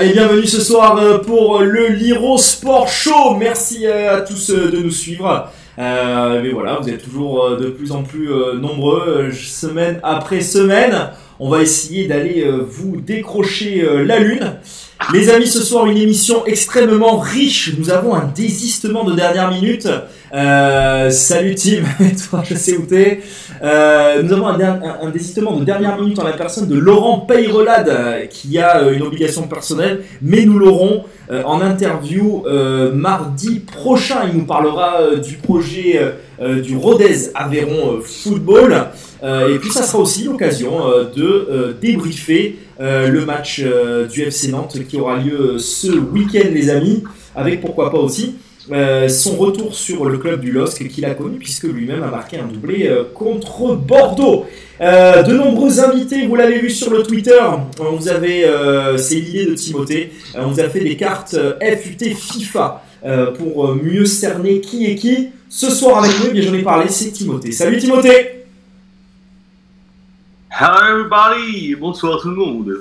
Allez, bienvenue ce soir euh, pour le Liro Sport Show. Merci euh, à tous euh, de nous suivre. Euh, mais voilà, vous êtes toujours euh, de plus en plus euh, nombreux, euh, semaine après semaine. On va essayer d'aller euh, vous décrocher euh, la lune. Les amis, ce soir, une émission extrêmement riche. Nous avons un désistement de dernière minute. Euh, salut Tim, toi, je sais où t'es. Euh, nous avons un, désistement de dernière minute en la personne de Laurent Peyrelade, euh, qui a une obligation personnelle, mais nous l'aurons en interview mardi prochain. Il nous parlera du projet du Rodez Aveyron Football. Euh, et puis ça sera aussi l'occasion euh, de euh, débriefer le match du FC Nantes qui aura lieu ce week-end, les amis, avec pourquoi pas aussi son retour sur le club du LOSC qu'il a connu puisque lui-même a marqué un doublé contre Bordeaux. De nombreux invités, vous l'avez vu sur le Twitter, on vous avait, c'est l'idée de Timothée, on vous a fait des cartes FUT FIFA pour mieux cerner qui est qui. Ce soir avec nous, eh j'en ai parlé, c'est Timothée. Salut Timothée Hello everybody, bonsoir tout le monde.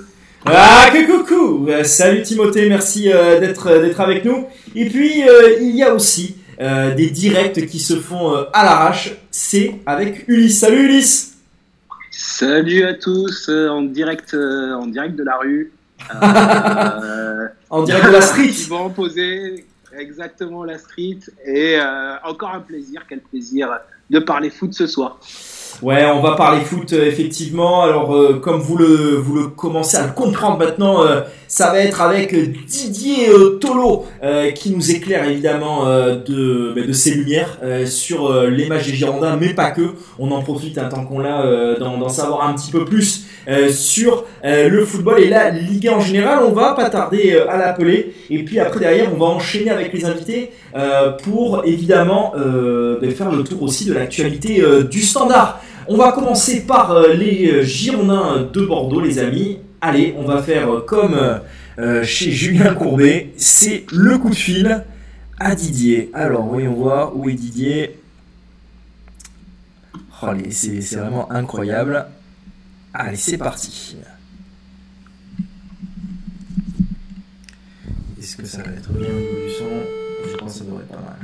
Ah, que coucou Euh, Salut Timothée, merci euh, d'être euh, d'être avec nous. Et puis, euh, il y a aussi euh, des directs qui se font euh, à l'arrache. C'est avec Ulysse. Salut Ulysse Salut à tous, euh, en direct, euh, en direct de la rue. Euh, En direct de la street. Bon posé, exactement la street. Et euh, encore un plaisir, quel plaisir de parler foot ce soir. Ouais, on va parler foot euh, effectivement. Alors, euh, comme vous le, vous le commencez à le comprendre maintenant, euh, ça va être avec Didier euh, Tolo euh, qui nous éclaire évidemment euh, de, de ses lumières sur les matchs des Girondins, mais pas que. On en profite un tant qu'on l'a d'en savoir un petit peu plus sur le football et la Ligue 1 en général. On va pas tarder à l'appeler. Et puis après derrière, on va enchaîner avec les invités pour évidemment bah, faire le tour aussi de l'actualité du standard. On va commencer par les Girondins de Bordeaux, les amis. Allez, on va faire euh, comme euh, euh, chez Julien Courbet, c'est le coup de fil à Didier. Alors, voyons voir où est Didier. Oh, c'est vraiment incroyable. Allez, c'est parti. Est-ce que ça va être bien au niveau du son Je pense que ça devrait être pas mal.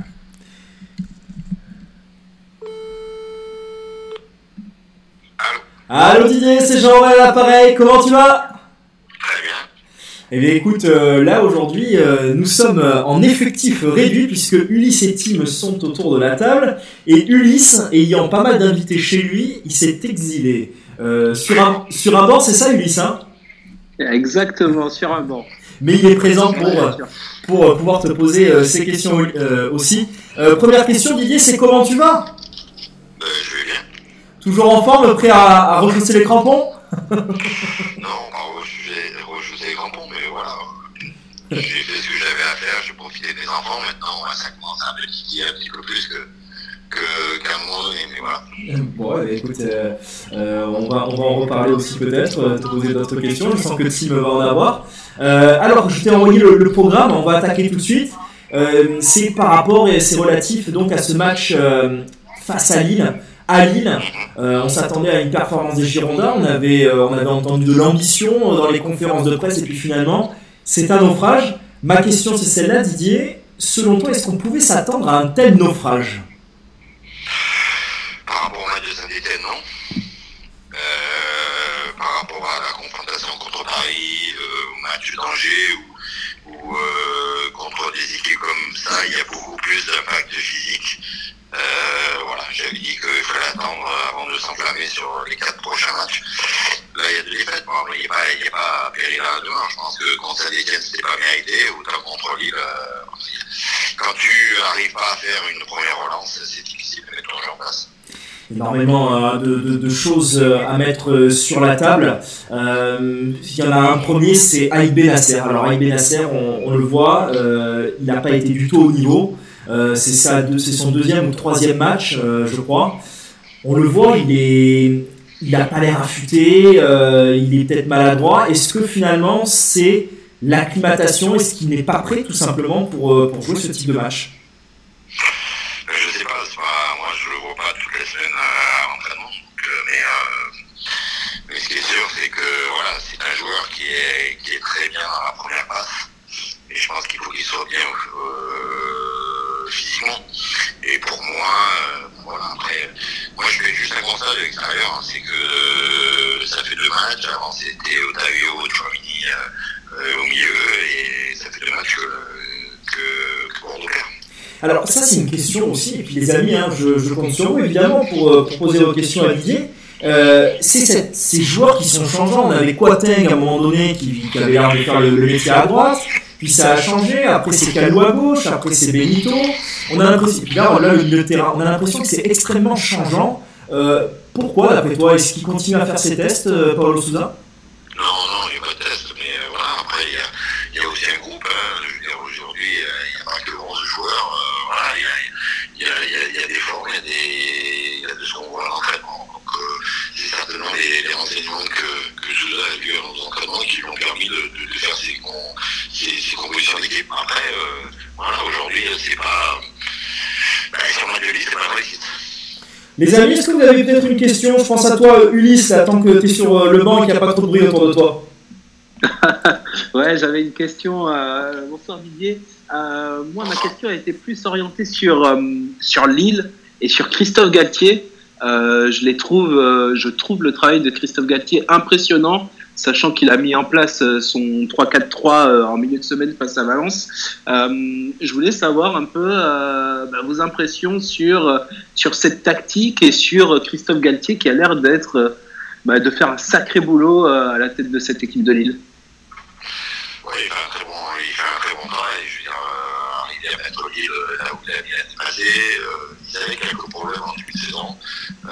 Allô Didier, c'est Jean à l'appareil, comment tu vas? Très bien. Eh bien écoute, euh, là aujourd'hui, euh, nous sommes euh, en effectif réduit puisque Ulysse et Tim sont autour de la table et Ulysse, ayant pas mal d'invités chez lui, il s'est exilé euh, sur, un, sur un banc, c'est ça Ulysse hein? Exactement, sur un banc. Mais il est présent pour, pour pouvoir te poser euh, ces questions euh, aussi. Euh, première question Didier, c'est comment tu vas Euh, je vais bien. Toujours en forme, prêt à, à les crampons Non, pas rejeter les crampons, mais voilà. J'ai fait ce que j'avais à faire, j'ai profité des enfants. Maintenant, ça commence à me titiller un petit peu plus que qu'à un moment donné, mais voilà. Bon, ouais, bah, écoute, euh, euh, on, va, on va en reparler aussi peut-être, euh, te poser d'autres questions. Je sens que Tim va en avoir. Alors, je t'ai envoyé le, le programme, on va attaquer tout de suite. C'est par rapport et c'est relatif donc à ce match face à Lille. À Lille, euh, on s'attendait à une performance des Girondins. On avait, euh, on avait entendu de l'ambition dans les conférences de presse et puis finalement, c'est un naufrage. Ma question, c'est celle-là, Didier. Selon toi, est-ce qu'on pouvait s'attendre à un tel naufrage? Par rapport au match de Saint-Etienne, non. Euh, par rapport à la confrontation contre Paris, au match d'Angers ou, ou contre des équipes comme ça, il y a beaucoup plus d'impact physique. Euh, voilà, j'avais dit qu'il fallait attendre avant de s'enflammer sur les quatre prochains matchs. Là, il y a deux défaites. Bon, il n'y a pas, il pas à demain. Je pense que contre Saint-Etienne, c'était pas mérité. Autant contre Lille, euh, quand tu arrives pas à faire une première relance, c'est difficile de mettre ton jeu en place. énormément euh, de, de- choses euh, à mettre euh, sur la table. Euh, Il y en a un premier, c'est Aïb Nasser. Alors Aïb Nasser, on, le voit, euh, il n'a pas été du tout au niveau. Euh, c'est son deuxième ou troisième match, euh, je crois. On le voit, il n'a pas l'air affûté, euh, il est peut-être maladroit. Est-ce que finalement c'est l'acclimatation Est-ce qu'il n'est pas prêt tout simplement pour, jouer ce type de match? Je sais pas, moi je le vois pas toutes les semaines à l'entraînement, mais, ce qui est sûr, c'est que voilà, c'est un joueur qui est, très bien dans la première passe, physiquement. Et pour moi, euh, voilà, après, moi je fais juste un constat de l'extérieur, hein. c'est que euh, ça fait deux matchs, avant c'était Otavio, Chouamini euh, au milieu, et ça fait deux matchs que, que, Bordeaux. Alors ça c'est une question aussi, et puis les amis, hein, je, compte sur vous évidemment pour, poser vos questions à Didier. C'est ces joueurs qui sont changeants. On avait Quateng à un moment donné qui, avait l'air de faire le, le métier à droite puis ça a changé. Après c'est Calou à gauche, après c'est Benito. On a l'impression, là, le terrain, on a l'impression que c'est extrêmement changeant. Euh, pourquoi d'après toi Est-ce qu'il continue à faire ses tests, euh, Paolo Souza Non, non, il n'y a pas de test, mais euh, voilà. Après il y a, il y a aussi un groupe. Hein, je veux dire aujourd'hui, il n'y a pas que 11 joueurs. voilà, il y a, il y, a, il y, a, il y a des formes, il y a des, il y a de ce qu'on voit à l'entraînement c'est certainement les, les, renseignements que, que Souza a vus à nos entraînements qui lui ont permis de, de, de faire ses, ses, d'équipe. Après, euh, voilà, aujourd'hui, c'est pas. Bah, sur ma c'est pas une réussite. Les amis, est-ce que vous avez peut-être une question Je pense à toi, Ulysse, là, tant que tu es sur le banc et qu'il n'y a pas trop de bruit autour de toi. ouais, j'avais une question. Euh, bonsoir Didier. Euh, moi, ma question a été plus orientée sur, euh, sur Lille et sur Christophe Galtier. Euh, je les trouve, euh, je trouve le travail de Christophe Galtier impressionnant, sachant qu'il a mis en place euh, son 3-4-3 en milieu de semaine face à Valence. je voulais savoir un peu bah, vos impressions sur sur cette tactique et sur Christophe Galtier qui a l'air d'être bah, de faire un sacré boulot à la tête de cette équipe de Lille. Oui, il fait un très bon, il fait un très bon travail. Je veux dire, arriver à mettre Lille là où il a bien passé. Euh, ils avaient quelques problèmes en début de saison. Euh,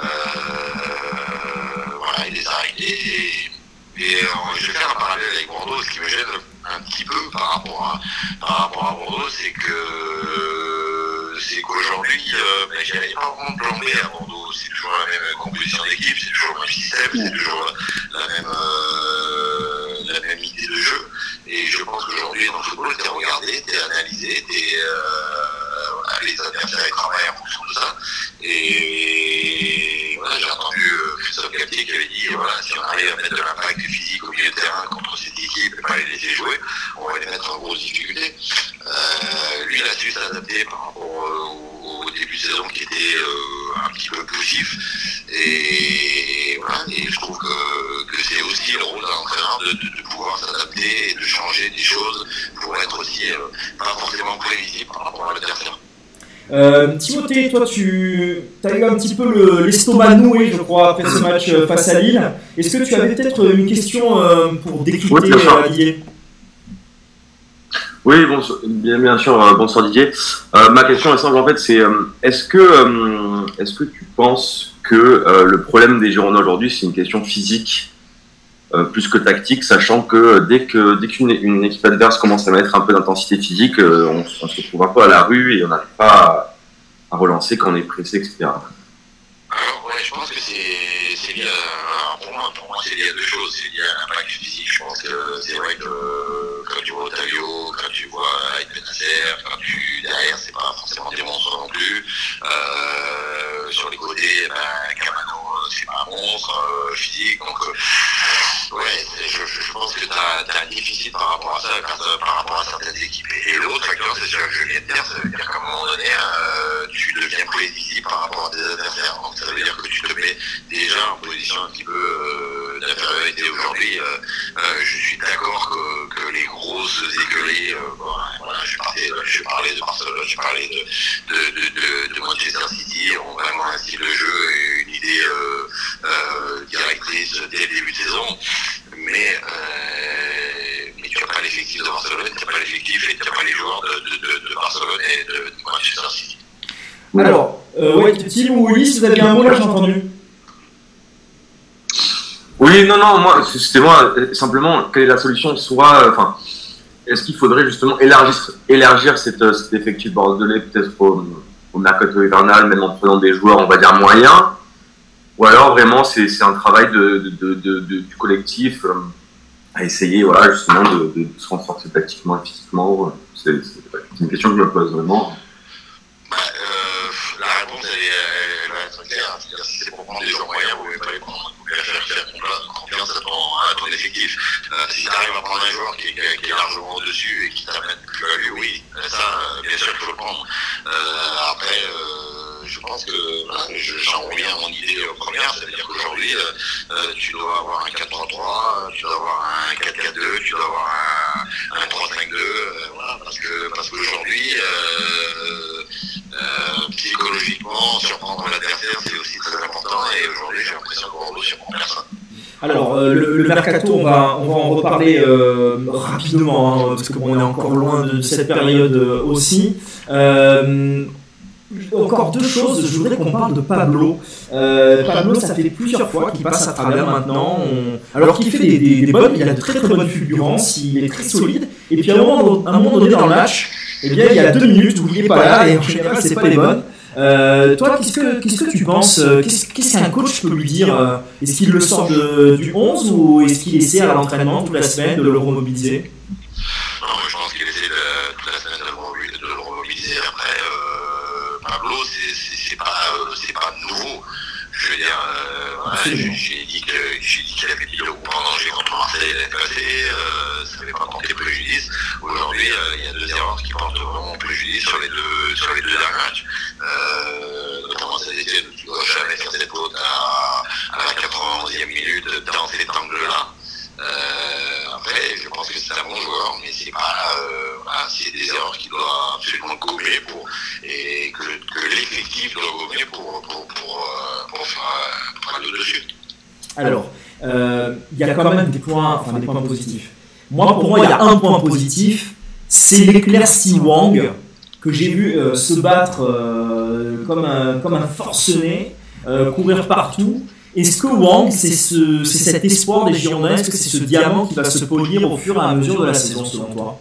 voilà, il les a réglés. Et, et euh, je vais faire un parallèle avec Bordeaux. Ce qui me gêne un petit peu par rapport à, par rapport à Bordeaux, c'est que c'est qu'aujourd'hui, euh, ben, j'avais pas vraiment plan B à Bordeaux. C'est toujours la même composition d'équipe, c'est toujours le même système, c'est toujours la même, euh, la même idée de jeu. Et je pense qu'aujourd'hui, dans le football, t'es regardé, t'es analysé, t'es, euh, les adversaires travaillent en fonction de ça. Et voilà, j'ai entendu euh, Christophe Galtier qui avait dit voilà, si on arrive à mettre de l'impact physique au milieu de terrain contre cette équipe et pas les laisser jouer, on va les mettre en grosse difficulté. Euh, lui, il a su s'adapter par rapport au, au, début de saison qui était euh, un petit peu poussif. Et, voilà, et je trouve que, que c'est aussi le rôle d'un entraîneur de, pouvoir s'adapter et de changer des choses pour être aussi euh, pas forcément prévisible par rapport à l'adversaire. Euh, Timothée, toi, tu as eu un petit peu l'estomac noué, je crois, après ce match face à Lille. Est-ce que tu avais peut-être une question euh, pour décrypter oui, Didier? Oui, bon, bien, bien sûr, euh, bonsoir Didier. Euh, ma question est simple, en fait, c'est est-ce que, est-ce que tu penses que le problème des Girondins aujourd'hui, c'est une question physique? Euh, plus que tactique, sachant que dès que dès qu'une une équipe adverse commence à mettre un peu d'intensité physique, euh, on, se retrouve un peu à la rue et on n'arrive pas à, relancer quand on est pressé, etc. Alors ouais, je pense que c'est lié à, pour moi, c'est lié à deux choses, c'est lié à l'impact physique. Je pense que c'est vrai que quand tu vois Otavio, quand tu vois Aït Benasser, quand tu derrière, c'est pas forcément des monstres non plus. Euh, sur les côtés, ben, Camano, c'est pas un monstre euh, physique, donc euh, ouais, je, pense que tu un déficit par rapport à ça, par rapport à certaines équipes. Et l'autre facteur, c'est ce que je viens de dire, ça veut dire qu'à un moment donné, euh, tu deviens prévisible par rapport à tes adversaires. Donc ça veut dire que tu te mets déjà en position un petit peu euh, d'infériorité aujourd'hui. Euh, euh, je suis d'accord que, que, les grosses écuries, voilà, je, parlais, je parlais de Barcelone, je parlais de, de, de, de, Manchester City, ont vraiment un style de jeu et une idée directrice dès le début de saison. Mais mais tu n'as pas l'effectif de Barcelone, tu n'as pas l'effectif et tu n'as pas les joueurs de, de, de, Barcelone et de, Manchester City. Alors, euh, ouais, Tim ou Ulysse, vous avez un mot là, j'ai entendu Oui, non, non, moi, c'était moi, simplement, quelle est la solution Soit, enfin, est-ce qu'il faudrait justement élargir, élargir cette, cet effectif bordelais, peut-être au, mercato hivernal, même en prenant des joueurs, on va dire, moyens Ou alors, vraiment, c'est un travail de, du collectif euh, à essayer, voilà, justement, de, se renforcer tactiquement et physiquement C'est une question que je me pose vraiment. Euh, la réponse, elle, va être claire. C'est pour prendre des joueurs moyens, vous ne pouvez pas les prendre. Faire, faire confiance à ton, effectif. Euh, si tu arrives à prendre un joueur qui, est largement au-dessus et qui t'amène plus à lui, oui, ça, bien sûr qu'il faut le prendre. Euh, après, je pense que j'en reviens à mon idée euh, première, c'est-à-dire qu'aujourd'hui, euh, euh, tu dois avoir un 4-3-3, tu dois avoir un 4-4-2, tu dois avoir un, un 3-5-2, euh, voilà, parce parce qu'aujourd'hui, euh, euh, psychologiquement, surprendre l'adversaire, c'est aussi très important, et aujourd'hui, j'ai l'impression que surprend personne. Alors, euh, le, le mercato, on va, on va en reparler euh, rapidement, hein, parce qu'on est encore loin de cette période aussi. Encore deux choses, je voudrais qu'on parle de Pablo. Pablo, ça fait plusieurs fois qu'il passe à travers maintenant. Alors qu'il fait des, des- des bonnes, il a de très très bonnes fulgurances, il est très solide. Et puis à un moment, à un moment donné dans le match, eh bien, il y a deux minutes où il n'est pas là, et en général, c'est pas les bonnes. Euh, toi, qu'est-ce que, qu'est-ce que tu penses euh, Qu'est-ce qu'est-ce qu'un coach peut lui dire euh, Est-ce qu'il le sort de- du 11 ou est-ce qu'il essaie à l'entraînement toute la semaine de le remobiliser? Non, mais je pense qu'il essaie de, toute la semaine de le remobiliser. De le remobiliser. Après, euh, Pablo, c'est- pas, euh, pas nouveau. Je veux dire, euh. J'ai dit que j'ai dit qu'il avait mis le groupe en danger contre Marseille l'année passée. Euh, ça n'avait pas porté préjudice. Aujourd'hui, euh, il y a deux erreurs qui portent vraiment préjudice sur les deux, sur les deux derniers matchs. Euh, notamment étude, tu dois jamais cette faute à, à la 91e minute dans cet angle-là. Euh, après, je pense que c'est un bon joueur, mais c'est pas, euh, voilà, c'est des erreurs qu'il doit absolument gommer pour, et que, que l'effectif doit gommer pour, pour, pour, euh, pour faire, pour aller au-dessus. Alors, euh, il y a quand même des points, enfin des points positifs. Moi, pour moi, il y a un point positif, c'est l'éclaircie Wang que j'ai vu euh, se battre euh, comme, un, comme un forcené, euh, courir partout. Est-ce que Wang, c'est ce, c'est cet espoir des Girondins? Est-ce que c'est ce diamant qui va se polir au fur et à mesure de la saison, selon toi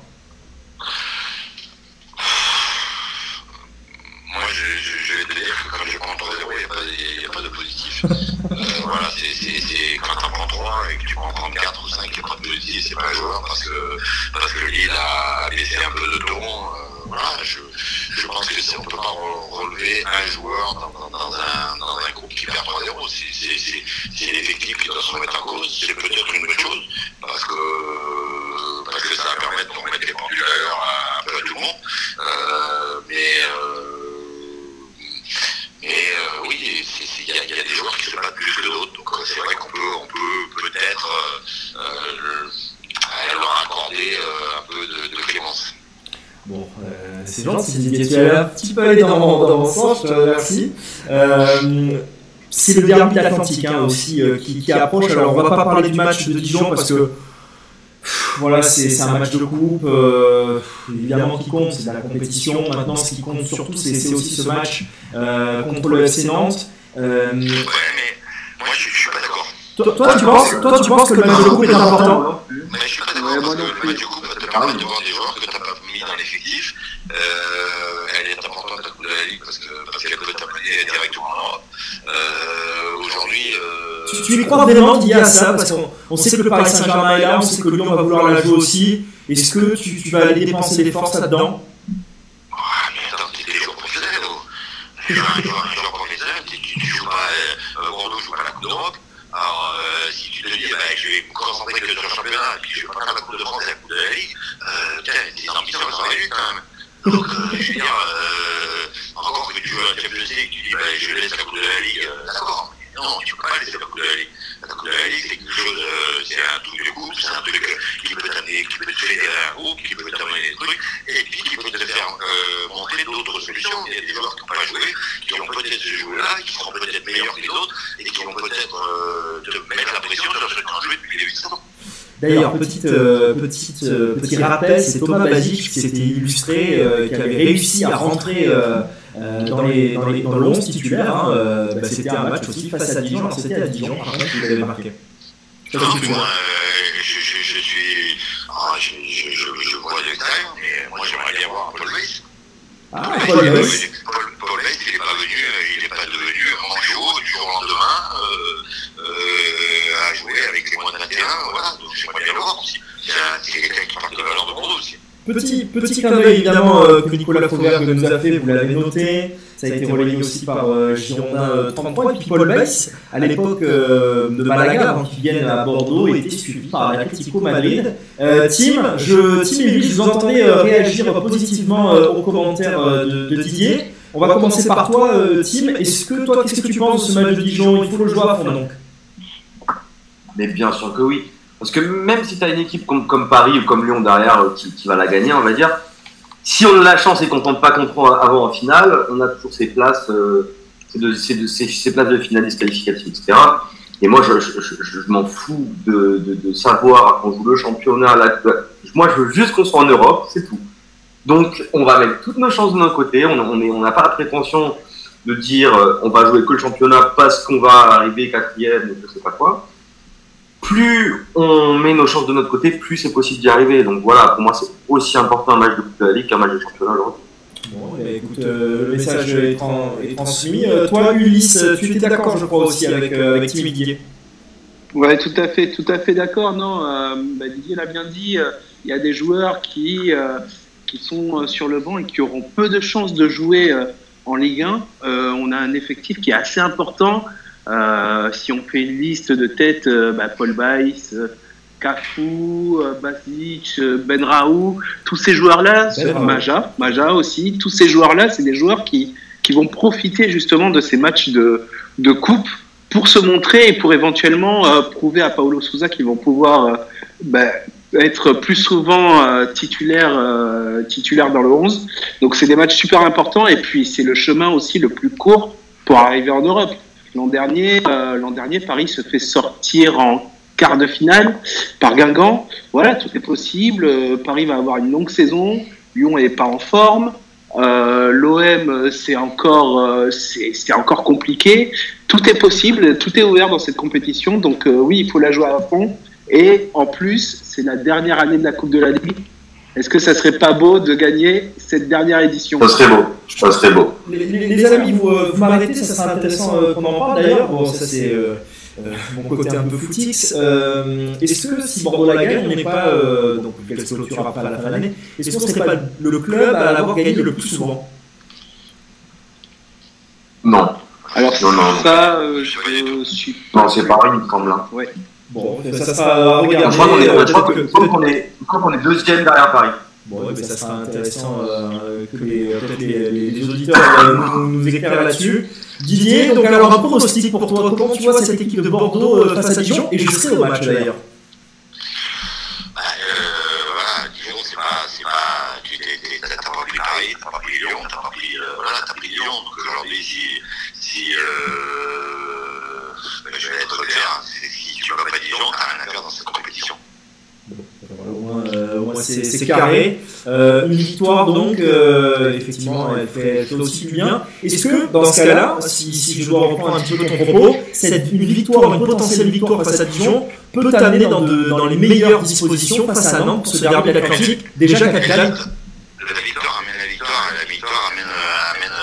Moi, je, je, je vais te dire que quand je prends 3-0, il n'y a, pas de- il y a pas de positif. Euh, voilà, c'est, quand tu en prends 3 et que tu prends 34 ou 5, il n'y a pas de positif, c'est pas un joueur parce que, parce que Lille a baissé un peu de ton. Euh, je, pense que on ne peut pas re- relever un joueur dans, un, groupe qui perd 3-0. C'est, l'effectif qui doit se remettre en cause. C'est peut-être une bonne chose parce que, ça va permettre de remettre les pendules à l'heure un peu à tout le monde. Euh, mais euh, euh, oui, il y, a- des joueurs qui se battent plus que d'autres. Donc c'est vrai qu'on peut, peut-être le- leur accorder un peu de clémence. Bon, euh, c'est gentil Didier, tu as un petit peu allé dans mon, dans mon sens, je te remercie. Euh, c'est le derby atlantique hein, aussi euh, qui, qui approche. Alors on va pas parler du match de Dijon parce que pff, voilà, c'est un match de coupe. euh, évidemment, qui compte, c'est de la compétition. Maintenant, ce qui compte surtout, c'est aussi ce match euh, contre le FC Nantes. Euh, Ouais, mais moi je, je suis pas d'accord. toi, toi, tu penses, toi, tu penses que le match de coupe est important? Mais je suis pas d'accord parce que le match du coup va te permettre de voir des joueurs que tu n'as pas mis dans l'effectif. Euh, elle est importante la Coupe de la Ligue parce que parce qu'elle peut t'amener directement en Europe. Euh, Aujourd'hui, euh, Tu, tu y crois vraiment Didier à ça Parce qu'on on sait que le Paris Saint-Germain est là, on sait que Lyon va vouloir la jouer aussi. Est-ce que tu, tu vas aller dépenser des forces là-dedans? Ah, mais attends, t'es des joueurs professionnels, oh. Un joueur, un joueur, un joueur professionnel, tu, tu, tu joues pas, euh, Bordeaux joue pas la Coupe d'Europe. Bah, je vais me concentrer que sur le championnat, et puis je vais pas faire la Coupe de France et la Coupe de la Ligue, euh, tes ambitions, sont réduites quand même. Donc, euh, je veux dire, euh, encore que tu veux un Champions tu dis, bah, je laisse la Coupe de la Ligue, euh, d'accord. Non, tu peux pas laisser la Coupe de la Ligue. La Coupe de la Ligue, c'est quelque chose, euh, c'est un truc de coupe, c'est un truc euh, qui peut t'amener, qui peut te fédérer un groupe, qui peut t'amener des trucs, et puis qui peut te faire euh, montrer d'autres solutions. Il y a des joueurs qui n'ont pas joué, qui ont peut-être ce joueur-là, qui seront peut-être meilleurs que les autres, et qui vont peut-être euh, te mettre la pression sur ceux qui ont joué depuis le début de saison. D'ailleurs, petite, euh, petite, euh, petit rappel, c'est Thomas Basic qui s'était illustré, euh, qui avait réussi à rentrer euh, euh, dans, les, dans, les, dans le 11 titulaire. hein, euh, bah, c'était un match aussi face à Dijon. Alors, c'était à Dijon, par contre, il avait marqué. Non, si tu moi, vois. euh, je, je, je suis. ah, je, je, je, je vois de l'extérieur, mais moi j'aimerais bien voir Paul Weiss. Ah, Paul il est pas Weiss. Paul Weiss, il n'est pas venu, euh, il n'est pas devenu manchot du jour au lendemain euh, euh, à jouer avec les moins de 21. Voilà, donc j'aimerais bien le voir aussi. C'est un- C'est quelqu'un qui marque de valeur de Bordeaux aussi. Petit, petit clin d'œil évidemment euh, que Nicolas Fauvergue nous a fait, vous l'avez noté, ça a été relayé aussi par euh, Girondin euh, 33, et puis Paul Weiss, à l'époque euh, de Malaga, avant qu'il vienne à Bordeaux, était suivi par l'Atlético Madrid. Euh, Tim, je, Tim et je vous entendais euh, réagir positivement euh, aux commentaires euh, de, de Didier. On va commencer par toi, Tim. Est-ce que toi, qu'est-ce que tu penses de ce match de Dijon? Il faut le jouer à fond donc. Mais bien sûr que oui. Parce que même si tu as une équipe comme, Paris ou comme Lyon derrière qui, qui, va la gagner, on va dire, si on a la chance et qu'on ne tente pas contre avant en finale, on a toujours ces places, euh, de, ces, ces, places de finalistes qualificatives, etc. Et moi, je, m'en fous de, de, de savoir qu'on joue le championnat. Moi, je veux juste qu'on soit en Europe, c'est tout. Donc, on va mettre toutes nos chances de notre côté. On n'a pas la prétention de dire euh, on va jouer que le championnat parce qu'on va arriver quatrième ou je sais pas quoi plus on met nos chances de notre côté, plus c'est possible d'y arriver. Donc voilà, pour moi, c'est aussi important un match de Coupe de la Ligue qu'un match de championnat aujourd'hui. Bon, bah, écoute, euh, le message est, transmis. Euh, toi, Ulysse, tu étais d'accord, je crois, aussi avec, euh, avec Tim Didier Ouais, tout à fait, tout à fait d'accord. Non, bah, Didier l'a bien dit. Il y a des joueurs qui qui sont sur le banc et qui auront peu de chances de jouer en Ligue 1. on a un effectif qui est assez important. Euh, si on fait une liste de têtes, euh, bah, Paul Baïs, euh, Cafou, Basic, Ben Raoult, tous ces joueurs-là, ben Maja, Maja aussi, tous ces joueurs-là, c'est des joueurs qui, qui vont profiter justement de ces matchs de, de coupe pour se montrer et pour éventuellement prouver à Paulo Souza qu'ils vont pouvoir bah, être plus souvent titulaires titulaire dans le 11. Donc c'est des matchs super importants et puis c'est le chemin aussi le plus court pour arriver en Europe. L'an dernier, euh, l'an dernier, Paris se fait sortir en quart de finale par Guingamp. Voilà, tout est possible. Euh, Paris va avoir une longue saison. Lyon n'est pas en forme. Euh, L'OM, c'est encore, c'est encore compliqué. Tout est possible, tout est ouvert dans cette compétition. Donc oui, il faut la jouer à fond. Et en plus, c'est la dernière année de la Coupe de la Ligue. Est-ce que ça serait pas beau de gagner cette dernière édition? Ça serait beau. Ça serait beau. Les, amis, vous, euh, vous m'arrêtez, ça serait intéressant euh, qu'on en parle d'ailleurs. Bon, ça c'est euh, mon côté un peu footix. est-ce que si Bordeaux la gagne, on n'est pas, donc qu'elle se clôturera pas à la fin de l'année, est-ce qu'on serait pas le club à l'avoir gagné le plus souvent? Non. Alors non, non, ça, je suis. Non, c'est pareil, il me semble. Hein. Ouais. Bon, ça, sera à regarder. Je crois qu'on est, deuxième derrière Paris. Bon, mais ça sera intéressant euh, que les, peut-être les, les, auditeurs euh, nous, nous, éclairent là-dessus. Didier, donc alors un pronostic pour toi. Comment tu vois cette équipe de Bordeaux euh, face à Dijon Et je serai au match d'ailleurs. Bah, voilà, Dijon, c'est pas, c'est pas, tu t'as pas pris Paris, t'as pas pris Lyon, t'as pas pris, voilà, t'as pris Lyon. Donc aujourd'hui, si, si vais être clair, à dans cette compétition. Euh, au moins, c'est carré. Euh, une victoire donc, euh, effectivement, elle fait, aussi du bien. Est-ce que dans ce cas-là, si, si, je dois reprendre un petit peu ton propos, cette, une victoire, une potentielle victoire face à Dijon peut t'amener dans, dans, les meilleures dispositions face à Nantes pour ce derby l'Atlantique déjà capital La victoire amène la victoire, la victoire amène, amène,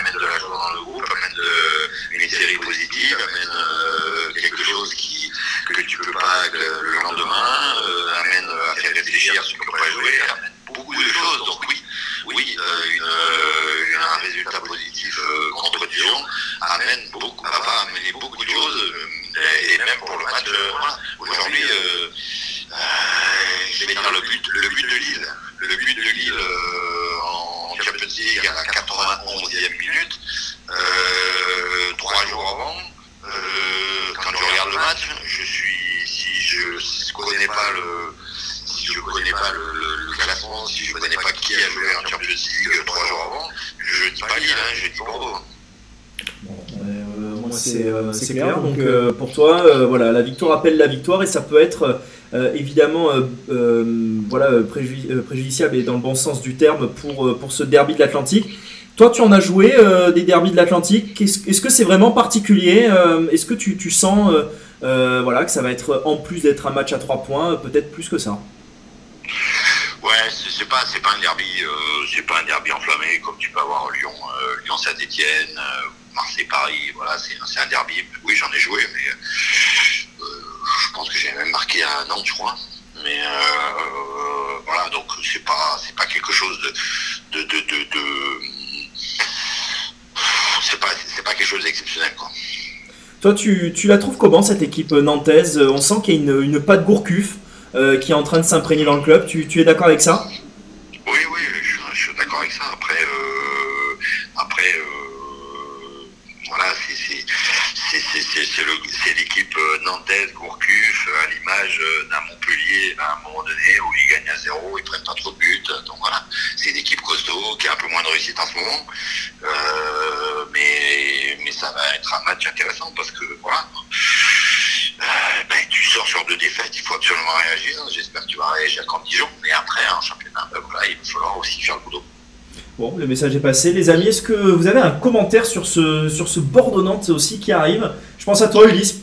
amène de la joie dans le groupe, amène de, une série positive, amène quelque chose qui, que tu peux pas le lendemain, amène à faire réfléchir sur ce qu'on pourrait jouer, amène beaucoup de choses. Donc oui, oui, euh, une, euh, un résultat positif euh, contre Dijon amène beaucoup, va amener beaucoup de choses, et, même pour le match. Voilà. Aujourd'hui, je vais le but, le but de Lille. Le but de Lille en Champions League à la 91e minute, trois jours avant. quand je regarde le match, je suis, si je ne connais pas le, si je connais pas le, classement, si je connais pas qui a joué en Champions League trois jours avant, je dis pas Lille, hein, je dis Bordeaux. Bon, euh, c'est clair. Donc euh, pour toi, euh, voilà, la victoire appelle la victoire et ça peut être évidemment voilà, préjudiciable et dans le bon sens du terme pour, pour ce derby de l'Atlantique. Toi, tu en as joué des derbys de l'Atlantique. Est-ce que c'est vraiment particulier Est-ce que tu, tu sens voilà, que ça va être, en plus d'être un match à trois points, peut-être plus que ça? Ouais, c'est pas c'est pas un derby, euh, c'est pas un derby enflammé comme tu peux avoir Lyon, euh, Lyon Saint-Étienne, euh, Marseille Paris. Voilà, c'est un derby. Oui, j'en ai joué, mais euh, je pense que j'ai même marqué à Nantes, je crois. Mais euh, voilà, donc c'est pas c'est pas quelque chose de de de, de, c'est pas pas quelque chose d'exceptionnel quoi. Toi, tu, tu la trouves comment cette équipe nantaise? On sent qu'il y a une, une patte Gourcuff. Euh, qui est en train de s'imprégner dans le club. Tu, tu es d'accord avec ça? ils prennent pas trop de buts. Donc voilà, c'est une équipe costaud qui a un peu moins de réussite en ce moment. Euh, mais, mais ça va être un match intéressant parce que voilà. Euh, ben, tu sors sur deux défaites, il faut absolument réagir. J'espère que tu vas réagir quand Dijon, mais après en championnat, ben, voilà, il va falloir aussi faire le boulot. Bon, le message est passé. Les amis, est-ce que vous avez un commentaire sur ce, sur ce Bordeaux-Nantes aussi qui arrive? Je pense à toi, Ulysse,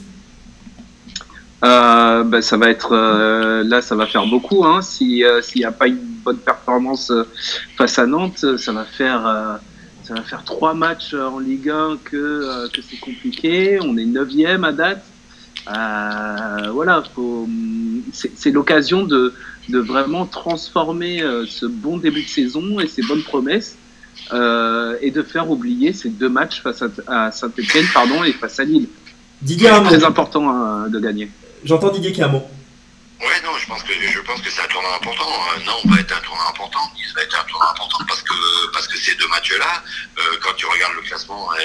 euh, ben, ça va être euh, là, ça va faire beaucoup. Hein. Si euh, s'il n'y a pas une bonne performance euh, face à Nantes, ça va faire euh, ça va faire trois matchs en Ligue 1 que euh, que c'est compliqué. On est neuvième à date. Euh, voilà, faut- c'est l'occasion de de vraiment transformer euh, ce bon début de saison et ces bonnes promesses euh, et de faire oublier ces deux matchs face à, à Saint-Etienne pardon et face à Lille. Didier, mot. très important hein, de gagner. J'entends Didier mot. Ouais, non, je pense que je pense que c'est un tournant important. Euh, non, va être un tournant important. Il va être un tournant important parce que parce que ces deux matchs-là, euh, quand tu regardes le classement, euh,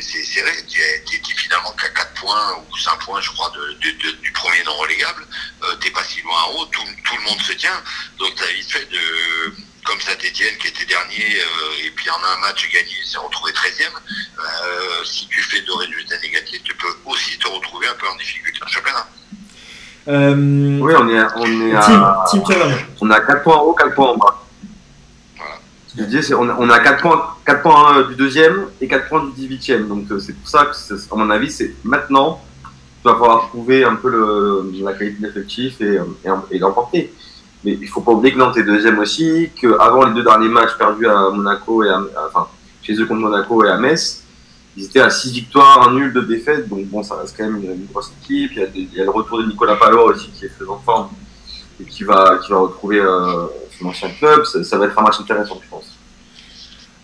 c'est serré. Tu es, tu es finalement qu'à 4 points ou 5 points, je crois, du premier non relégable. Euh, T'es pas si loin en haut. Tout, tout le monde se tient. Donc t'as vite fait de comme Saint-Etienne qui était dernier euh, et puis en un match gagné s'est retrouvé 13e. Euh, si tu fais deux résultats négatifs, tu peux aussi te retrouver un peu en difficulté en championnat. Euh, Oui, on est, on est Tim, à, mot. on à 4 points en haut, 4 points en bas. Voilà. Ce que je disais, c'est on, à 4 points, 4 points euh, du deuxième et 4 points du 18e. Donc euh, c'est pour ça que, c'est- à mon avis, c'est maintenant tu vas falloir trouver un peu le, la qualité de l'effectif et, euh, et, et l'emporter. Mais il faut pas oublier que Nantes est deuxième aussi, qu'avant les deux derniers matchs perdus à Monaco et à, à- enfin, chez eux contre Monaco et à Metz, ils étaient à 6 victoires, un nul, de défaites. Donc bon, ça reste quand même une, grosse équipe. Il y, a, le retour de Nicolas Palois aussi qui est très en forme et qui va, qui va retrouver euh, son ancien club. Ça, va être un match intéressant, je pense.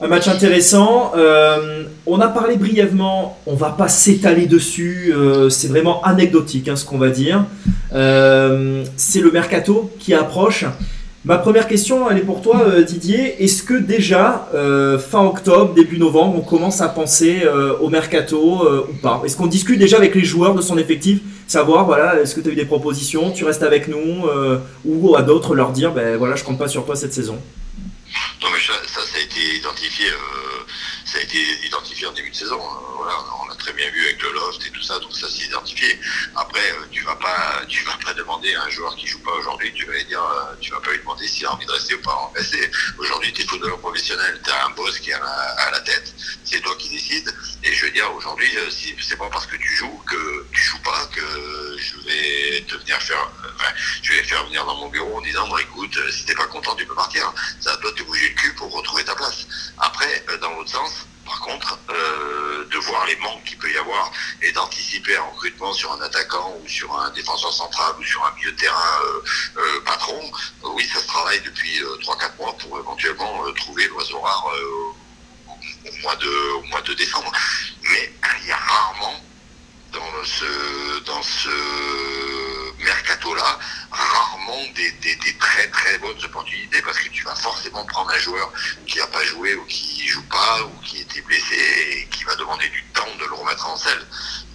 Un match intéressant. Euh, on a parlé brièvement, on va pas s'étaler dessus, euh, c'est vraiment anecdotique hein, ce qu'on va dire. C'est le mercato qui approche. Ma première question, elle est pour toi euh, Didier. Est-ce que déjà, euh, fin octobre, début novembre, on commence à penser euh, au mercato ou pas? Est-ce qu'on discute déjà avec les joueurs de son effectif Savoir, voilà, est-ce que tu as eu des propositions Tu restes avec nous Ou à d'autres leur dire, ben voilà, je compte pas sur toi cette saison? Non mais ça, ça, a été identifié, ça a été identifié en début de saison. hein. Voilà, on a très bien vu avec le loft et tout ça, donc ça c'est identifié. Après, euh, tu vas pas, tu vas pas demander à un joueur qui joue pas aujourd'hui, tu vas lui dire, euh, tu vas pas lui demander s'il a envie de rester ou pas. Aujourd'hui, tu es footballeur professionnel, tu as un boss qui est à la, tête, c'est toi qui décides. Et je veux dire, aujourd'hui, euh, si, c'est pas parce que tu joues que tu joues pas que je vais te venir faire, je vais faire venir dans mon bureau en disant, bon, écoute, si t'es pas content, tu peux partir. Ça doit te bouger le cul pour retrouver ta place. Après, dans l'autre sens, par contre, euh, de voir les manques qu'il peut y avoir et d'anticiper un recrutement sur un attaquant ou sur un défenseur central ou sur un milieu de terrain euh, euh, patron, oui, ça se travaille depuis euh, 3-4 mois pour éventuellement trouver l'oiseau rare au, au mois de, au mois de décembre. Mais il y a rarement dans ce, dans ce mercato-là, rarement des, très très bonnes opportunités parce que tu vas forcément prendre un joueur qui n'a pas joué ou qui joue pas ou qui était blessé et qui va demander du temps de le remettre en selle.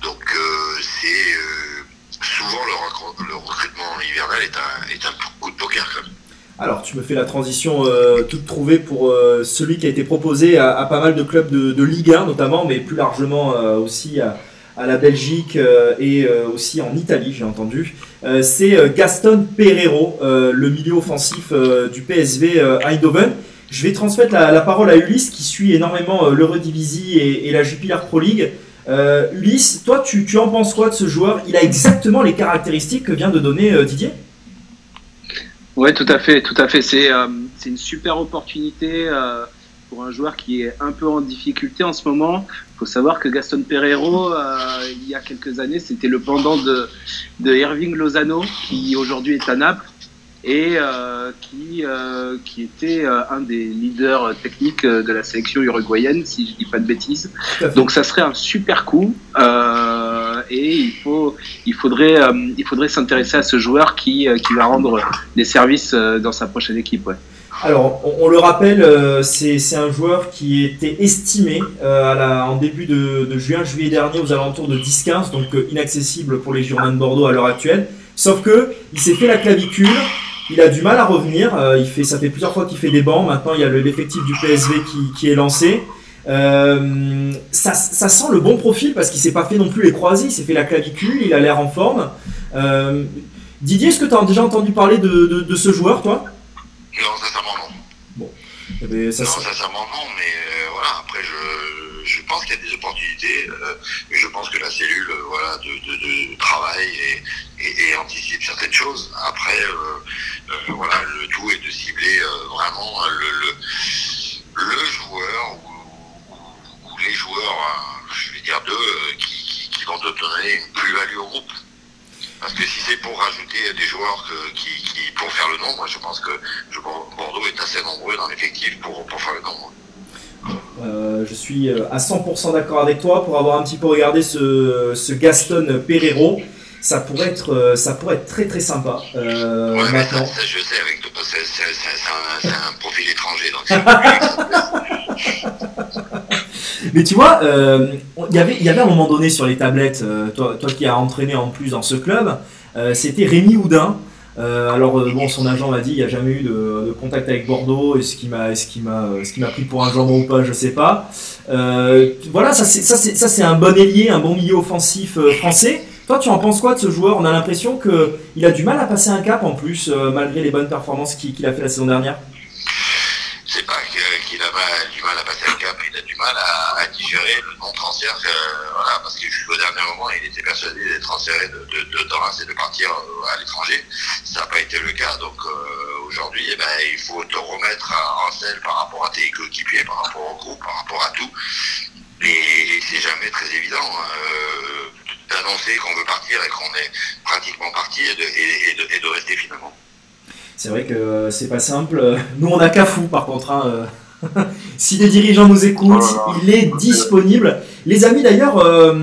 Donc euh, c'est euh, souvent le, recru- le recrutement hivernal est un, est un coup de poker quand même. Alors, tu me fais la transition euh, toute trouvée pour euh, celui qui a été proposé à, pas mal de clubs de, de Ligue 1 notamment, mais plus largement aussi à, à la Belgique euh, et euh, aussi en Italie, j'ai entendu. Euh, c'est Gaston Pereiro, le milieu offensif du PSV Eindhoven. Je vais transmettre la, parole à Ulysse qui suit énormément l'Eurodivisie et, et la Jupiler Pro League. Ulysse, toi, tu, en penses quoi de ce joueur? Il a exactement les caractéristiques que vient de donner Didier? Ouais, tout à fait, tout à fait. C'est euh, une super opportunité pour un joueur qui est un peu en difficulté en ce moment. Il faut savoir que Gaston Pereiro, euh, il y a quelques années, c'était le pendant de, de Irving Lozano, qui aujourd'hui est à Naples et euh, qui, euh, qui était euh, un des leaders techniques de la sélection uruguayenne, si je dis pas de bêtises. Donc ça serait un super coup et il faut il faudrait il faudrait s'intéresser à ce joueur qui qui va rendre des services dans sa prochaine équipe. Ouais. Alors, on, le rappelle, euh, c'est un joueur qui était estimé euh, à la, en début de, juin, juillet dernier aux alentours de 10-15, donc inaccessible pour les Girondins de Bordeaux à l'heure actuelle. Sauf que il s'est fait la clavicule, il a du mal à revenir. il fait, ça fait plusieurs fois qu'il fait des bancs. Maintenant, il y a l'effectif du PSV qui, est lancé. Euh, ça, sent le bon profil parce qu'il s'est pas fait non plus les croisés, il s'est fait la clavicule, il a l'air en forme. Euh, Didier, est-ce que tu as déjà entendu parler de, de, de, ce joueur, toi Non, sincèrement non. Bon. Ben, ça, non, sincèrement non, mais euh, voilà, après je, je pense qu'il y a des opportunités, euh, mais je pense que la cellule euh, voilà, de, de, travail et, et, et, anticipe certaines choses. Après, voilà, le tout est de cibler vraiment le, le, le joueur les joueurs, hein, je vais dire deux, euh, qui, qui, vont te donner une plus-value au groupe. Parce que si c'est pour rajouter des joueurs qui, pour faire le nombre, je pense que Bordeaux est assez nombreux dans l'effectif pour, pour faire le nombre. Euh, je suis euh, à 100% d'accord avec toi. Pour avoir un petit peu regardé ce, ce Gaston Pereiro, ça pourrait être, ça pourrait être très très sympa. Euh, ouais, maintenant. Ça, je sais, avec c'est un, un, profil étranger, donc Mais tu vois, euh, y il y avait un moment donné sur les tablettes, euh, toi, toi qui as entraîné en plus dans ce club, euh, c'était Rémi Houdin. alors bon, son agent m'a dit il n'y a jamais eu de, contact avec Bordeaux. Est-ce qu'il m'a, est-ce qu'il m'a, ce qui m'a pris pour un jambon ou pas, je sais pas. voilà, ça c'est, ça c'est, ça c'est un bon ailier, un bon milieu offensif français. Toi, tu en penses quoi de ce joueur? On a l'impression que il a du mal à passer un cap en plus, malgré les bonnes performances qu'il a fait la saison dernière. C'est pas qu'il a du mal à passer un cap, il a du mal à digérer le non-transfert, euh, voilà, parce que jusqu'au dernier moment, il était persuadé d'être transféré de, de, de et de partir euh, à l'étranger. Ça n'a pas été le cas, donc euh, aujourd'hui, eh ben, il faut te remettre en selle par rapport à tes coéquipiers, par rapport au groupe, par rapport à tout. Et, c'est jamais très évident d'annoncer qu'on veut partir et qu'on est pratiquement parti et de, et, et de, rester finalement. C'est vrai que c'est pas simple. Nous, on a qu'à fou, par contre. Hein, si les dirigeants nous écoutent, oh il est disponible. Les amis, d'ailleurs, euh,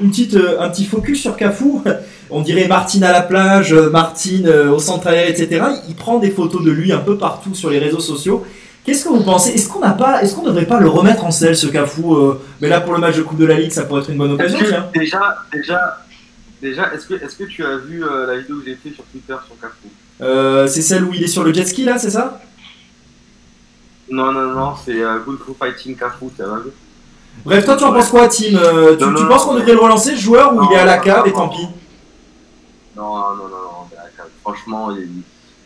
une petite, euh, un petit focus sur Cafou. On dirait Martine à la plage, euh, Martine au centre aérien, etc. Il prend des photos de lui un peu partout sur les réseaux sociaux. Qu'est-ce que vous pensez? Est-ce qu'on n'a pas, est-ce qu'on ne devrait pas le remettre en selle ce Cafou Mais là, pour le match de Coupe de la Ligue, ça pourrait être une bonne occasion. déjà, déjà, déjà, est-ce que, est-ce que tu as vu la vidéo que j'ai fait sur Twitter sur Cafou C'est celle où il est sur le jet ski là, c'est ça? Non, non, non, c'est euh, Good Fighting Cafu, tu vu Bref, toi, tu en penses quoi, Tim euh, Tu, penses qu'on devrait le relancer, ce joueur, ou il est à la cave et tant pis? Non, non, non, non, il est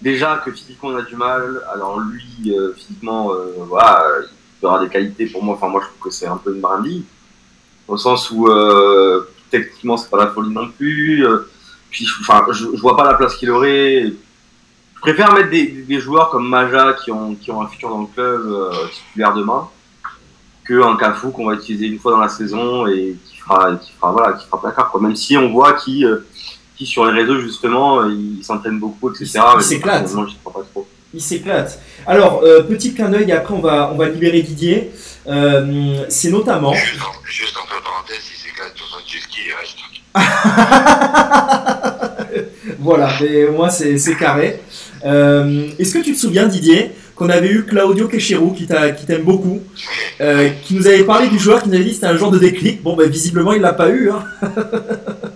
déjà que physiquement on a du mal. Alors lui, euh, physiquement, euh, voilà, il aura des qualités pour moi. Enfin, moi, je trouve que c'est un peu une brindille, au sens où techniquement, c'est pas la folie non plus. puis, enfin, je, je vois pas la place qu'il aurait je préfère mettre des, joueurs comme Maja qui ont, qui ont un futur dans le club euh, titulaire demain que un Cafou qu'on va utiliser une fois dans la saison et qui fera, qui voilà, qui fera placard quoi. Même si on voit qui, euh, qui sur les réseaux justement, il s'entraîne beaucoup, etc. Il s'éclate. Il s'éclate. Alors, euh, petit clin d'œil, après on va, on va libérer Didier. Euh, c'est notamment. Juste, juste entre parenthèses, il s'éclate sur son ski, il reste. voilà, mais moi c'est carré. Euh, est-ce que tu te souviens, Didier, qu'on avait eu Claudio Quechero, qui t'aime beaucoup, euh, qui nous avait parlé du joueur, qui nous avait dit que c'était un genre de déclic. Bon, ben visiblement, il l'a pas eu. Hein.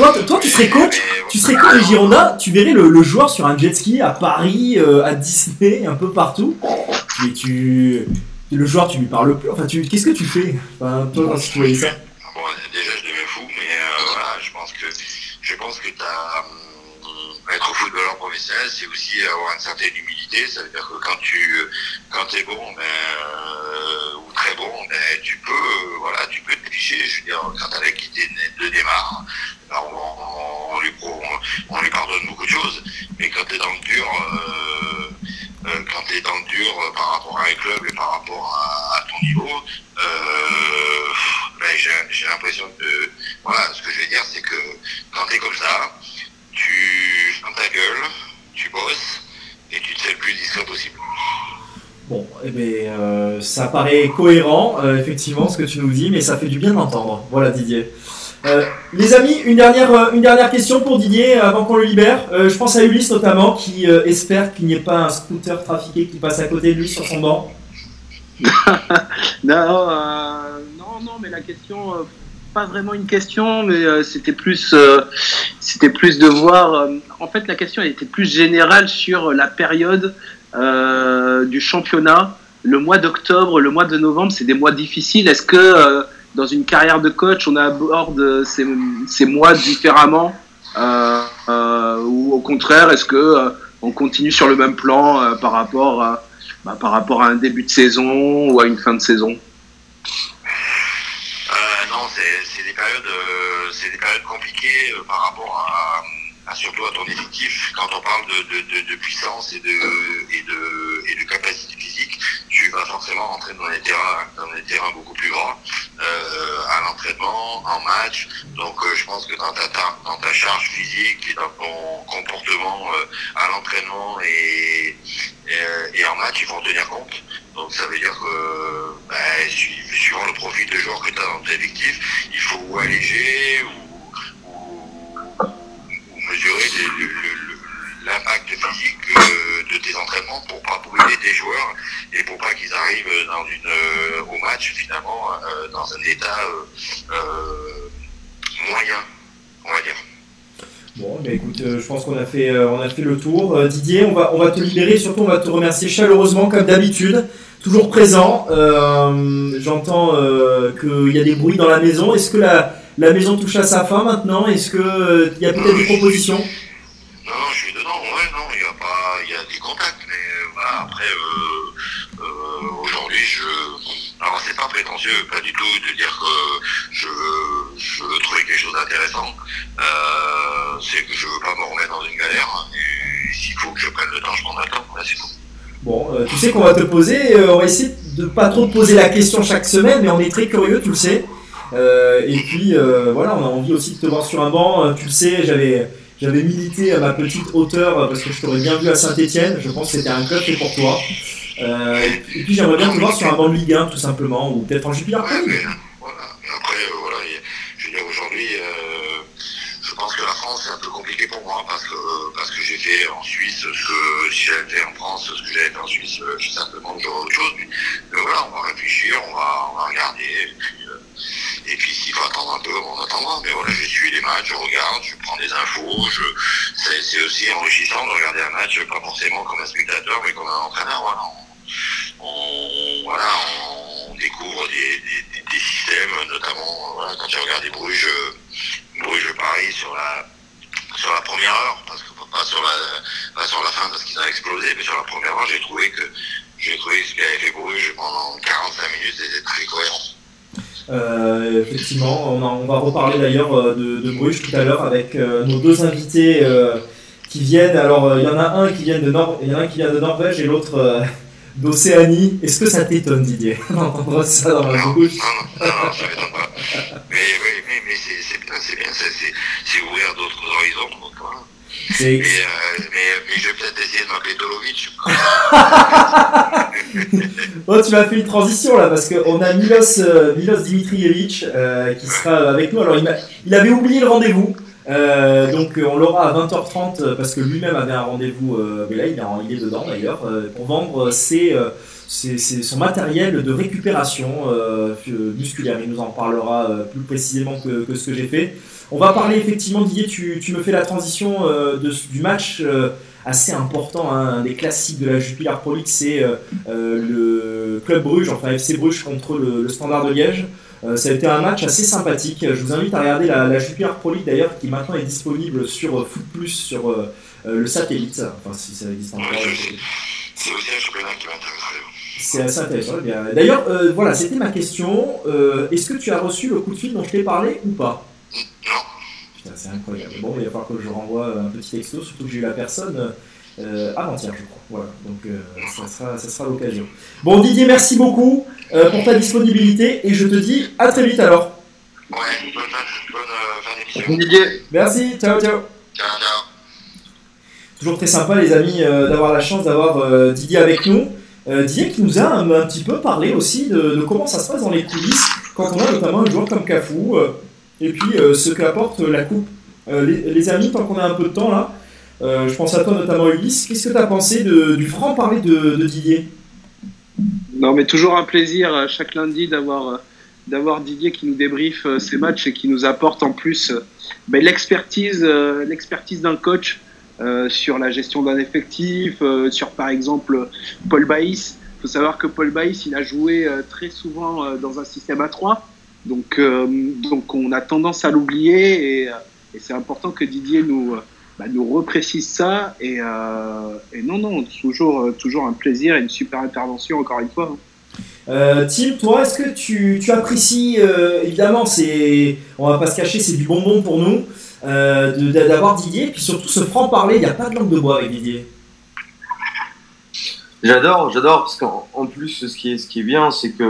toi, toi, tu serais coach, tu serais coach des Girondins, tu verrais le, joueur sur un jet ski à Paris, euh, à Disney, un peu partout. Et tu, le joueur, tu lui parles plus. Enfin, tu, qu'est-ce que tu fais? Enfin, toi, quand tu voyais ça Bon, déjà, je deviens fou, mais voilà, je pense que je pense que as être footballeur professionnel, c'est aussi avoir une certaine humilité. Ça veut dire que quand tu quand es bon, ben, euh, ou très bon, ben, tu peux voilà, tu peux te tricher. Je veux dire, quand mec qui de démarre, on, on, lui, on, lui pardonne beaucoup de choses. Mais quand tu es dans le dur, euh, euh, quand tu es dans le dur par rapport à un club et par rapport à, ton niveau, ben, j'ai l'impression que voilà, ce que je veux dire, c'est que quand tu es comme ça, ta gueule, tu bosses et tu te fais le plus discret possible. Bon, eh bien, euh, ça paraît cohérent, euh, effectivement, ce que tu nous dis, mais ça fait du bien d'entendre. Voilà, Didier. Euh, les amis, une dernière, une dernière question pour Didier avant qu'on le libère. Euh, je pense à Ulysse notamment qui euh, espère qu'il n'y ait pas un scooter trafiqué qui passe à côté de lui sur son banc. non, euh, non, non, mais la question, euh, pas vraiment une question, mais euh, c'était plus, euh, c'était plus de voir. euh, en fait, la question était plus générale sur la période du championnat. Le mois d'octobre, le mois de novembre, c'est des mois difficiles. Est-ce que dans une carrière de coach, on aborde ces, mois différemment, ou au contraire, est-ce que on continue sur le même plan par rapport à bah, par rapport à un début de saison ou à une fin de saison Euh, non, c'est c'est des euh, c'est des périodes compliquées euh, par rapport à, surtout à ton effectif. Quand on parle de, puissance et de et de capacité physique, tu vas forcément rentrer dans des terrains, dans des terrains beaucoup plus grands euh, à l'entraînement, en match. Donc, euh, je pense que dans ta, ta- dans ta charge physique et dans ton comportement euh, à l'entraînement et, et, en match, il faut en tenir compte. Donc ça veut dire que ben, su- suivant le profil de joueur que tu as dans ton effectif, il faut alléger ou, ou, mesurer le- l'impact physique euh, de tes entraînements pour pas brûler tes joueurs et pour pas qu'ils arrivent dans une, euh, au match finalement euh, dans un état moyen, on va dire. Bon, bah écoute, euh, je pense qu'on a fait, euh, on a fait le tour. Euh, Didier, on va, on va te libérer, surtout on va te remercier chaleureusement comme d'habitude, toujours présent. J'entends qu'il y a des bruits dans la maison. Est-ce que la, la maison touche à sa fin maintenant? Est-ce qu'il y a peut-être des propositions? Prétentieux, pas du tout, de dire que je, je veux trouver quelque chose d'intéressant, euh, c'est que je veux pas me remettre dans une galère, et s'il faut que je prenne le temps, je prendrai le temps, c'est tout. Bon, euh, tu sais qu'on va te poser, euh, on va essayer de pas trop te poser la question chaque semaine, mais on est très curieux, tu le sais. Et puis voilà, on a envie aussi de te voir sur un banc. Tu le sais, j'avais j'avais milité à ma petite hauteur parce que je t'aurais bien vu à Saint-Etienne. Je pense que c'était un club fait pour toi. Euh, et puis, j'aimerais bien te voir sur un banc de Ligue 1 tout simplement, ou peut-être en Jupiler Ouais, mais, League. voilà. Et après, euh, voilà, je veux dire, aujourd'hui, euh, je pense que la France, c'est un peu compliqué pour moi parce que, parce que j'ai fait en Suisse ce que j'avais fait en France, ce que j'avais fait en Suisse, euh, je sais simplement j'aurais autre chose. Mais, mais voilà, on va réfléchir, on va, on va regarder. Et puis, euh, s'il faut attendre un peu, on attendra. Mais voilà, je suis les matchs, je regarde, je prends des infos. Je, c'est aussi enrichissant de regarder un match, pas forcément comme un spectateur, mais comme un entraîneur. Voilà. On, voilà, on découvre des, des, systèmes, notamment euh, voilà, quand j'ai regardé Bruges, euh, Bruges Paris sur la première heure, parce que pas sur la pas sur la fin parce qu'ils ont explosé, mais sur la première heure, j'ai trouvé que j'ai trouvé que ce fait Bruges pendant 45 minutes était très cohérent. Euh, effectivement, on, va reparler d'ailleurs de, Bruges tout à l'heure avec nos deux invités qui viennent. Alors, il y en a un qui vient de Nor il y en a un qui vient de Norvège et l'autre d'Océanie. Est-ce que ça t'étonne, Didier, d'entendre ça dans la Non, bouche non, non, non, ça m'étonne pas. Mais oui, mais, mais c'est bien, c'est bien, c'est- ouvrir d'autres horizons. Euh, mais, je vais peut-être essayer de m'appeler Dolovic. Oh, tu m'as fait une transition là parce qu'on a Milos, euh, Milos Dimitrievich euh, qui sera avec nous. Alors, il, il avait oublié le rendez-vous. Euh, donc euh, on l'aura à 20h30 euh, parce que lui-même avait un rendez-vous, il est, dedans d'ailleurs, pour vendre ses, son matériel de récupération musculaire. Il nous en parlera plus précisément que, ce que j'ai fait. On va parler effectivement, Didier, tu, tu me fais la transition du match assez important, hein, un des classiques de la Jupiler Pro League, c'est le Club Bruges, enfin FC Bruges contre le Standard de Liège. Euh, ça a été un match assez sympathique. Je vous invite à regarder la, la Jupiler Pro League d'ailleurs, qui maintenant est disponible sur euh, Foot Plus, sur euh, le satellite. Enfin, si ça existe encore. C'est aussi un championnat qui m'intéresserait. C'est assez intéressant. eh. D'ailleurs, euh, voilà, c'était ma question. Est-ce que tu as reçu le coup de fil dont je t'ai parlé ou pas? Non. Putain, c'est incroyable. Bon, il va falloir que je renvoie un petit texto, surtout que j'ai eu la personne euh, avant-hier, je crois. Voilà, donc euh, ça sera, ça sera l'occasion. Bon, Didier, merci beaucoup euh, pour ta disponibilité et je te dis à très vite alors. Ouais, bonne fin, bonne, euh, Didier, Merci, ciao, ciao. Ciao, ciao. Toujours très sympa, les amis, euh, d'avoir la chance d'avoir euh, Didier avec nous. Euh, Didier qui nous a un, un petit peu parlé aussi de, de comment ça se passe dans les coulisses quand on a notamment un joueur comme Cafou. Euh, et puis euh, ce qu'apporte la coupe. Euh, les, les amis, tant qu'on a un peu de temps là, euh, je pense à toi notamment Ulysse, qu'est-ce que tu as pensé du franc-parler de, de Didier? Non, mais toujours un plaisir euh, chaque lundi d'avoir euh, d'avoir Didier qui nous débriefe ses matchs et qui nous apporte en plus ben, l'expertise l'expertise d'un coach sur la gestion d'un effectif, sur par exemple Paul Baïs. Il faut savoir que Paul Baïs, il a joué très souvent dans un système à 3. Donc, donc on a tendance à l'oublier et, c'est important que Didier nous, bah, nous reprécise ça. Et, euh, et non, non, toujours, euh, toujours un plaisir et une super intervention encore une fois. hein. Euh, Tim, toi, est-ce que tu, tu apprécies, euh, évidemment, c'est, on va pas se cacher, c'est du bonbon pour nous, euh, d'avoir Didier, puis surtout ce franc-parler, il n'y a pas de langue de bois avec Didier. J'adore, j'adore, parce qu'en en plus, ce qui est, ce qui est bien, c'est que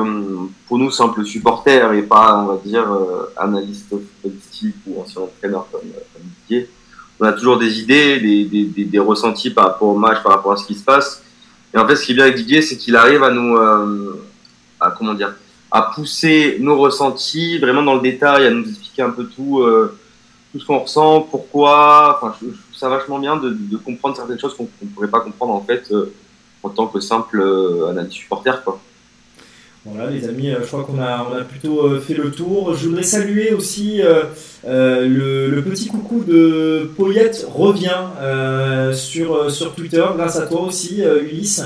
pour nous, simples supporters et pas, on va dire, euh, analystes footballistiques ou anciens entraîneurs comme, euh, comme Didier, on a toujours des idées, des, des, des, ressentis par rapport au match, par rapport à ce qui se passe. Et en fait, ce qui est bien avec Didier, c'est qu'il arrive à nous, euh, à comment dire, à pousser nos ressentis vraiment dans le détail, à nous expliquer un peu tout, euh, tout ce qu'on ressent, pourquoi. Enfin, je, trouve ça vachement bien de, comprendre certaines choses qu'on ne pourrait pas comprendre en fait. euh, en tant que simple analyste supporter. Quoi. Voilà les amis, euh, je crois qu'on a, on a plutôt euh, fait le tour. Je voudrais saluer aussi euh, le, petit coucou de Poyette revient sur, sur Twitter, grâce à toi aussi Ulysse.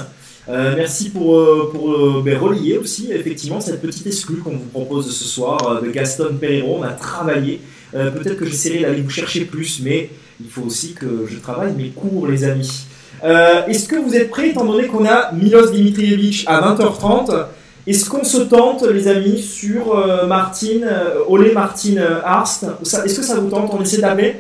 Merci pour, pour ben, relier aussi effectivement cette petite exclue qu'on vous propose ce soir de Gaston Perreiro. On a travaillé. Peut-être que j'essaierai d'aller vous chercher plus, mais il faut aussi que je travaille mes cours les amis. Est-ce que vous êtes prêts, étant donné qu'on a Milos Dimitrievich à 20h30 Est-ce qu'on se tente, les amis, sur euh, Martin, euh, Olé Martin euh, Arst? Ça- Est-ce que ça vous tente? On essaie d'appeler?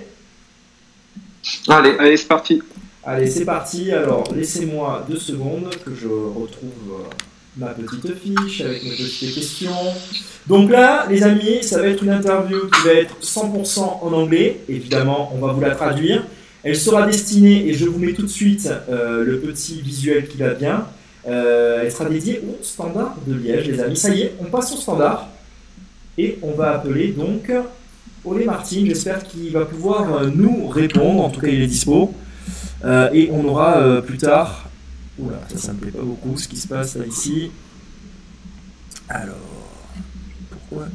Allez, Allez, c'est parti. Allez, c'est parti. Alors, laissez-moi deux secondes que je retrouve euh, ma petite fiche avec mes petites questions. Donc là, les amis, ça va être une interview qui va être 100% en anglais. Évidemment, on va vous la traduire. Elle sera destinée, et je vous mets tout de suite euh, le petit visuel qui va bien. Euh, elle sera dédiée au standard de Liège, les amis. Ça y est, on passe au standard. Et on va appeler donc Olé Martin. J'espère qu'il va pouvoir euh, nous répondre. En tout cas, il est dispo. Euh, et on aura plus tard. Oula, ça, ça me plaît pas beaucoup ce qui se passe là ici. Alors, pourquoi?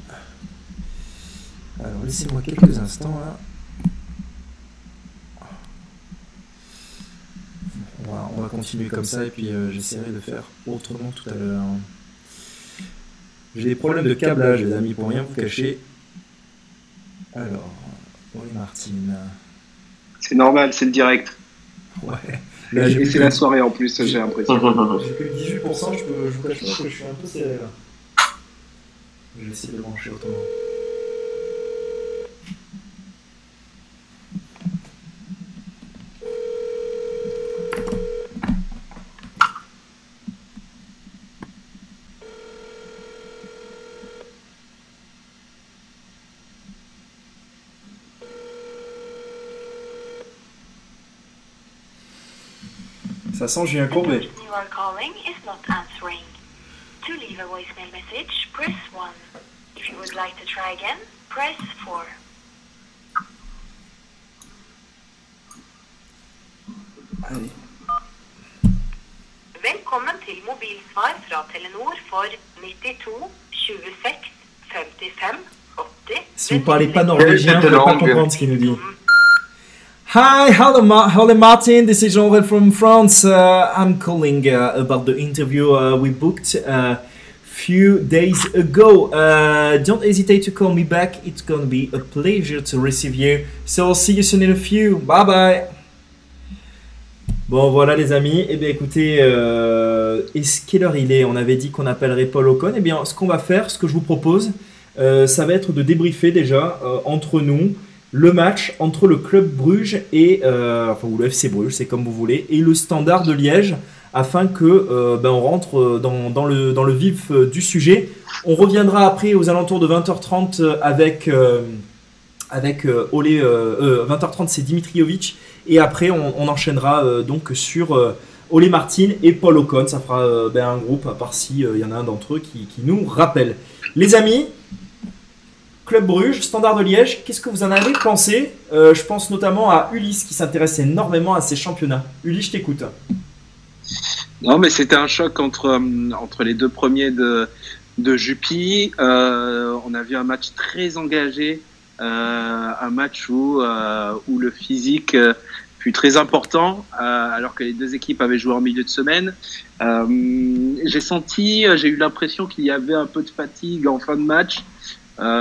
Alors, laissez-moi quelques instants là. On va, on va continuer comme ça et puis euh, j'essaierai de faire autrement tout à l'heure. J'ai des problèmes de câblage, les amis, pour rien vous cacher. Alors, oui, Martine. C'est normal, c'est le direct. Ouais. Là, Et c'est que- la soirée en plus, j'ai l'impression. J'ai que 18%, je, peux, je vous cache pas que je suis un peu serré là. Je vais essayer de brancher autrement. Sent Julien Courbet. person you are calling is not answering. To leave a voicemail message, press 1. If you would like to try again, press 4. Allez. Velkommen til mobilsvar fra Telenor for 92 26 55 80. Si vous parlez pas norvégien, vous pouvez pas comprendre ce qu'il nous dit. Hi, hello, Ma- hello Martin. This is Jean from France. Uh, I'm calling uh, about the interview uh, we booked a few days ago. Uh, don't hesitate to call me back. It's gonna be a pleasure to receive you. So I'll see you soon in a few. Bye bye. Bon voilà les amis, eh bien écoutez, euh, est-ce quelle heure il est? On avait dit qu'on appellerait Paul Ocon. Eh bien ce qu'on va faire, ce que je vous propose, euh, ça va être de débriefer déjà euh, entre nous le match entre le club Bruges et euh, enfin ou le FC Bruges, c'est comme vous voulez, et le Standard de Liège, afin que euh, ben, on rentre euh, dans, le, dans le vif du sujet. On reviendra après aux alentours de 20h30 euh, avec avec Olé, euh, euh, 20h30 c'est Dimitriovic et après on, enchaînera donc sur Olé Martin et Paul Ocon. Ça fera ben, un groupe à part si il y en a un d'entre eux qui, qui nous rappelle. Les amis, Club Bruges, Standard de Liège, qu'est-ce que vous en avez pensé? Euh, Je pense notamment à Ulysse qui s'intéresse énormément à ces championnats. Ulysse, je t'écoute. Non, mais c'était un choc entre, euh, entre les deux premiers de, de Juppie. Euh, on a vu un match très engagé, un match où, où le physique fut très important, alors que les deux équipes avaient joué en milieu de semaine. J'ai senti, j'ai eu l'impression qu'il y avait un peu de fatigue en fin de match,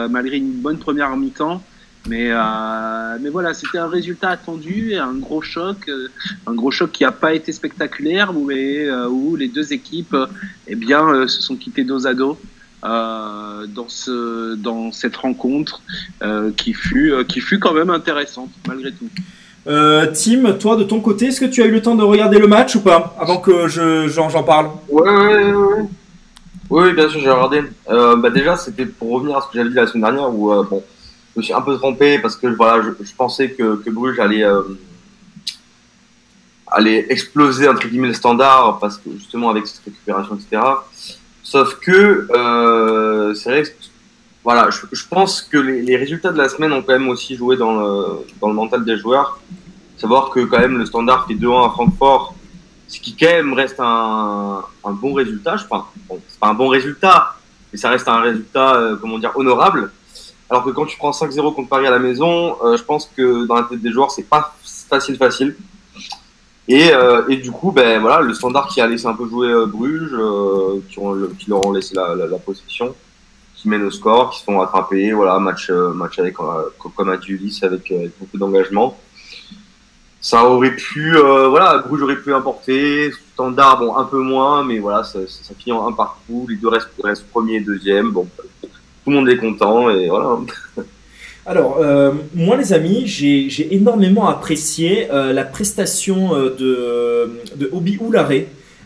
malgré une bonne première mi-temps. Mais, euh, mais voilà, c'était un résultat attendu, et un gros choc, euh, un gros choc qui n'a pas été spectaculaire, mais euh, où les deux équipes, euh, eh bien, euh, se sont quittées dos à dos euh, dans ce, dans cette rencontre euh, qui fut, euh, qui fut quand même intéressante malgré tout. Euh, Tim, toi de ton côté, est-ce que tu as eu le temps de regarder le match ou pas Avant que je, j'en, j'en parle? Ouais, ouais, ouais. Oui, bien sûr, j'ai regardé. Euh, bah déjà, c'était pour revenir à ce que j'avais dit la semaine dernière, où euh, bon, je me suis un peu trompé parce que voilà, je, pensais que, que Bruges allait, euh, allait exploser entre guillemets le standard parce que justement avec cette récupération, etc. Sauf que euh, c'est vrai que voilà, je, pense que les, les résultats de la semaine ont quand même aussi joué dans le, dans le mental des joueurs. Savoir que quand même le standard fait 2-1 à Francfort, ce qui quand même reste un, bon résultat. Je pense, c'est pas un bon résultat, mais ça reste un résultat, euh, comment dire, honorable. Alors que quand tu prends 5-0 contre Paris à la maison, euh, je pense que dans la tête des joueurs, c'est pas facile, facile. Et, euh, et du coup, ben voilà, le standard qui a laissé un peu jouer Bruges, qui, leur ont laissé la, la, possession, qui mènent au score, qui se font attraper, voilà, match, match avec, comme a dit avec beaucoup d'engagement ça aurait pu, euh, voilà, Bruges aurait pu importer, Standard, bon, un peu moins, mais voilà, ça, ça, finit en un partout, les deux restent, restent premier et deuxième, bon, tout le monde est content, et voilà. Alors, euh, moi les amis, j'ai, j'ai énormément apprécié euh, la prestation euh, de, de Obi Oulare,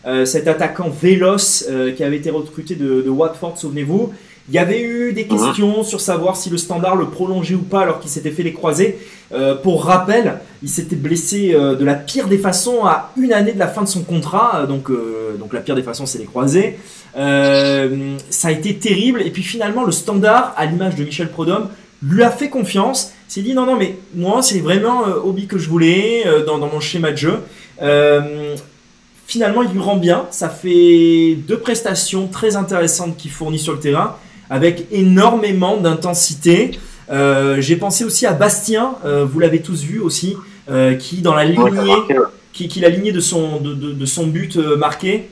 euh, cet attaquant véloce euh, qui avait été recruté de, de Watford, souvenez-vous. Il y avait eu des questions sur savoir si le standard le prolongeait ou pas alors qu'il s'était fait les croisés. Euh, pour rappel, il s'était blessé euh, de la pire des façons à une année de la fin de son contrat. Euh, Donc, euh, donc la pire des façons, c'est les croisés. Euh, ça a été terrible. Et puis finalement, le standard, à l'image de Michel Prodhomme, lui a fait confiance. S'est dit non, non, mais moi, c'est vraiment Obi que je voulais euh, dans, dans mon schéma de jeu. Euh, finalement, il lui rend bien. Ça fait deux prestations très intéressantes qu'il fournit sur le terrain avec énormément d'intensité. Euh, J'ai pensé aussi à Bastien, euh, vous l'avez tous vu aussi, euh, qui dans la lignée ouais. qui, qui la lignée de son, de, de- de son but marqué,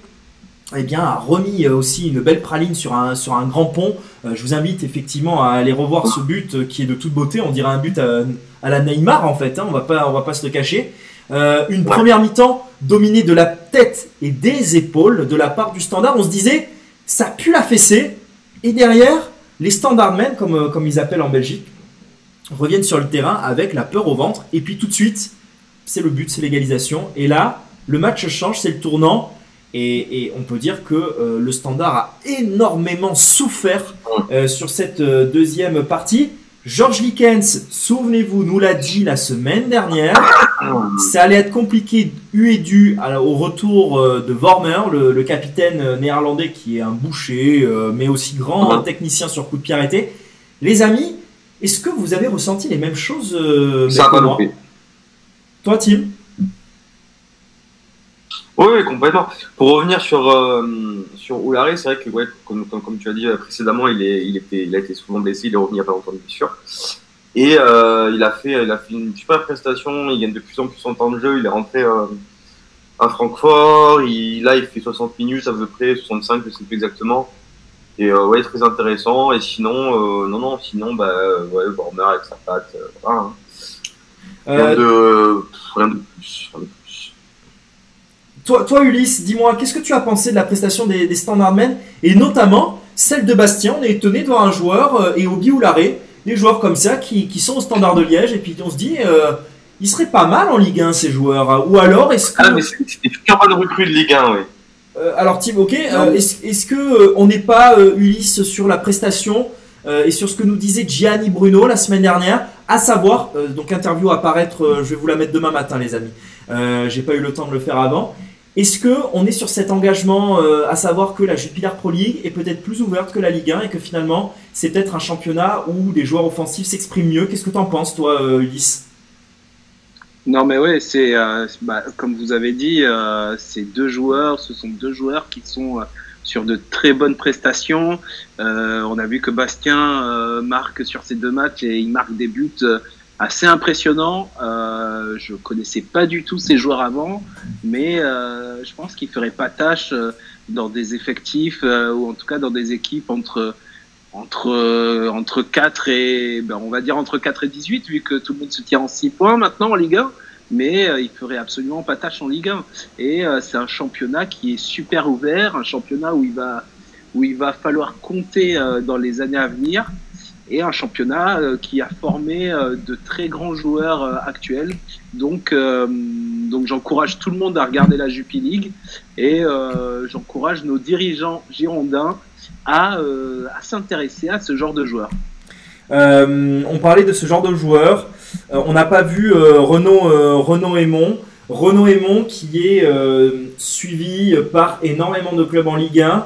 eh bien, a remis aussi une belle praline sur un, sur un grand pont. Je vous invite effectivement à aller revoir ce but qui est de toute beauté. On dirait un but à, à la Neymar en fait. hein, on va pas, on va pas se le cacher. Une première mi-temps dominée de la tête et des épaules de la part du Standard. On se disait, ça pue la fessée. Et derrière, les Standardmen, comme, euh, comme ils appellent en Belgique, reviennent sur le terrain avec la peur au ventre. Et puis tout de suite, c'est le but, c'est l'égalisation. Et là, le match change, c'est le tournant. Et, et on peut dire que euh, le Standard a énormément souffert euh, sur cette euh, deuxième partie. Georges Likens, souvenez-vous, nous l'a dit la semaine dernière. Ça allait être compliqué, eu et dû au retour euh, de Vormer, le, le capitaine euh, néerlandais qui est un boucher, euh, mais aussi grand Ouais. technicien sur coup de pied arrêté. Les amis, est-ce que vous avez ressenti les mêmes choses euh, Ça a que pas moi loupé. Toi, Tim? Oui, oui, complètement. Pour revenir sur, euh, sur Oulare, c'est vrai que, ouais, comme, comme, comme tu as dit euh, précédemment, il, est, il, était, il a été souvent blessé, il est revenu il n'y a pas longtemps de blessure. Et euh, il, a fait, il a fait une super prestation, il gagne de plus en plus son temps de jeu, il est rentré euh, à Francfort, il, là il fait 60 minutes à peu près, 65, je sais plus exactement. Et euh, ouais, très intéressant. Et sinon, non, non, sinon, bah, ouais, Vormer avec sa patte, voilà. hein. Rien, de, rien de plus. Rien de plus. Toi, toi Ulysse, dis-moi, qu'est-ce que tu as pensé de la prestation des, des Standardmen et notamment celle de Bastien? On est étonné de voir un joueur euh, et Obi Oulare, des joueurs comme ça qui, qui sont au Standard de Liège et puis on se dit, euh, ils seraient pas mal en Ligue 1 ces joueurs. Ou alors est-ce que Ah, mais c'est- une bonne recrue de Ligue 1, oui. Euh, alors Tim, ok, euh, est-ce que euh, on n'est pas euh, Ulysse sur la prestation euh, et sur ce que nous disait Gianni Bruno la semaine dernière, à savoir euh, donc interview à paraître, euh, je vais vous la mettre demain matin les amis. Euh, J'ai pas eu le temps de le faire avant. Est-ce que on est sur cet engagement, euh, à savoir que la Jupiler Pro League est peut-être plus ouverte que la Ligue 1 et que finalement c'est peut-être un championnat où des joueurs offensifs s'expriment mieux? Qu'est-ce que tu en penses, toi, euh, Ulysse? Non, mais ouais, c'est euh, bah, comme vous avez dit, ces deux joueurs, ce sont deux joueurs qui sont sur de très bonnes prestations. On a vu que Bastien marque sur ces deux matchs et il marque des buts assez impressionnants. Euh, je connaissais pas du tout ces joueurs avant, mais euh, je pense qu'il ferait pas tâche euh, dans des effectifs euh, ou en tout cas dans des équipes entre entre entre 4 et ben, on va dire entre 4 et 18 vu que tout le monde se tire en 6 points maintenant en Ligue 1 mais il ferait absolument pas tâche en Ligue 1 et c'est un championnat qui est super ouvert un championnat où il va où il va falloir compter dans les années à venir et un championnat euh, qui a formé euh, de très grands joueurs euh, actuels donc donc j'encourage tout le monde à regarder la Jupiler League et j'encourage nos dirigeants girondins à, à s'intéresser à ce genre de joueurs. On parlait de ce genre de joueurs. Euh, on n'a pas vu Renaud, Renaud Aymon. Renaud Aymon qui est suivi par énormément de clubs en Ligue 1.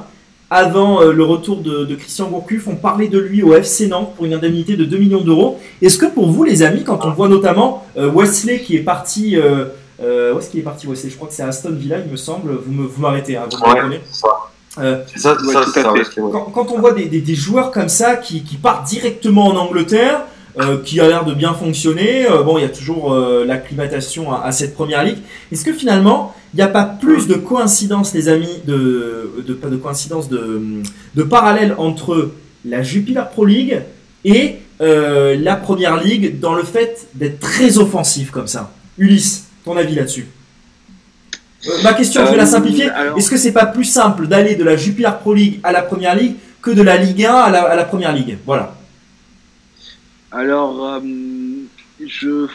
Avant euh, le retour de, de Christian Gourcuff, on parlait de lui au FC Nantes pour une indemnité de 2 millions d'euros. Est-ce que pour vous, les amis, quand on voit notamment euh, Wesley qui est parti, euh, euh, où est-ce qu'il est parti Wesley? Je crois que c'est Aston Villa, il me semble. Vous me- vous m'arrêtez, hein, vous Ouais. Euh, ça, ça, ça. ouais. quand, quand on voit des, des- des joueurs comme ça qui, qui partent directement en Angleterre, euh, qui a l'air de bien fonctionner, euh, bon, il y a toujours euh, l'acclimatation à, à cette première ligue. Est-ce que finalement, il n'y a pas plus de coïncidence, les amis, de, de pas de coïncidence, de, de parallèle entre la Jupiler Pro League et euh, la première ligue dans le fait d'être très offensif comme ça? Ulysse, ton avis là-dessus? Euh, Ma question, je vais la simplifier. alors- Est-ce que c'est pas plus simple d'aller de la Jupiler Pro League à la Première Ligue que de la Ligue 1 à la, à la Première Ligue? Voilà. Alors, euh, je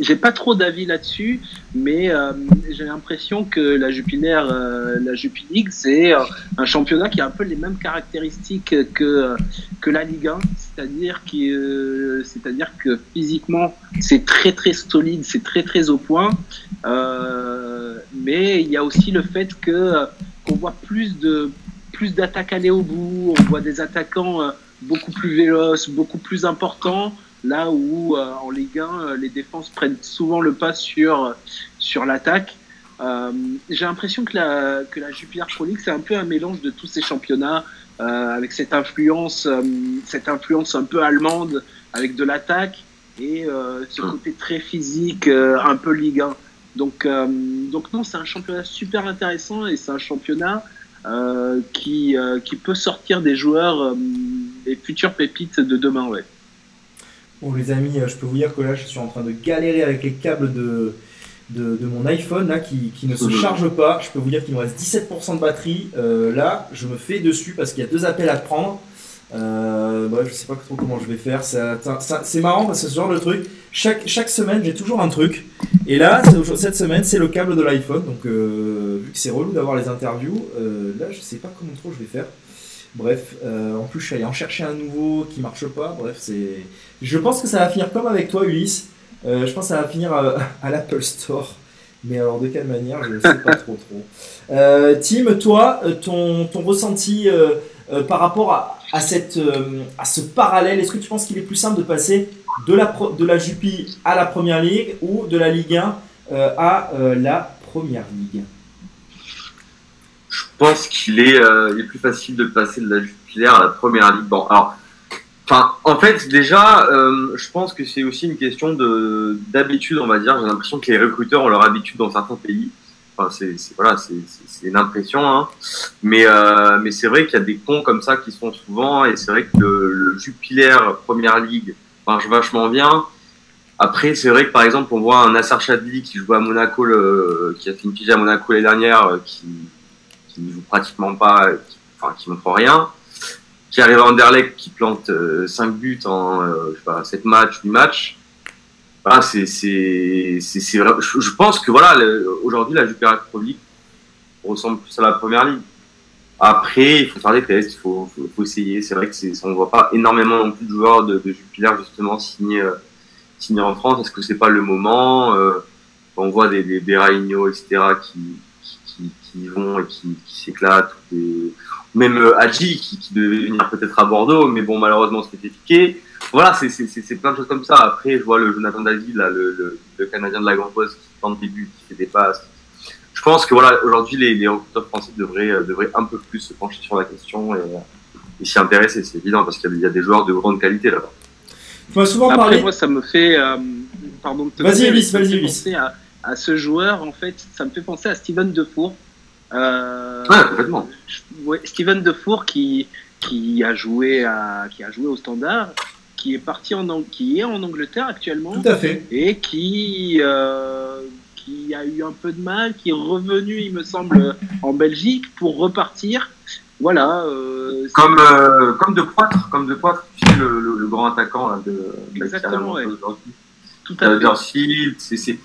j'ai pas trop d'avis là-dessus, mais euh, j'ai l'impression que la Jupiler, euh, la League, c'est euh, un championnat qui a un peu les mêmes caractéristiques que que la Ligue 1, c'est-à-dire qui, euh, c'est-à-dire que physiquement c'est très très solide, c'est très très au point, euh, mais il y a aussi le fait que qu'on voit plus de plus d'attaques aller au bout, on voit des attaquants beaucoup plus véloces, beaucoup plus importants, là où euh, en Ligue 1, euh, les défenses prennent souvent le pas sur, sur l'attaque. Euh, J'ai l'impression que la, que la Jupiler Pro League, c'est un peu un mélange de tous ces championnats, euh, avec cette influence, euh, cette influence un peu allemande, avec de l'attaque, et euh, ce côté très physique, euh, un peu Ligue 1. Donc, euh, donc non, c'est un championnat super intéressant, et c'est un championnat euh, qui, euh, qui peut sortir des joueurs, des futures pépites de demain, ouais. Bon, les amis, euh, je peux vous dire que là, je suis en train de galérer avec les câbles de, de, de mon iPhone là, qui, qui ne se charge pas. Je peux vous dire qu'il me reste 17% de batterie. Euh, là, je me fais dessus parce qu'il y a deux appels à prendre. Euh, bref, je sais pas trop comment je vais faire. C'est marrant parce que ce genre de truc, chaque, chaque semaine, j'ai toujours un truc. Et là, cette semaine, c'est le câble de l'iPhone. Donc, euh, vu que c'est relou d'avoir les interviews, euh, là, je sais pas comment trop je vais faire. Bref, euh, en plus, je suis allé en chercher un nouveau qui marche pas. Bref, c'est. Je pense que ça va finir comme avec toi, Ulysse. Euh, je pense que ça va finir à, à l'Apple Store. Mais alors, de quelle manière, je ne sais pas trop trop. Euh, Tim, toi, euh, ton, ton ressenti euh, euh, par rapport à, à, cette, euh, à ce parallèle, est-ce que tu penses qu'il est plus simple de passer de la, pro- de la Jupi à la Première Ligue ou de la Ligue 1 euh, à euh, la Première Ligue? Pense qu'il est, euh, est plus facile de passer de la Jupiler à la première ligue. Bon, alors, en fait, déjà, euh, je pense que c'est aussi une question de d'habitude, on va dire. J'ai l'impression que les recruteurs ont leur habitude dans certains pays. Enfin, c'est c'est- voilà, c'est c'est- hein. Mais euh, mais c'est vrai qu'il y a des cons comme ça qui se font souvent, et c'est vrai que le, le Première Ligue marche vachement bien. Après, c'est vrai que par exemple, on voit un Nasser Chadli qui joue à Monaco, qui a fait une pige à Monaco l'année dernière, qui qui ne joue pratiquement pas, euh, qui, enfin qui montre rien, qui arrive à Anderlecht qui plante 5 buts en euh, sais pas, 7 matchs, 8 matchs. C'est c'est c'est c'est. Je, pense que voilà, aujourd'hui la Jupiler Pro League ressemble plus à la première ligue. Après, il faut faire des tests, il faut, essayer. C'est vrai que c'est, on ne voit pas énormément non plus de joueurs de, de Jupiler justement signés, euh, signés en France. Est-ce que c'est pas le moment euh, On voit des, des, etc. qui, qui, y vont et qui, qui s'éclatent. Et... Même euh, Hadji qui, qui devait venir peut-être à Bordeaux, mais bon, malheureusement, c'était piqué. Voilà, c'est c'est- c'est- c'est plein de choses comme ça. Après, je vois le Jonathan David, là, le, le, le Canadien de la Grande Poste, qui tente des buts, qui fait des passes. Je pense que voilà, aujourd'hui, les, les recruteurs français devraient, euh, devraient un peu plus se pencher sur la question et, et s'y intéresser, c'est évident, parce qu'il y a- il y a des joueurs de grande qualité là-bas. Tu souvent Après, parlé. moi, ça me fait. euh, pardon de te Vas-y, Ulysse, vas-y, Ulysse. À, à ce joueur, en fait, ça me fait penser à Steven Defour. Euh, Ouais, complètement. ouais, Steven Defour qui, qui, a joué à, qui a joué au Standard, qui est parti en, Ang- qui est en Angleterre actuellement Tout à fait. et qui, euh, qui a eu un peu de mal, qui est revenu, il me semble, en Belgique pour repartir. Voilà. euh, Comme, euh, comme de Poitre, comme de Poitre, tu sais, le, le, le grand attaquant là, de, de Exactement, ouais. aujourd'hui. tout à fait. Huddersfield, c'est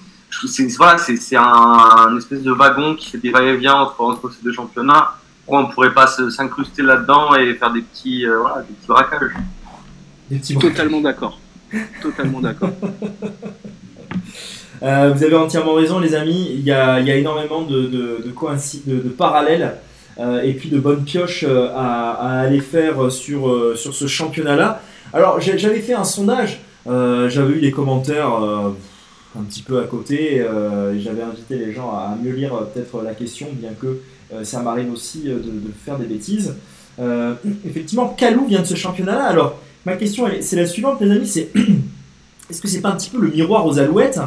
c'est voilà, c'est c'est un, un espèce de wagon qui fait des va-et-vient entre, entre ces deux championnats. Pourquoi on pourrait pas s'incruster là-dedans et faire des petits euh, voilà, des petits braquages Des petits Totalement d'accord. Totalement d'accord. Euh, vous avez entièrement raison, les amis. Il y a, il y a énormément de, de, de, de- de parallèles euh, et puis de bonnes pioches euh, à, à aller faire sur, euh, sur ce championnat-là. Alors, j'avais fait un sondage. euh, j'avais eu des commentaires euh, un petit peu à côté. euh, j'avais invité les gens à mieux lire euh, peut-être la question, bien que euh, ça m'arrive aussi de, faire des bêtises. Effectivement, Calou vient de ce championnat-là. Alors, ma question, c'est la suivante, les amis. C'est est-ce que c'est pas un petit peu le miroir aux Alouettes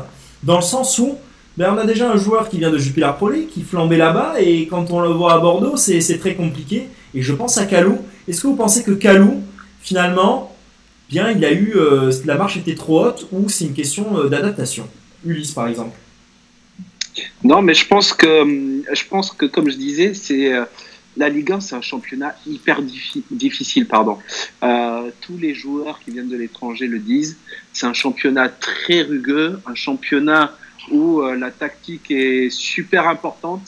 dans le sens où ben, on a déjà un joueur qui vient de Jupiler Pro qui flambait là-bas, et quand on le voit à Bordeaux, c'est très compliqué. Et je pense à Calou. Est-ce que vous pensez que Calou, finalement, bien, il a eu euh, la marche était trop haute, ou c'est une question euh, d'adaptation Ulysse, par exemple. Non, mais je pense que, hum, je pense que comme je disais, c'est euh, la Ligue 1, c'est un championnat hyper diffi- difficile. Pardon. Euh, tous les joueurs qui viennent de l'étranger le disent. C'est un championnat très rugueux, un championnat où euh, la tactique est super importante.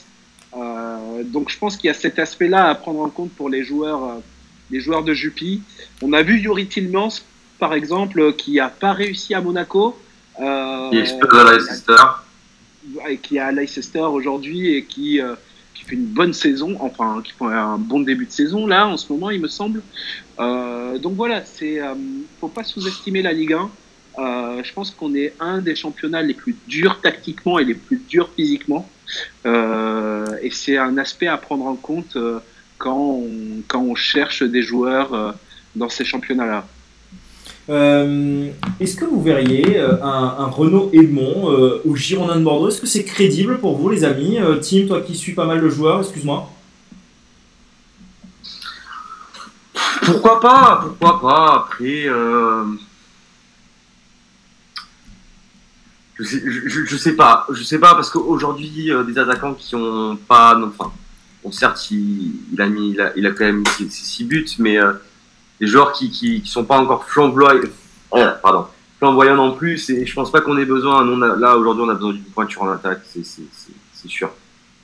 Euh, donc, je pense qu'il y a cet aspect-là à prendre en compte pour les joueurs, euh, les joueurs de Juppie. On a vu Yuri Tillmans, par exemple, qui a pas réussi à Monaco. Euh, Il explose à Leicester. et qui est à Leicester aujourd'hui et qui, euh, qui fait une bonne saison, enfin qui fait un bon début de saison là en ce moment il me semble. Euh, donc voilà, c'est euh, faut pas sous-estimer la Ligue 1. Euh, je pense qu'on est un des championnats les plus durs tactiquement et les plus durs physiquement. Euh, et c'est un aspect à prendre en compte euh, quand, on, quand on cherche des joueurs dans ces championnats-là. Euh, Est-ce que vous verriez euh, un, Renaud Edmond euh, au Girondin de Bordeaux? Est-ce que c'est crédible pour vous, les amis? Euh, Tim, toi qui suis pas mal de joueurs, excuse-moi. Pourquoi pas Pourquoi pas? Après, je, sais, sais pas. Je sais pas parce qu'aujourd'hui, des attaquants qui ont pas, non, enfin, bon, certes, il, a mis, il a, il quand même mis ses, ses six buts, mais des joueurs qui, qui, qui sont pas encore flamboyants, euh, pardon, flamboyants non plus. Et je pense pas qu'on ait besoin. Nous, on a- là, aujourd'hui, on a besoin d'une pointure en attaque, c'est c'est- c'est- c'est sûr.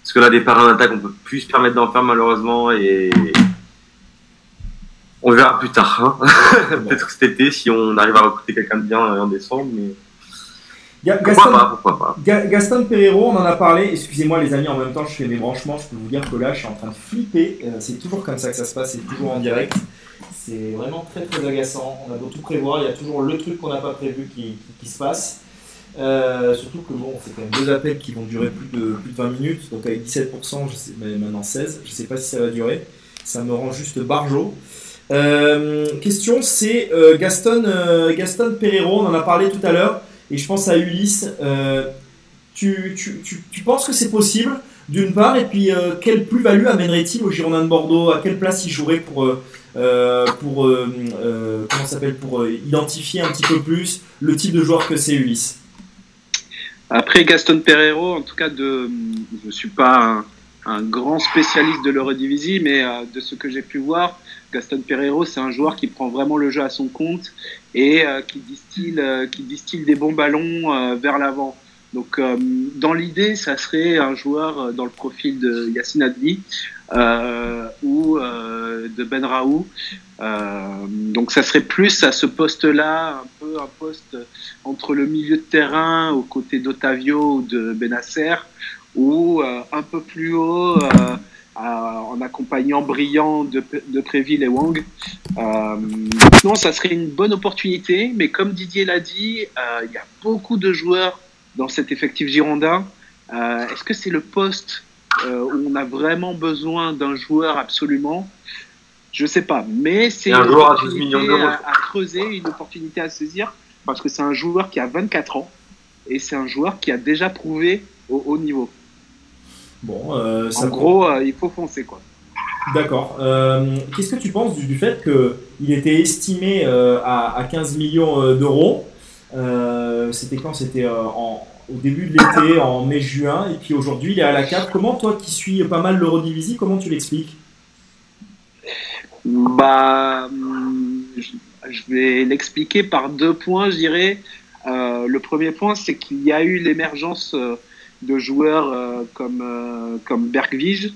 Parce que là, des parrains en attaque, on peut plus se permettre d'en faire malheureusement et on verra plus tard. hein. Peut-être cet été si on arrive à recruter quelqu'un de bien euh, en décembre, mais Ga- pourquoi Gaston, pas, pourquoi pas. Ga- Gaston Pereiro, on en a parlé. Excusez-moi, les amis, en même temps, je fais mes branchements. Je peux vous dire que là, je suis en train de flipper. Euh, c'est toujours comme ça que ça se passe, c'est toujours en direct. C'est vraiment très très agaçant. On a beau tout prévoir, il y a toujours le truc qu'on n'a pas prévu qui, qui- se passe. Euh, surtout que bon, c'est quand même deux appels qui vont durer plus de, plus de 20 minutes, donc avec 17%, je sais, maintenant 16, je sais pas si ça va durer. Ça me rend juste barjo. Euh, question, c'est euh, Gaston, Gaston Pereiro, on en a parlé tout à l'heure, et je pense à Ulysse. Tu, tu, tu, tu penses que c'est possible, d'une part, et puis quelle plus-value amènerait-il au Girondin de Bordeaux? À quelle place il jouerait pour, pour, euh, euh, comment s'appelle, pour euh, identifier un petit peu plus le type de joueur que c'est Ulysse Après Gaston Pereiro, en tout cas, je suis pas un, grand spécialiste de l'Eurodivisie, mais euh, de ce que j'ai pu voir, Gaston Pereiro, c'est un joueur qui prend vraiment le jeu à son compte et euh, qui distille, euh, qui distille des bons ballons euh, vers l'avant. Donc, euh, dans l'idée, ça serait un joueur euh, dans le profil de Yassine Adli euh, ou euh, de Ben Raoult. Euh, donc, ça serait plus à ce poste-là, un peu un poste entre le milieu de terrain aux côtés d'Otavio ou de Benasser, ou euh, un peu plus haut euh, en accompagnant Brillant de, de Préville et Wang. Euh, non, ça serait une bonne opportunité, mais comme Didier l'a dit, il y a beaucoup de joueurs dans cet effectif girondin. Est-ce que c'est le poste où on a vraiment besoin d'un joueur absolument je sais pas, mais c'est une opportunité à, à, creuser, une opportunité à saisir, parce que c'est un joueur qui a 24 ans et c'est un joueur qui a déjà prouvé au haut niveau. Bon, euh, en gros, euh, il faut foncer quoi. D'accord. Euh, qu'est-ce que tu penses du, fait qu'il était estimé à, à, 15 millions d'euros? C'était quand? C'était au début de l'été, en mai-juin, et puis aujourd'hui il est à la CAP. Comment toi qui suis pas mal l'Eurodivisie, comment tu l'expliques? Bah, je vais l'expliquer par deux points, je dirais. Euh, le premier point, c'est qu'il y a eu l'émergence euh, de joueurs euh, comme, comme Bergvige.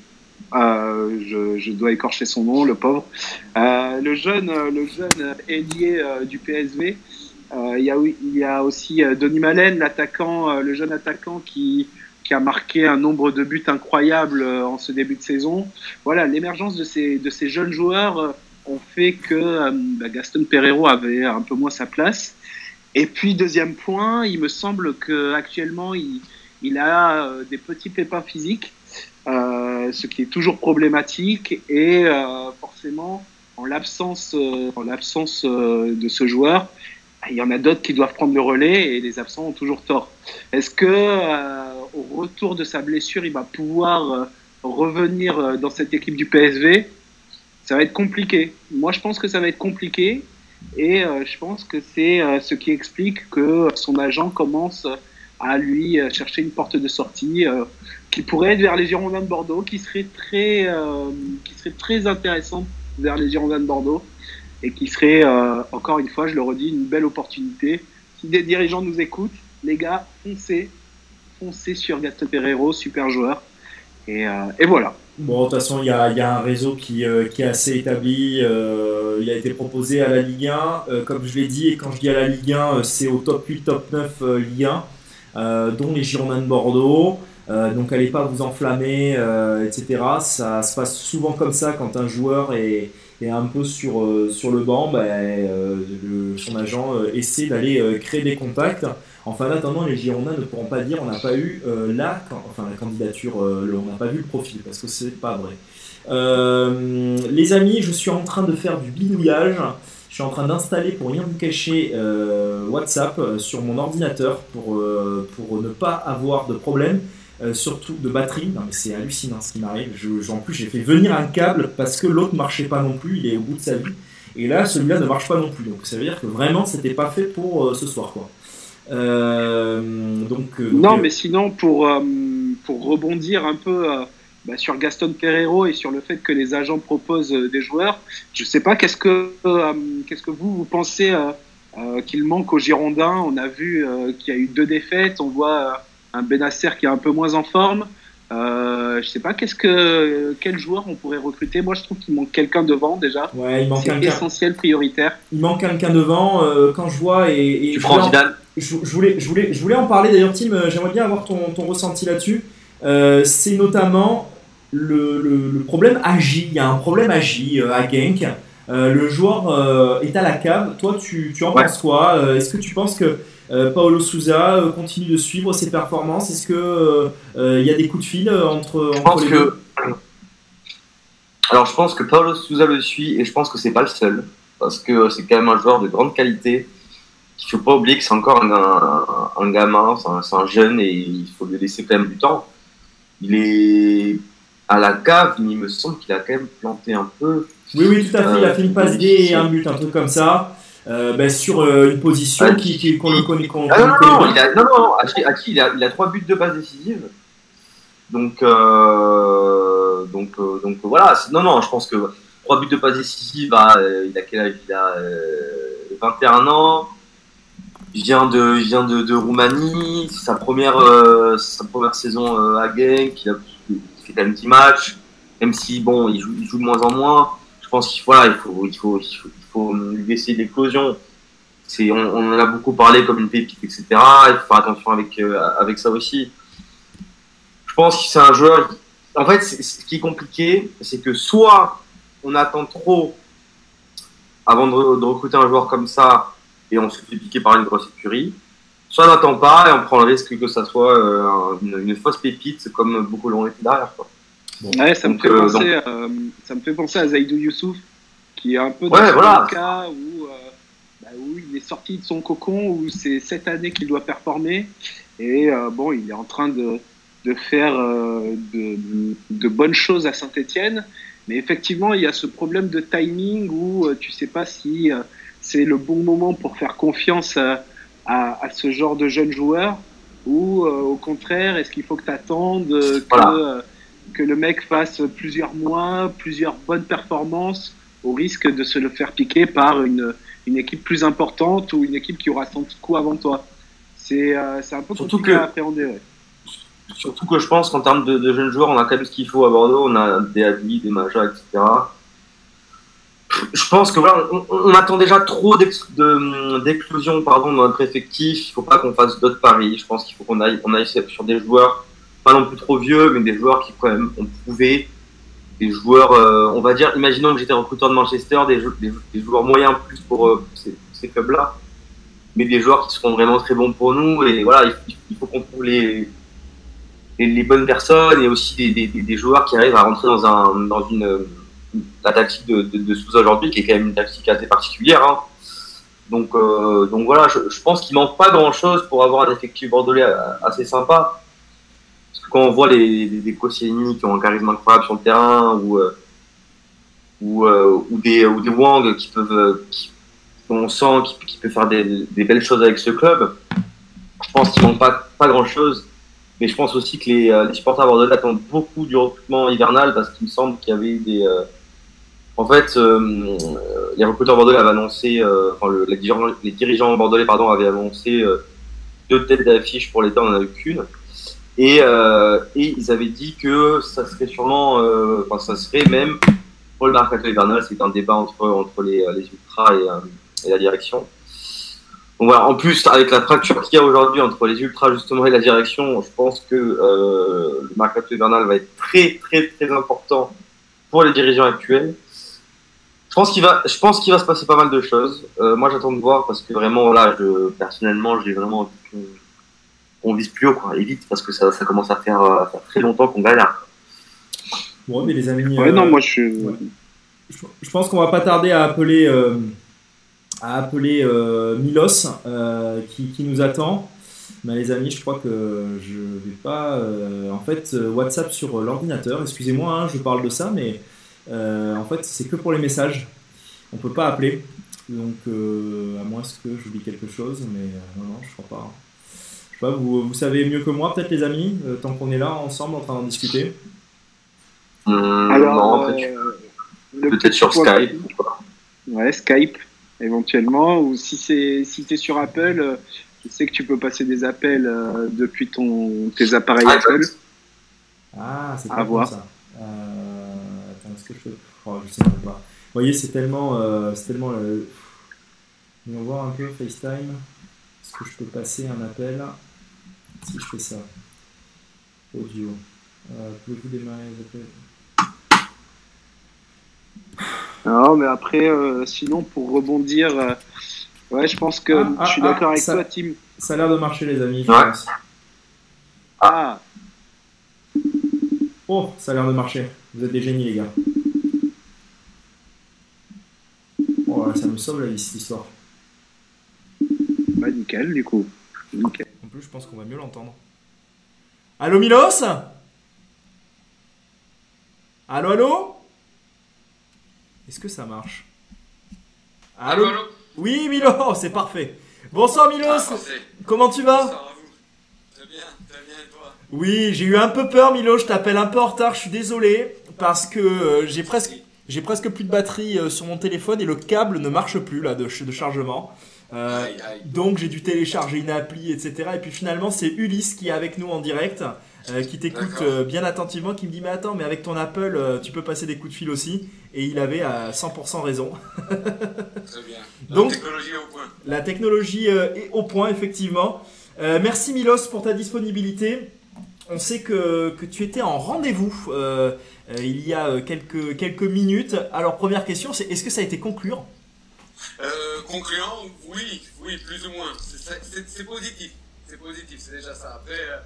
Je, je, dois écorcher son nom, le pauvre. le jeune, le jeune ailier du PSV. Il, y a, il y a aussi Denis Malen, l'attaquant, le jeune attaquant qui, qui a marqué un nombre de buts incroyables euh, en ce début de saison. Voilà, l'émergence de ces, de ces jeunes joueurs euh, ont fait que euh, bah, Gaston Pereiro avait un peu moins sa place. Et puis, deuxième point, il me semble qu'actuellement, il, il a des petits pépins physiques, euh, ce qui est toujours problématique. Et euh, forcément, en l'absence, en l'absence de ce joueur, il y en a d'autres qui doivent prendre le relais et les absents ont toujours tort. Est-ce que euh, au retour de sa blessure, il va pouvoir euh, revenir euh, dans cette équipe du PSV Ça va être compliqué. Moi, je pense que ça va être compliqué et je pense que c'est ce qui explique que son agent commence à lui chercher une porte de sortie qui pourrait être vers les Girondins de Bordeaux, qui serait très, qui serait très intéressante vers les Girondins de Bordeaux et qui serait, euh, encore une fois, je le redis, une belle opportunité. Si des dirigeants nous écoutent, les gars, foncez, foncez sur Gaston Pereiro, super joueur. Et, euh, voilà. Bon, de toute façon, il y a, un réseau qui, euh, qui, est assez établi. il a été proposé à la Ligue 1. comme je l'ai dit, et quand je dis à la Ligue 1, c'est au top 8, top 9 Ligue 1, dont les Girondins de Bordeaux. donc, allez pas vous enflammer, etc. Ça se passe souvent comme ça quand un joueur est et un peu sur, euh, sur le banc, bah, euh, son agent euh, essaie d'aller créer des contacts. Enfin, en attendant, les Girondins ne pourront pas dire on n'a pas eu la, enfin, la candidature, on n'a pas vu le profil, parce que c'est pas vrai. les amis, je suis en train de faire du bidouillage. Je suis en train d'installer, pour rien vous cacher, WhatsApp sur mon ordinateur pour, pour ne pas avoir de problème. Euh, surtout de batterie. Non, mais c'est hallucinant ce qui m'arrive. en plus, j'ai fait venir un câble parce que l'autre marchait pas non plus. Il est au bout de sa vie. Et là, celui-là ne marche pas non plus. Donc, ça veut dire que vraiment, c'était pas fait pour euh, ce soir, quoi. Euh, donc, non, mais sinon, pour, pour rebondir un peu bah, sur Gaston Pereiro et sur le fait que les agents proposent des joueurs, je sais pas, qu'est-ce que, qu'est-ce que vous, vous pensez qu'il manque aux Girondins On a vu qu'il y a eu deux défaites. On voit un Benasser qui est un peu moins en forme. Euh, je sais pas qu'est-ce que quel joueur on pourrait recruter? Moi, je trouve qu'il manque quelqu'un devant déjà. Ouais, il manque C'est essentiel, prioritaire. Il manque quelqu'un devant. Euh, quand je vois et, tu prends Zidane. Je, voulais, je voulais, je voulais en parler d'ailleurs, Tim. Euh, j'aimerais bien avoir ton, ton ressenti là-dessus. Euh, c'est notamment le, le, problème Agi. Il y a un problème Agi à Genk. le joueur est à la cave. Toi, tu, tu en penses quoi? Est-ce que tu penses que euh, Paolo Souza euh, continue de suivre ses performances. Est-ce que euh, y a des coups de fil entre, je pense que... Alors je pense que Paolo Souza le suit et je pense que c'est pas le seul parce que c'est quand même un joueur de grande qualité. Il faut pas oublier que c'est encore un, gamin, c'est un, jeune et il faut lui laisser quand même du temps. Il est à la cave, il me semble qu'il a quand même planté un peu. Oui, oui, tout à fait. il a fait une passe D et un but, un truc comme ça. Euh, ben, sur euh, une position qu'on qui, qui, le connaît. ah, non, non, non, il a, non, non, Aki, il a, il a trois buts de base décisive. Donc, euh, donc, donc voilà. Non, non, je pense que trois buts de passe décisive, bah, il a quel âge Il a 21 ans. Il vient de, il vient de, de Roumanie. C'est sa première, sa première saison à Genk. Il a fait un petit match. Même si, bon, il joue, il joue de moins en moins. Je pense qu'il faut, il faut, il faut, il faut faut lui laisser l'éclosion. C'est, on, on, en a beaucoup parlé comme une pépite, etc. Il faut faire attention avec, euh, avec ça aussi. Je pense que c'est un joueur. En fait, ce qui est compliqué, c'est que soit on attend trop avant de, re- de recruter un joueur comme ça et on se fait piquer par une grosse écurie, soit on n'attend pas et on prend le risque que ça soit euh, un- une, une fausse pépite comme beaucoup l'ont été derrière. Quoi. Ouais, ça me fait euh, penser, euh, ça me fait penser à Zaidou Youssouf, qui est un peu dans Ouais, voilà. cas où, euh, bah, où il est sorti de son cocon, où c'est cette année qu'il doit performer, et euh, bon, il est en train de, de faire euh, de, de bonnes choses à Saint-Etienne, mais effectivement, il y a ce problème de timing où euh, tu sais pas si euh, c'est le bon moment pour faire confiance à, à, à ce genre de jeunes joueurs, ou au contraire, est-ce qu'il faut que tu attendes que Voilà. que le mec fasse plusieurs mois, plusieurs bonnes performances, au risque de se le faire piquer par une, une équipe plus importante ou une équipe qui aura son coup avant toi. C'est euh, un peu Surtout compliqué que- à appréhender. ouais. Surtout que je pense qu'en termes de, de jeunes joueurs, on a quand même ce qu'il faut à Bordeaux. On a des Adli, des Maja, etc. Je pense que voilà, on, on attend déjà trop d'éclosion pardon, dans notre effectif. Il faut pas qu'on fasse d'autres paris. Je pense qu'il faut qu'on aille, on aille sur des joueurs, pas non plus trop vieux, mais des joueurs qui quand même ont prouvé. Des joueurs, euh, on va dire, imaginons que j'étais recruteur de Manchester, des, jou- des, des joueurs moyens plus pour euh, ces, clubs-là, mais des joueurs qui seront vraiment très bons pour nous. Et voilà, il, faut qu'on trouve les, les, bonnes personnes et aussi des, joueurs qui arrivent à rentrer dans, un, dans une, la tactique de, de, Sousa aujourd'hui, qui est quand même une tactique assez particulière. Hein. Donc, euh, donc voilà, je, je pense qu'il manque pas grand-chose pour avoir un effectif bordelais assez sympa. Quand on voit les, les, qui ont un charisme incroyable sur le terrain, ou, euh, euh, ou, des, ou des Wang qui peuvent, euh, on sent qui, qui peut faire des, belles choses avec ce club, je pense qu'il manque pas, pas grand-chose. Mais je pense aussi que les, les supporters bordelais attendent beaucoup du recrutement hivernal parce qu'il me semble qu'il y avait des. en fait, les recruteurs bordelais avaient annoncé, enfin, le- les, dirigeants, les dirigeants bordelais pardon, avaient annoncé deux têtes d'affiche pour l'été, on n'en a eu qu'une. Et, euh, et ils avaient dit que ça serait sûrement, euh, enfin, ça serait même pour le mercato hivernal, c'est un débat entre, entre les, les ultras et, euh, la direction. Donc voilà, en plus, avec la fracture qu'il y a aujourd'hui entre les ultras justement et la direction, je pense que euh, le mercato hivernal va être très très très important pour les dirigeants actuels. Je pense qu'il va, je pense qu'il va se passer pas mal de choses. Euh, moi, j'attends de voir parce que vraiment, là, je, personnellement, j'ai vraiment qu'on vise plus haut, quoi, et vite, parce que ça, ça commence à faire, à faire très longtemps qu'on galère. Bon, mais les amis. Ouais, euh, non, moi je suis. ouais. je, je pense qu'on va pas tarder à appeler, euh, à appeler euh, Milos euh, qui, qui nous attend. Mais les amis, je crois que je vais pas. euh, en fait, euh, WhatsApp sur l'ordinateur. Excusez-moi, hein, je parle de ça, mais euh, en fait, c'est que pour les messages. On peut pas appeler. Donc, euh, à moins que j'oublie quelque chose, mais euh, non, non, je crois pas. Vous, vous savez mieux que moi, peut-être les amis, euh, tant qu'on est là ensemble en train d'en discuter. Hum, Alors, non, après, tu- euh, peut-être sur Skype. ou quoi. Ouais, Skype, éventuellement. Ou si c'est si t'es sur Apple, euh, je sais que tu peux passer des appels euh, depuis ton, tes appareils Ah, Apple. Ah, c'est pas voir. ça. Euh, attends, est-ce que je peux. Oh, je sais même pas. Vous voyez, c'est tellement. euh, c'est tellement. Euh... On va voir un peu FaceTime. Est-ce que je peux passer un appel? Si je fais ça. Audio. Euh, Pouvez-vous démarrer les appels Non, mais après, euh, sinon, pour rebondir, euh, ouais, je pense que Ah, ah, je suis ah, d'accord avec ça- toi, Tim. Ça a l'air de marcher, les amis, je Ouais. pense. Ah, Oh, ça a l'air de marcher. Vous êtes des génies, les gars. Oh, là, ça me sauve la liste, cette histoire. bah nickel, du coup. Nickel. Plus, je pense qu'on va mieux l'entendre. Allô, Milos? Allô, allô? Est-ce que ça marche? Allô, allô Oui, Milos, c'est parfait. Bonsoir, Milos Ah. Comment tu vas? Bonsoir à vous. Très bien, très bien, et toi? Oui, j'ai eu un peu peur, Milos. Je t'appelle un peu en retard, je suis désolé. Parce que euh, j'ai presque, j'ai presque plus de batterie euh, sur mon téléphone et le câble ne marche plus là de chargement. Euh, Aïe, aïe. Donc j'ai dû télécharger une appli, etc. Et puis finalement c'est Ulysse qui est avec nous en direct, euh, qui t'écoute euh, bien attentivement, qui me dit mais attends mais avec ton Apple tu peux passer des coups de fil aussi. Et il avait à 100% raison. Très bien. La Donc- technologie au point. La technologie est au point effectivement. Merci Milos pour ta disponibilité. on sait que, que tu étais en rendez-vous il y a quelques, quelques minutes. Alors, première question, c'est est-ce que ça a été concluant Euh, concluant, oui, oui, plus ou moins. C'est- positif, c'est positif, c'est déjà ça. Après, euh,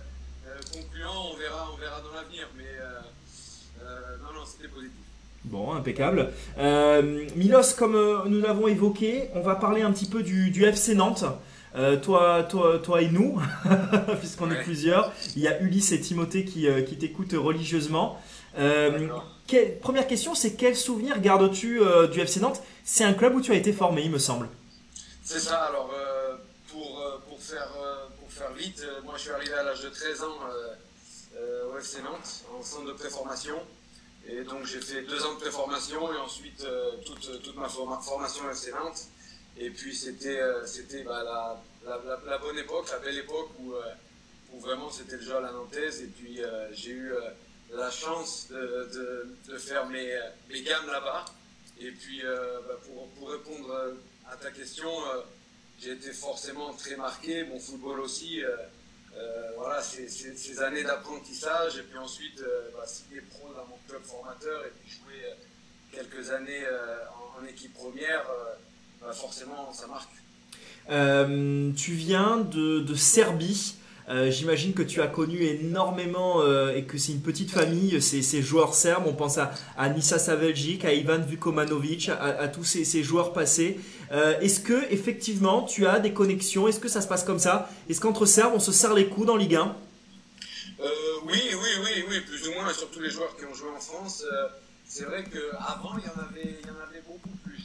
euh, concluant, on verra, on verra dans l'avenir, mais euh, non, non, c'était positif. Bon, impeccable. Milos, comme nous l'avons évoqué, on va parler un petit peu du, du FC Nantes. Euh, toi, toi, toi et nous, puisqu'on est plusieurs. Il y a Ulysse et Timothée qui, qui t'écoutent religieusement. Euh, Première question, c'est quel souvenir gardes-tu euh, du FC Nantes? C'est un club où tu as été formé, il me semble. C'est ça, alors euh, pour, euh, pour, faire, pour faire vite, moi je suis arrivé à l'âge de 13 ans au FC Nantes, en centre de préformation. Et donc j'ai fait deux ans de préformation et ensuite toute, toute ma forma- formation au FC Nantes. Et puis c'était c'était bah, la, la, bonne époque, la belle époque où, où vraiment c'était le jeu à la nantaise. Et puis j'ai eu la chance de, de, faire mes, mes gammes là-bas. Et puis euh, bah, pour, pour répondre euh, à ta question, euh, j'ai été forcément très marqué, mon football aussi. voilà, ces, années d'apprentissage, et puis ensuite bah, signer pro dans mon club formateur, et puis jouer quelques années en, équipe première, bah, forcément ça marque. Tu viens de, de Serbie. Euh, J'imagine que tu as connu énormément euh, et que c'est une petite famille, ces, ces joueurs serbes. On pense à, à Nisa Saveljic, à Ivan Vukomanovic, à, tous ces, ces joueurs passés. Euh, Est-ce que effectivement tu as des connexions? Est-ce que ça se passe comme ça? Est-ce qu'entre Serbes on se serre les coudes en Ligue 1 Euh, oui, oui, oui, oui, plus ou moins, surtout les joueurs qui ont joué en France. c'est vrai qu'avant, il y en avait, il y en avait beaucoup plus.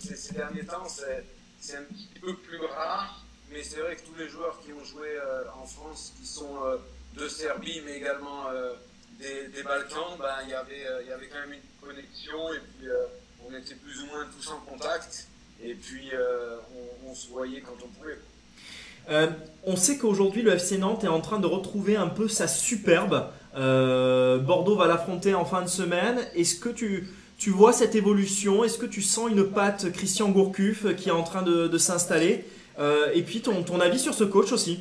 Ces, derniers temps, c'est un petit peu plus rare, mais c'est vrai que tous les joueurs qui ont joué euh, en France, qui sont euh, de Serbie, mais également euh, des, Balkans, ben, il, y avait, y avait quand même une connexion, et puis on était plus ou moins tous en contact, et puis on, se voyait quand on pouvait. On sait qu'aujourd'hui le FC Nantes est en train de retrouver un peu sa superbe. Bordeaux va l'affronter en fin de semaine. Est-ce que tu, tu vois cette évolution? Est-ce que tu sens une patte Christian Gourcuff qui est en train de, s'installer? Et puis ton, ton avis sur ce coach aussi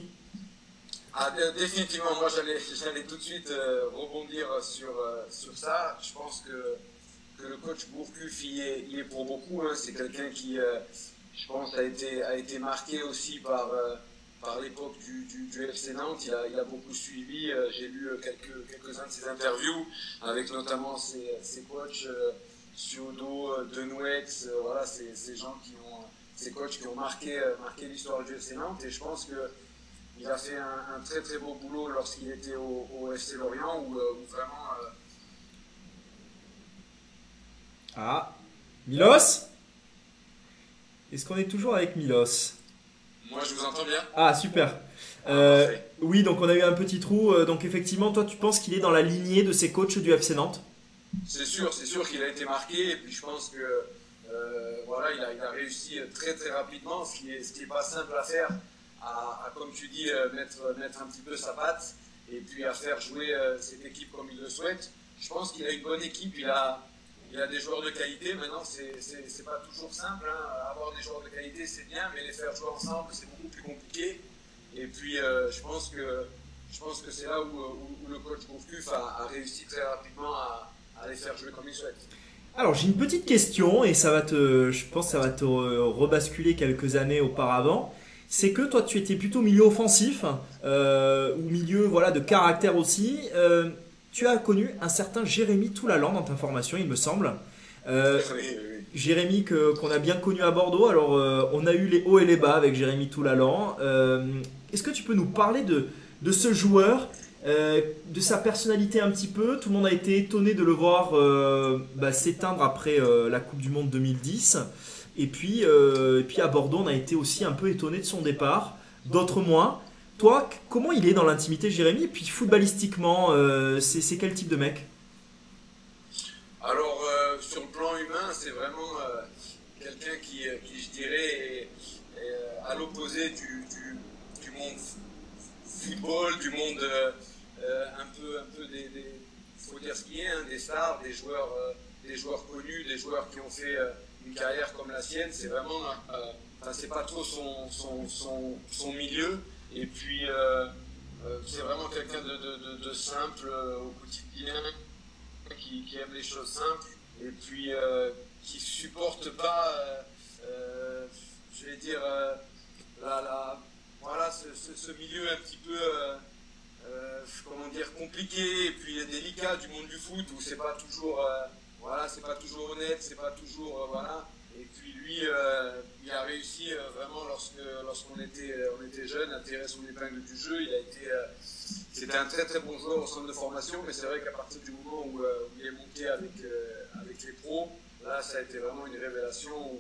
Ah, dé- définitivement, moi j'allais, tout de suite euh, rebondir sur, euh, sur ça. Je pense que, que le coach Gourcuff y est, y est pour beaucoup. hein. C'est quelqu'un qui, euh, je pense, a été, a été marqué aussi par, euh, par l'époque du, du, FC Nantes. Il a, il a beaucoup suivi. Euh, J'ai lu euh, quelques, quelques-uns de ses interviews, avec notamment ses, ses coachs euh, Suodo, euh, Denouex, euh, voilà, ces, ces gens qui ont, ces coachs qui ont marqué, euh, marqué l'histoire du FC Nantes. Et je pense que il a fait un, un très très beau boulot lorsqu'il était au, au FC Lorient où, euh, où vraiment euh, Ah, Milos? Est-ce qu'on est toujours avec Milos? Moi je vous entends bien? Ah, super. Euh, Parfait. oui, donc on a eu un petit trou. Donc effectivement, toi, tu penses qu'il est dans la lignée de ces coachs du FC Nantes? C'est sûr, c'est sûr qu'il a été marqué et puis je pense que euh, voilà, il a, réussi très très rapidement, ce qui est, ce qui est pas simple à faire, à, comme tu dis, euh, mettre, un petit peu sa patte et puis à faire jouer euh, cette équipe comme il le souhaite. Je pense qu'il a une bonne équipe, il a, des joueurs de qualité. Maintenant, c'est pas toujours simple. hein. Avoir des joueurs de qualité, c'est bien, mais les faire jouer ensemble, c'est beaucoup plus compliqué. Et puis, euh, je pense que c'est là où, le coach Gourcuff a, a réussi très rapidement à, à les faire jouer comme il souhaite. Alors j'ai une petite question et ça va te, je pense que ça va te re- rebasculer quelques années auparavant. C'est que toi tu étais plutôt milieu offensif euh, ou milieu voilà de caractère aussi. Euh, tu as connu un certain Jérémy Toulalan dans ta formation, il me semble. Euh, Oui, oui, oui. Jérémy que- qu'on a bien connu à Bordeaux. Alors euh, on a eu les hauts et les bas avec Jérémy Toulalan. Est-ce que tu peux nous parler de, de ce joueur, euh, de sa personnalité un petit peu Tout le monde a été étonné de le voir euh, bah, s'éteindre après euh, la Coupe du Monde 2010. Et puis, et puis à Bordeaux, on a été aussi un peu étonné de son départ, d'autres moins. Toi, comment il est dans l'intimité, Jérémy? Et puis footballistiquement, c'est quel type de mec? Alors, sur le plan humain, c'est vraiment quelqu'un qui, je dirais, est, à l'opposé du, monde football, du monde un peu, un peu des, des faut dire ce a, hein, des stars, des joueurs, euh, des joueurs connus, des joueurs qui ont fait euh, une carrière comme la sienne. C'est vraiment, euh, enfin, c'est pas trop son, son, son, son milieu. Et puis, euh, euh, c'est vraiment quelqu'un de, de, simple euh, au quotidien, qui, qui aime les choses simples et puis euh, qui supporte pas, euh, euh, je vais dire, euh, voilà, ce, milieu un petit peu, euh, euh, comment dire, compliqué et puis délicat du monde du foot où c'est pas toujours, euh, voilà, c'est pas toujours honnête, c'est pas toujours, euh, voilà. Et puis lui, euh, il a réussi euh, vraiment lorsque lorsqu'on était euh, on était jeune à tirer son épingle du jeu. Il a été euh, c'était un très très bon joueur au centre de formation, mais c'est vrai qu'à partir du moment où, euh, il est monté avec euh, avec les pros, là ça a été vraiment une révélation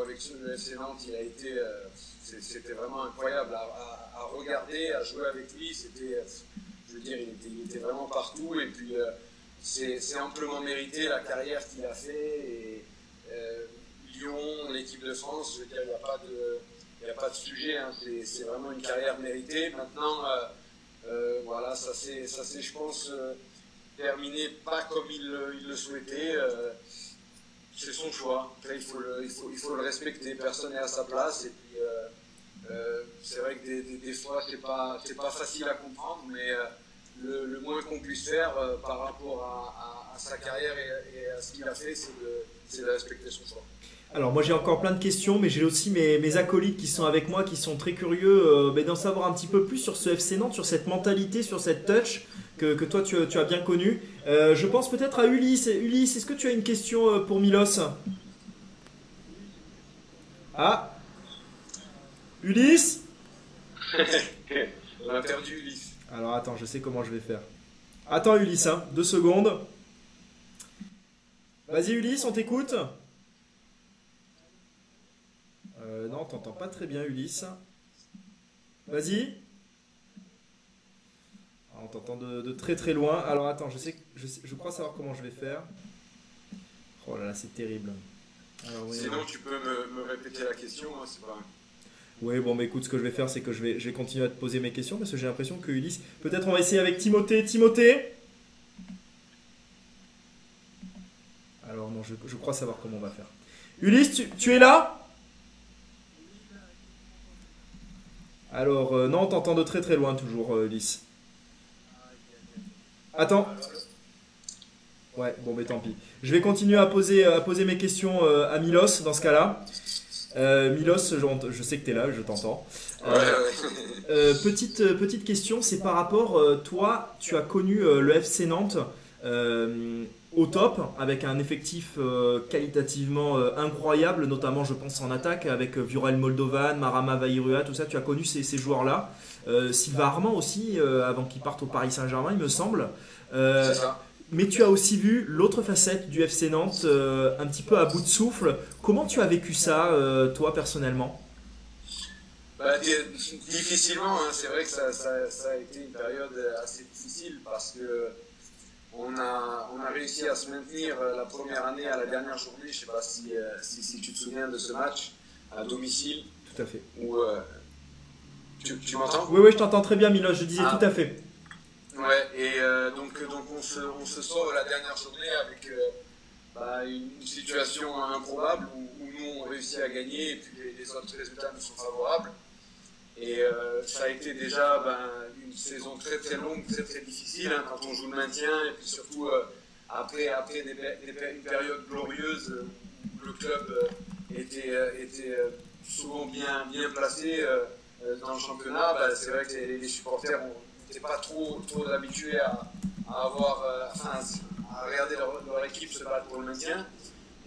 avec de FC Nantes, il a été euh, c'est- c'était vraiment incroyable à, regarder, à jouer avec lui. C'était euh, je veux dire, il était, vraiment partout et puis euh, c'est c'est amplement mérité la carrière qu'il a fait. Lyon, l'équipe de France, il n'y a pas de, a pas de sujet. hein. C'est c'est vraiment une carrière méritée. Maintenant, voilà, ça s'est, ça s'est, je pense, terminé pas comme le- il le souhaitait. C'est son choix. Il faut le, il faut, il faut respecter. Personne n'est à sa place. Et puis, euh, euh, c'est vrai que des, fois, c'est pas, c'est pas facile à comprendre, mais euh, le, moins qu'on puisse faire par rapport à, sa carrière et, à ce qu'il a fait, c'est de respecter son choix. Alors moi j'ai encore plein de questions, mais j'ai aussi mes, mes acolytes qui sont avec moi, qui sont très curieux euh, ben, d'en savoir un petit peu plus sur ce FC Nantes, sur cette mentalité, sur cette touch que, que toi tu, tu as bien connu. Euh, je pense peut-être à Ulysse. Ulysse, est-ce que tu as une question euh, pour Milos? Ah Ulysse On a perdu Ulysse. Alors attends, je sais comment je vais faire. Attends Ulysse, hein, deux secondes. Vas-y Ulysse, on t'écoute? Euh, non, t'entends pas très bien Ulysse. Vas-y. Ah, on t'entend de, de très très loin. Alors attends, je sais, je sais- je crois savoir comment je vais faire. Oh là là, c'est terrible. Alors, oui, Sinon, tu peux me, me répéter la question. hein, c'est pas... Oui, bon, mais écoute, ce que je vais faire, c'est que je vais, je vais continuer à te poser mes questions parce que j'ai l'impression que Ulysse. Peut-être on va essayer avec Timothée. Timothée Alors, non, je, je crois savoir comment on va faire. Ulysse, tu, tu es là? Alors, euh, non, on t'entend de très très loin toujours, euh, Ulysse. Attends. Ouais, bon, mais tant pis. Je vais continuer à poser, à poser mes questions euh, à Milos dans ce cas-là. Milos, je, je sais que tu es là, je t'entends. Petite, petite question, c'est par rapport, toi, tu as connu le FC Nantes au top, avec un effectif euh, qualitativement euh, incroyable, notamment je pense en attaque, avec euh, Viorel Moldovan, Marama Vairua, tout ça, tu as connu ces, ces joueurs-là. Euh, Sylvain Armand aussi, avant qu'il parte au Paris Saint-Germain, il me semble. Ça. mais tu as aussi vu l'autre facette du FC Nantes, un petit peu à bout de souffle. Comment tu as vécu ça, toi, personnellement? Bah, di- difficilement, hein. c'est vrai que ça, ça- ça a été une période assez difficile parce que on a, on a réussi à se maintenir euh, la première année à la dernière journée. Je sais pas si, euh, si, si tu te souviens de ce match à domicile Tout à fait. où euh, tu, tu m'entends? Oui, oui, je t'entends très bien, Milos, je disais Ah. tout à fait. Ouais, et euh, donc, donc on, se, on se sort la dernière journée avec euh, bah, une situation improbable où, où nous on réussit à gagner et puis les, les autres résultats nous sont favorables. Et euh, ça a été déjà ben, une saison très très longue, très très difficile hein, quand on joue le maintien et puis surtout euh, après, après des, des une période glorieuse euh, où le club euh, était, euh, était euh, souvent bien, bien placé euh, euh, dans le championnat. Ben, c'est vrai que les, supporters n'étaient pas trop, trop habitués à, à avoir, euh, à regarder leur, leur équipe se battre pour le maintien.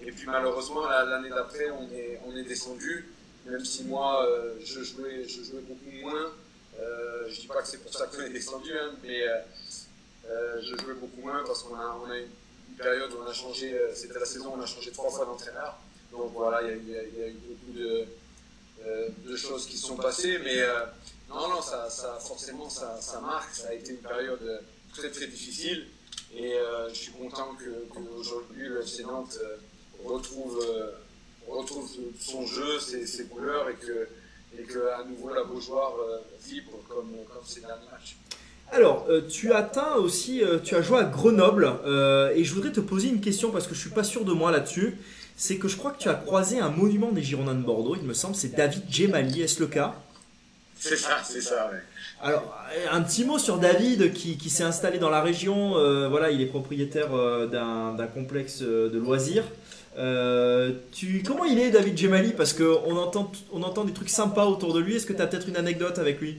Et puis malheureusement, la- l'année d'après, on est, on est descendu. Même si moi, euh, je, jouais, je jouais beaucoup moins. Euh, je dis pas que c'est pour ça qu'on est descendu, mais euh, euh, je jouais beaucoup moins parce qu'on a, eu une période où on a changé, c'était la saison où on a changé trois fois d'entraîneur. Donc voilà, il y a eu- beaucoup de, choses qui sont passées, mais non, non, ça, forcément, ça, marque. Ça a été une période très très difficile et je suis content que- qu'aujourd'hui le FC retrouve, retrouve son jeu, ses, ses couleurs et que, et que à nouveau la Beaujoire euh, vibre comme, comme ces derniers matchs. Alors, euh, tu as atteint aussi, euh, tu as joué à Grenoble, et je voudrais te poser une question parce que je suis pas sûr de moi là-dessus. C'est que je crois que tu as croisé un monument des Girondins de Bordeaux, il me semble, c'est David Gemali, est-ce le cas? C'est ça, c'est ça, ouais. Alors, un petit mot sur David qui, qui s'est installé dans la région. Euh, voilà, il est propriétaire d'un complexe de loisirs. Euh, tu, comment il est, David Gemali Parce qu'on entend, on entend des trucs sympas autour de lui. Est-ce que tu as peut-être une anecdote avec lui?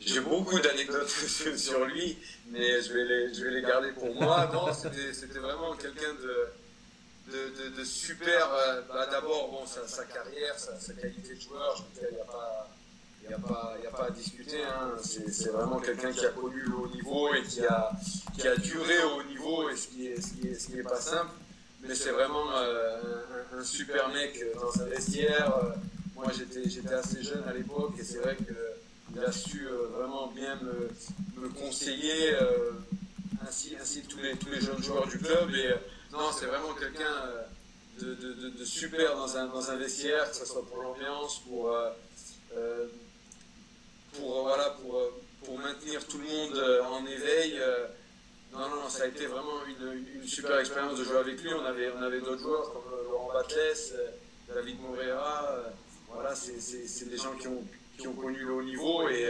J'ai beaucoup d'anecdotes sur, lui, mais je vais les, je vais les garder pour moi. Non, c'était c'était vraiment quelqu'un de, de, de, de super. euh, bah, D'abord, bon, sa, sa carrière, sa, sa qualité de joueur, je il n'y a pas. Il n'y a, pas- a à discuter, hein. c'est vraiment quelqu'un qui a connu le haut niveau et qui a, qui a duré au haut niveau, et ce qui est, ce qui est, ce qui est pas simple. Mais c'est vraiment euh, un, super mec euh, dans un vestiaire. Euh, Moi j'étais assez jeune à l'époque et c'est vrai qu'il a su vraiment bien me, conseiller, ainsi, que tous les, jeunes joueurs du club. Et non, c'est vraiment quelqu'un de, super dans un, dans un vestiaire, que ce soit pour l'ambiance, pour. pour, voilà, pour, pour maintenir tout le monde en éveil. Non, non, non, ça a été vraiment une, super expérience de jouer avec lui. On avait, on avait d'autres joueurs comme euh, Laurent Batles, euh, David Moreira. euh, voilà, c'est des gens qui ont, qui ont connu le haut niveau et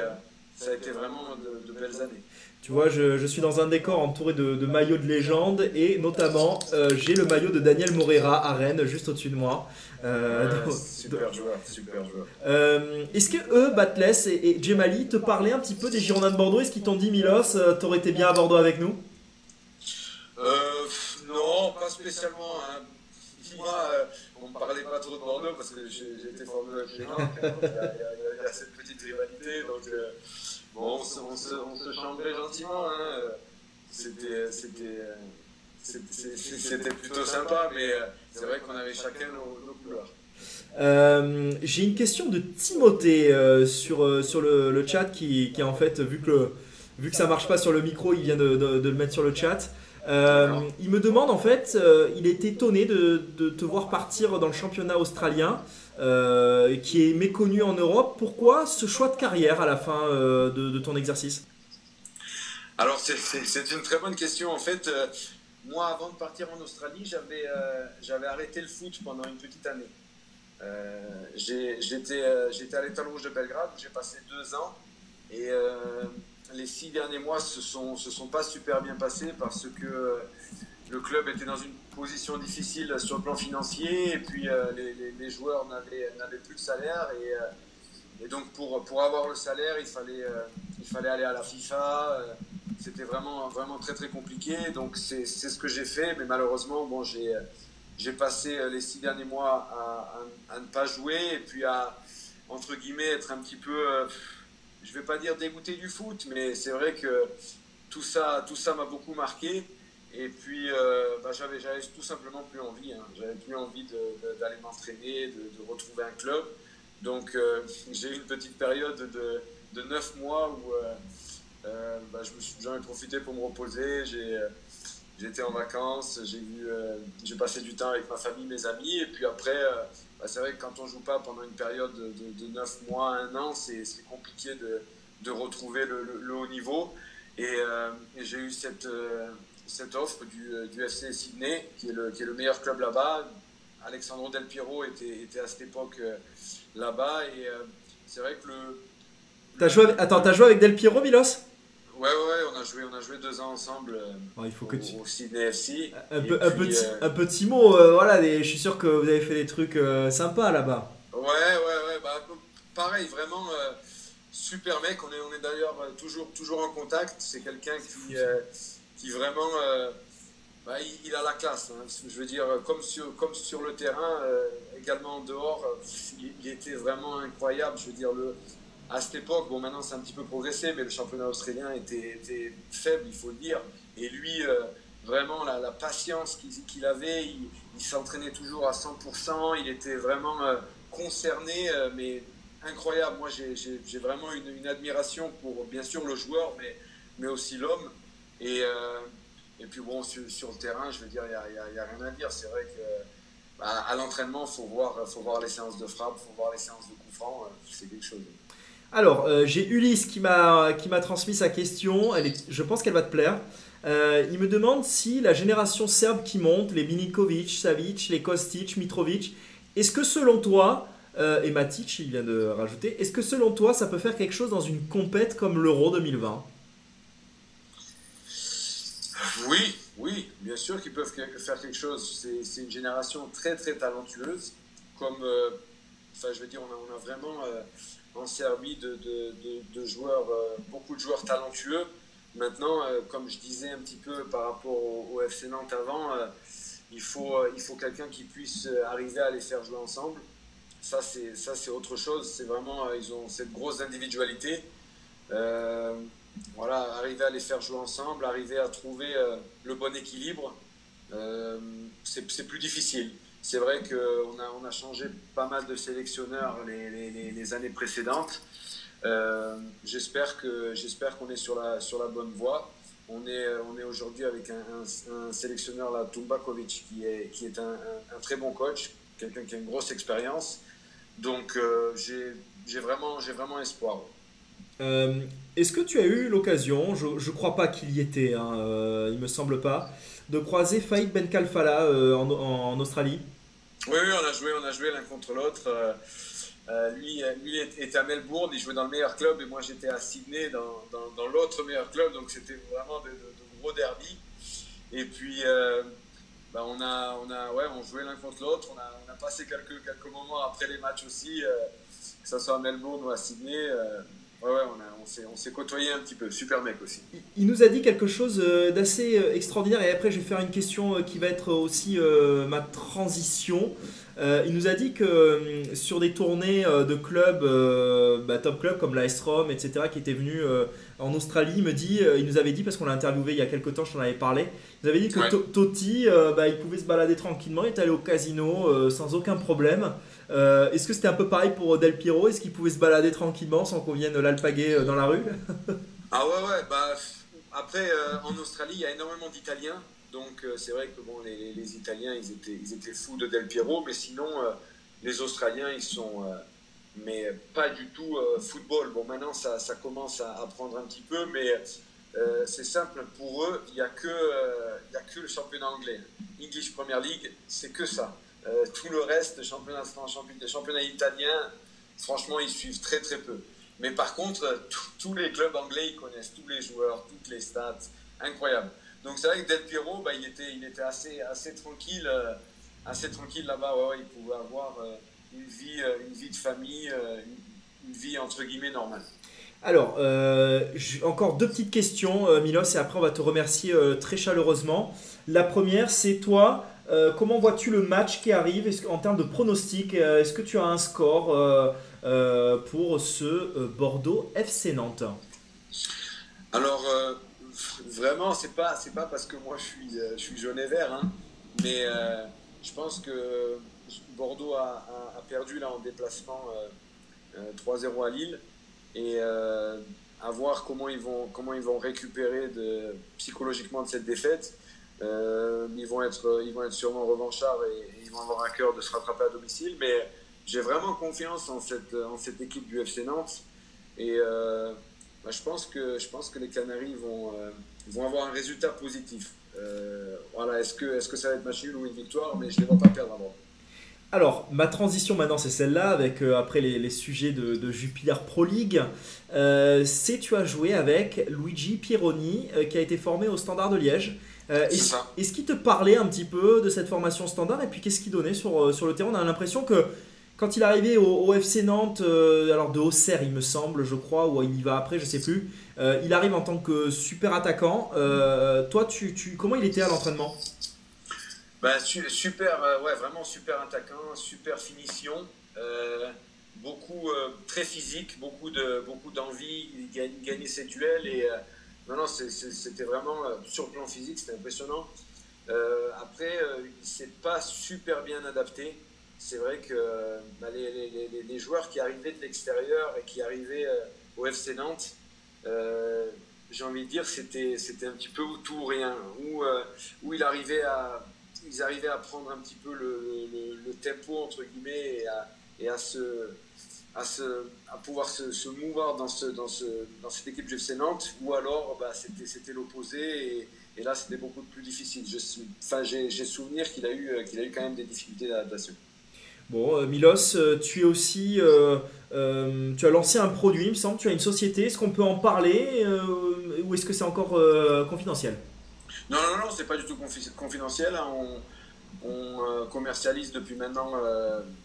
ça a été vraiment de, de belles années. Tu vois, je, je suis dans un décor entouré de, de maillots de légende et notamment euh, j'ai le maillot de Daniel Morera à Rennes juste au-dessus de moi. Euh, Ouais, donc- super joueur, super joueur. Euh, Est-ce que eux, Batles et, et Djemali, te parlaient un petit peu des Girondins de Bordeaux? Est-ce qu'ils t'ont dit Milos, t'aurais été bien à Bordeaux avec nous? Euh, non, pas spécialement. hein. Moi, euh, on ne parlait pas trop de Bordeaux parce que été formé hein, donc Il y, a- cette petite rivalité. Donc, euh, bon, on se, on chambrait gentiment. hein, C'était plutôt sympa, mais c'est vrai qu'on avait chacun nos, couleurs. J'ai une question de Timothée sur, le, chat qui, en fait, vu que, le- vu ça marche pas sur le micro, il vient de le mettre sur le chat. Euh, il me demande en fait, euh, il est étonné de, te voir partir dans le championnat australien euh, qui est méconnu en Europe. Pourquoi ce choix de carrière à la fin de, de ton exercice? Alors, c'est- une très bonne question. En fait, moi, avant de partir en Australie, j'avais arrêté le foot pendant une petite année. J'étais à l'Étoile Rouge de Belgrade où j'ai passé deux ans. Et les six derniers mois se sont, se sont pas super bien passés parce que euh, le club était dans une position difficile sur le plan financier et puis euh, les, les- les joueurs n'avaient plus de salaire. Et, euh, et donc, pour, pour avoir le salaire, il fallait, il fallait aller à la FIFA. c'était vraiment, vraiment très très compliqué. Donc c'est ce que j'ai fait, mais malheureusement, bon, j'ai passé les six derniers mois à, à- à ne pas jouer et puis à, entre guillemets, être un petit peu, je vais pas dire dégoûté du foot, mais c'est vrai que tout ça tout ça m'a beaucoup marqué. Et puis, euh, bah, j'avais j'avais tout simplement plus envie. Hein. J'avais plus envie d'aller m'entraîner, de, retrouver un club. Donc, euh, j'ai eu une petite période de, de 9 mois où euh, bah, je me suis- j'en ai profité pour me reposer. J'étais en vacances, j'ai j'ai passé du temps avec ma famille, mes amis. Et puis après, bah, c'est vrai que quand on joue pas pendant une période de, de, de 9 mois, 1 an, c'est compliqué de, retrouver le, haut niveau. Et, euh, j'ai eu cette, euh, offre du, euh, FC Sydney, qui est le, meilleur club là-bas. Alexandro Del Piero était, à cette époque là-bas. Et c'est vrai que le. T'as joué Attends, t'as joué avec Del Piero, Milos? Ouais, ouais, on a joué, on a joué deux ans ensemble euh, Il faut au, que tu. au Sydney FC. Un, peu- un petit, euh, un petit mot, euh, voilà, je suis sûr que vous avez fait des trucs euh, sympas là-bas. Ouais, ouais, ouais, bah, pareil, vraiment super mec. On est, on est d'ailleurs toujours, toujours en contact. C'est quelqu'un qui, qui vraiment, bah, il, il a la classe. hein. Je veux dire, comme sur, comme sur le terrain, euh, également en dehors, il, il était vraiment incroyable. Je veux dire, le, à cette époque, bon, maintenant c'est un petit peu progressé, mais le championnat australien était, faible, il faut le dire. Et lui, euh, vraiment, la, patience qu'il avait, il, s'entraînait toujours à 100%, il était vraiment euh, concerné, euh, mais incroyable. Moi, j'ai- vraiment une, admiration pour, bien sûr, le joueur, mais, mais aussi l'homme. Et, et puis, bon, sur, le terrain, je veux dire, il n'y a, a- rien à dire. C'est vrai que bah, à l'entraînement, il faut voir, faut voir les séances de frappe, il faut voir les séances de coup franc, euh, c'est quelque chose. Alors, euh, j'ai Ulysse qui m'a transmis sa question. Je pense qu'elle va te plaire. Euh, il me demande si la génération serbe qui monte, les Milinkovic, Savic, les Kostic, Mitrovic, est-ce que selon toi, euh, et Matic, il vient de rajouter. Est-ce que selon toi, ça peut faire quelque chose dans une compète comme l'Euro 2020 Oui, oui, bien sûr qu'ils peuvent faire quelque chose. C'est une génération très très talentueuse. Comme, enfin, je veux dire, on a, vraiment en Serbie de, de, de, joueurs, beaucoup de joueurs talentueux. Maintenant, comme je disais un petit peu par rapport au, FC Nantes avant, il faut, il faut quelqu'un qui puisse arriver à les faire jouer ensemble. Ça, c'est, autre chose. C'est vraiment, euh, ils ont cette grosse individualité. Euh, voilà, arriver à les faire jouer ensemble, arriver à trouver euh, le bon équilibre, c'est, plus difficile. C'est vrai qu'on a, on a changé pas mal de sélectionneurs les, années précédentes. j'espère, que, j'espère qu'on est sur la, sur la bonne voie. On est, on est aujourd'hui avec un, sélectionneur, là, Tumbakovic, qui est, qui est un, un, très bon coach, quelqu'un qui a une grosse expérience. Donc euh, j'ai vraiment, vraiment espoir. Euh, est-ce que tu as eu l'occasion, je ne crois pas qu'il y était, hein, euh, il me semble pas, de croiser Faïd Ben Kalfala en, Australie? Oui, oui, on a joué, on a joué l'un contre l'autre. lui, lui était à Melbourne, il jouait dans le meilleur club et moi j'étais à Sydney dans, dans, l'autre meilleur club, donc c'était vraiment de, gros derby. Et puis bah, on, a, on, a, ouais, on jouait l'un contre l'autre. On a, on a, passé quelques, quelques moments après les matchs aussi, euh, que ce soit à Melbourne ou à Sydney. Euh, ouais, ouais, on, s'est côtoyé un petit peu. Super mec aussi. Il nous a dit quelque chose euh, d'assez extraordinaire. Et après, je vais faire une question qui va être aussi ma transition. il nous a dit que sur des tournées de clubs, bah, top clubs comme la Rome, etc., qui étaient venus en Australie, il me dit, il nous avait dit, parce qu'on l'a interviewé il y a quelques temps, je t'en avais parlé, vous avez dit que Totti, euh, bah, il pouvait se balader tranquillement, il est allé au casino euh, sans aucun problème. Euh, est-ce que c'était un peu pareil pour Del Piero? Est-ce qu'il pouvait se balader tranquillement sans qu'on vienne l'alpaguer dans la rue? Ah ouais, ouais. Bah, après, en Australie, il y a énormément d'Italiens. Donc c'est vrai que bon, les, Italiens, ils étaient, ils étaient fous de Del Piero. Mais sinon, les Australiens, ils sont mais pas du tout football. Bon, maintenant, ça, ça commence à, prendre un petit peu, mais euh, c'est simple, pour eux, il n'y a, que, euh, a que le championnat anglais. English Premier League, c'est que ça. Euh, tout le reste, championnat championnat, championnat italien, franchement, ils suivent très très peu. Mais par contre, tous les clubs anglais, ils connaissent tous les joueurs, toutes les stats, incroyable. Donc c'est vrai que Del Piero, bah, il, était, assez, tranquille, assez tranquille là-bas. il pouvait avoir une, vie, une vie de famille, une vie entre guillemets normale. Alors, euh, encore deux petites questions, euh, Milos, et après on va te remercier euh, très chaleureusement. La première, c'est toi, comment vois-tu le match qui arrive? En termes de pronostic Est-ce que tu as un score pour ce Bordeaux FC Nantes? Alors, vraiment, c'est pas, c'est pas parce que moi je suis, je jaune et vert, hein, mais je pense que Bordeaux a, perdu là en déplacement 3-0 à Lille. Et euh, à voir comment ils vont, comment ils vont récupérer psychologiquement de cette défaite. Euh, ils, vont être, ils vont être sûrement revanchards et, ils vont avoir un cœur de se rattraper à domicile. Mais j'ai vraiment confiance en cette, en cette équipe du FC Nantes. Et euh, bah, je, pense que, je pense que les Canaries vont, vont avoir un résultat positif. voilà, est-ce que, est que ça va être match nul ou une victoire? Mais je ne les vois pas perdre avant. Alors, ma transition maintenant, c'est celle-là, avec euh, après les, sujets de, de, Jupiler Pro League. Euh, c'est tu as joué avec Luigi Pieroni, euh, qui a été formé au Standard de Liège. Est-ce, est qu'il te parlait un petit peu de cette formation standard et puis qu'est-ce qu'il donnait sur, sur le terrain? On a l'impression que quand il est arrivé au, FC Nantes, alors de Auxerre, il me semble, je crois, ou il y va après, je sais plus, il arrive en tant que super attaquant. toi, tu, tu, comment il était à l'entraînement? Bah, super, euh, ouais, vraiment super attaquant, super finition, euh, beaucoup euh, très physique, beaucoup de beaucoup d'envie, il gagner ses duels et non non c'était vraiment sur le plan physique c'était impressionnant. après il s'est pas super bien adapté. C'est vrai que bah, les, joueurs qui arrivaient de l'extérieur et qui arrivaient au FC Nantes, j'ai envie de dire c'était c'était un petit peu tout ou rien, où, où il arrivait à ils arrivaient à prendre un petit peu le, le, tempo, entre guillemets, et à, et à, se, à, se, à pouvoir se, se mouvoir dans, ce, dans, ce, dans cette équipe du FC Nantes, ou alors bah, c'était l'opposé, et, et, là c'était beaucoup plus difficile. J'ai souvenir qu'il a, eu, qu'il a eu quand même des difficultés d'adaptation. Bon, euh, Milos, euh, tu es aussi. euh, euh, tu as lancé un produit, il me semble. Tu as une société. Est-ce qu'on peut en parler euh, ou est-ce que c'est encore confidentiel? Non, non, non, c'est pas du tout confi- confidentiel. hein. On, on, euh, commercialise depuis maintenant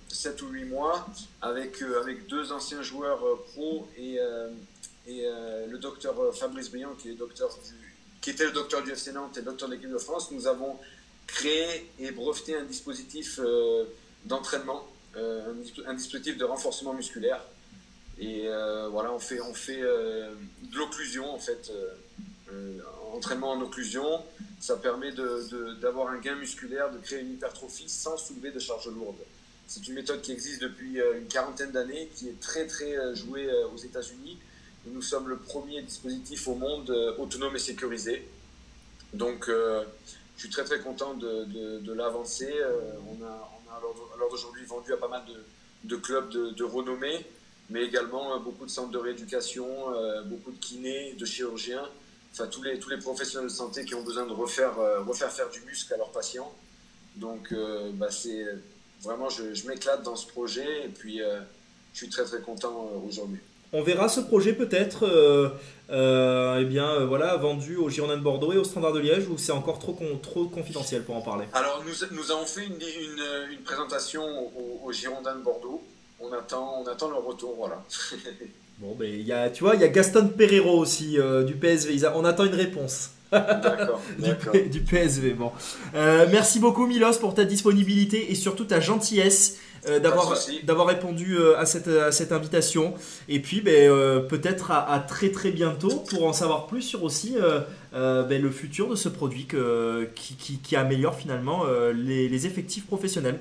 7 ou 8 mois avec, euh, avec deux anciens joueurs euh, pro et, euh, et euh, le docteur euh, Fabrice Briand, qui, est docteur du- qui était le docteur du FC Nantes et le docteur de l'équipe de France. Nous avons créé et breveté un dispositif euh, d'entraînement, euh, un, dis- un dispositif de renforcement musculaire. Et euh, voilà, on fait, on fait euh, de l'occlusion en fait. Euh, entraînement en occlusion, ça permet d'avoir un gain musculaire, de créer une hypertrophie sans soulever de charges lourdes. C'est une méthode qui existe depuis euh, une quarantaine d'années, qui est très très euh, jouée aux États-Unis. Nous sommes le premier dispositif au monde autonome et sécurisé. Donc, je suis très très content de, de, l'avancée. On a, on a à d'aujourd'hui vendu à pas mal de, de clubs de, renommée, mais également beaucoup de centres de rééducation, beaucoup de kinés, de chirurgiens enfin tous les, tous les professionnels de santé qui ont besoin de refaire, euh, refaire faire du muscle à leurs patients. Donc euh, bah, c'est vraiment, je, je m'éclate dans ce projet et puis euh, je suis très très content aujourd'hui. On verra ce projet peut-être euh, euh, eh bien, euh, voilà, vendu au Girondins de Bordeaux et au Standard de Liège ou c'est encore trop, con- trop confidentiel pour en parler? Alors nous, nous avons fait une, une, une présentation au, au Girondins de Bordeaux. On attend, on attend le retour, voilà. Bon, ben, il y a, tu vois, il y a Gaston Pereiro aussi euh, du PSV. A- on attend une réponse. D'accord, du, PSV. Bon. Euh, merci beaucoup Milos pour ta disponibilité et surtout ta gentillesse euh, d'avoir d'avoir répondu à cette, à cette invitation. Et puis ben, peut-être à, à très très bientôt pour en savoir plus sur aussi ben, le futur de ce produit que, qui, qui- qui améliore finalement les, les effectifs professionnels.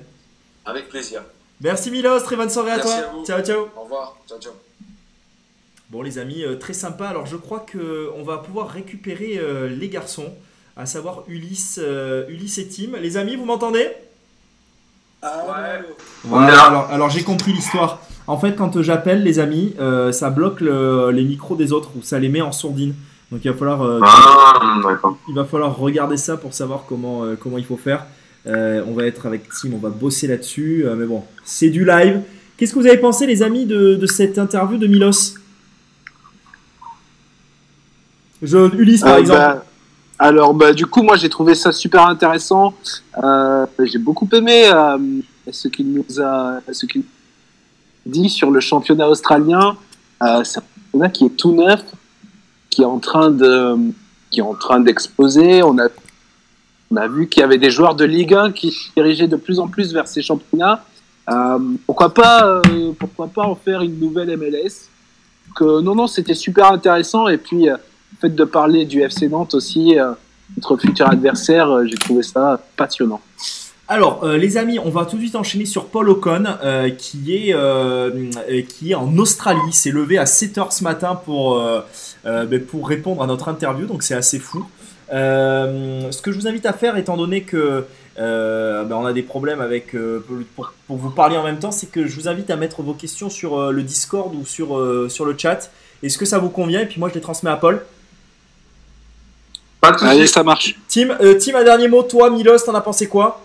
Avec plaisir. Merci Milos, très bonne soirée à toi. à vous. Ciao ciao. Au revoir. Ciao, ciao. Bon les amis, euh, très sympa. Alors je crois que on va pouvoir récupérer euh, les garçons, à savoir Ulysse, euh, Ulysse et Tim. Les amis, vous m'entendez? Ouais. On est Ouais, là. alors, alors j'ai compris l'histoire. En fait, quand j'appelle les amis, euh, ça bloque le- les micros des autres ou ça les met en sourdine. Donc il va falloir, euh, Ah, il va falloir regarder ça pour savoir comment, euh, comment il faut faire. Euh, on va être avec Tim, on va bosser là-dessus. euh, mais bon, c'est du live. Qu'est-ce que vous avez pensé, les amis, de, de cette interview de Milos? Je, Ulysse, par Euh, exemple. bah, alors, bah, du coup, moi, j'ai trouvé ça super intéressant. Euh, j'ai beaucoup aimé euh, ce qu'il nous a, ce qu'il dit sur le championnat australien. Euh, c'est un championnat qui est tout neuf, qui est en train de, qui est en train d'exploser. On a, on a vu qu'il y avait des joueurs de Ligue 1 qui se dirigeaient de plus en plus vers ces championnats. Euh, pourquoi pas, euh, pourquoi pas en faire une nouvelle MLS que, Non, non, c'était super intéressant. Et puis, euh, fait de parler du FC Nantes aussi, euh, notre futur adversaire, euh, j'ai trouvé ça passionnant. Alors, euh, les amis, on va tout de suite enchaîner sur Paul Ocon, qui, est, qui est en Australie. S'est levé à 7h ce matin pour, ben, pour répondre à notre interview, donc c'est assez fou. Ce que je vous invite à faire, étant donné que ben, on a des problèmes avec pour, pour vous parler en même temps, c'est que je vous invite à mettre vos questions sur le Discord ou sur, sur le chat. Est-ce que ça vous convient? Et puis moi, je les transmets à Paul. Pas de Allez, ça marche. Tim, euh, Tim, un dernier mot. Toi, Milos, t'en as pensé quoi?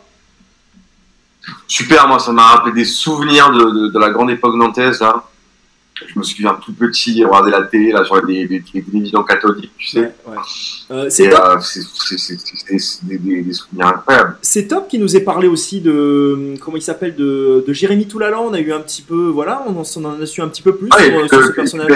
Super, moi, ça m'a rappelé des souvenirs de, de, de la grande époque nantaise, là. Je me souviens tout petit, regarder la télé, là, sur les, les, les télévisions catholiques, tu sais. Ouais, ouais. Euh, c'est top. euh, des, des, des souvenirs incroyables. C'est top qui nous ait parlé aussi de comment il s'appelle de, de Jérémy Toulalan. On a eu un petit peu voilà, on en, on en a su un petit peu plus Ah, sur, ce personnage.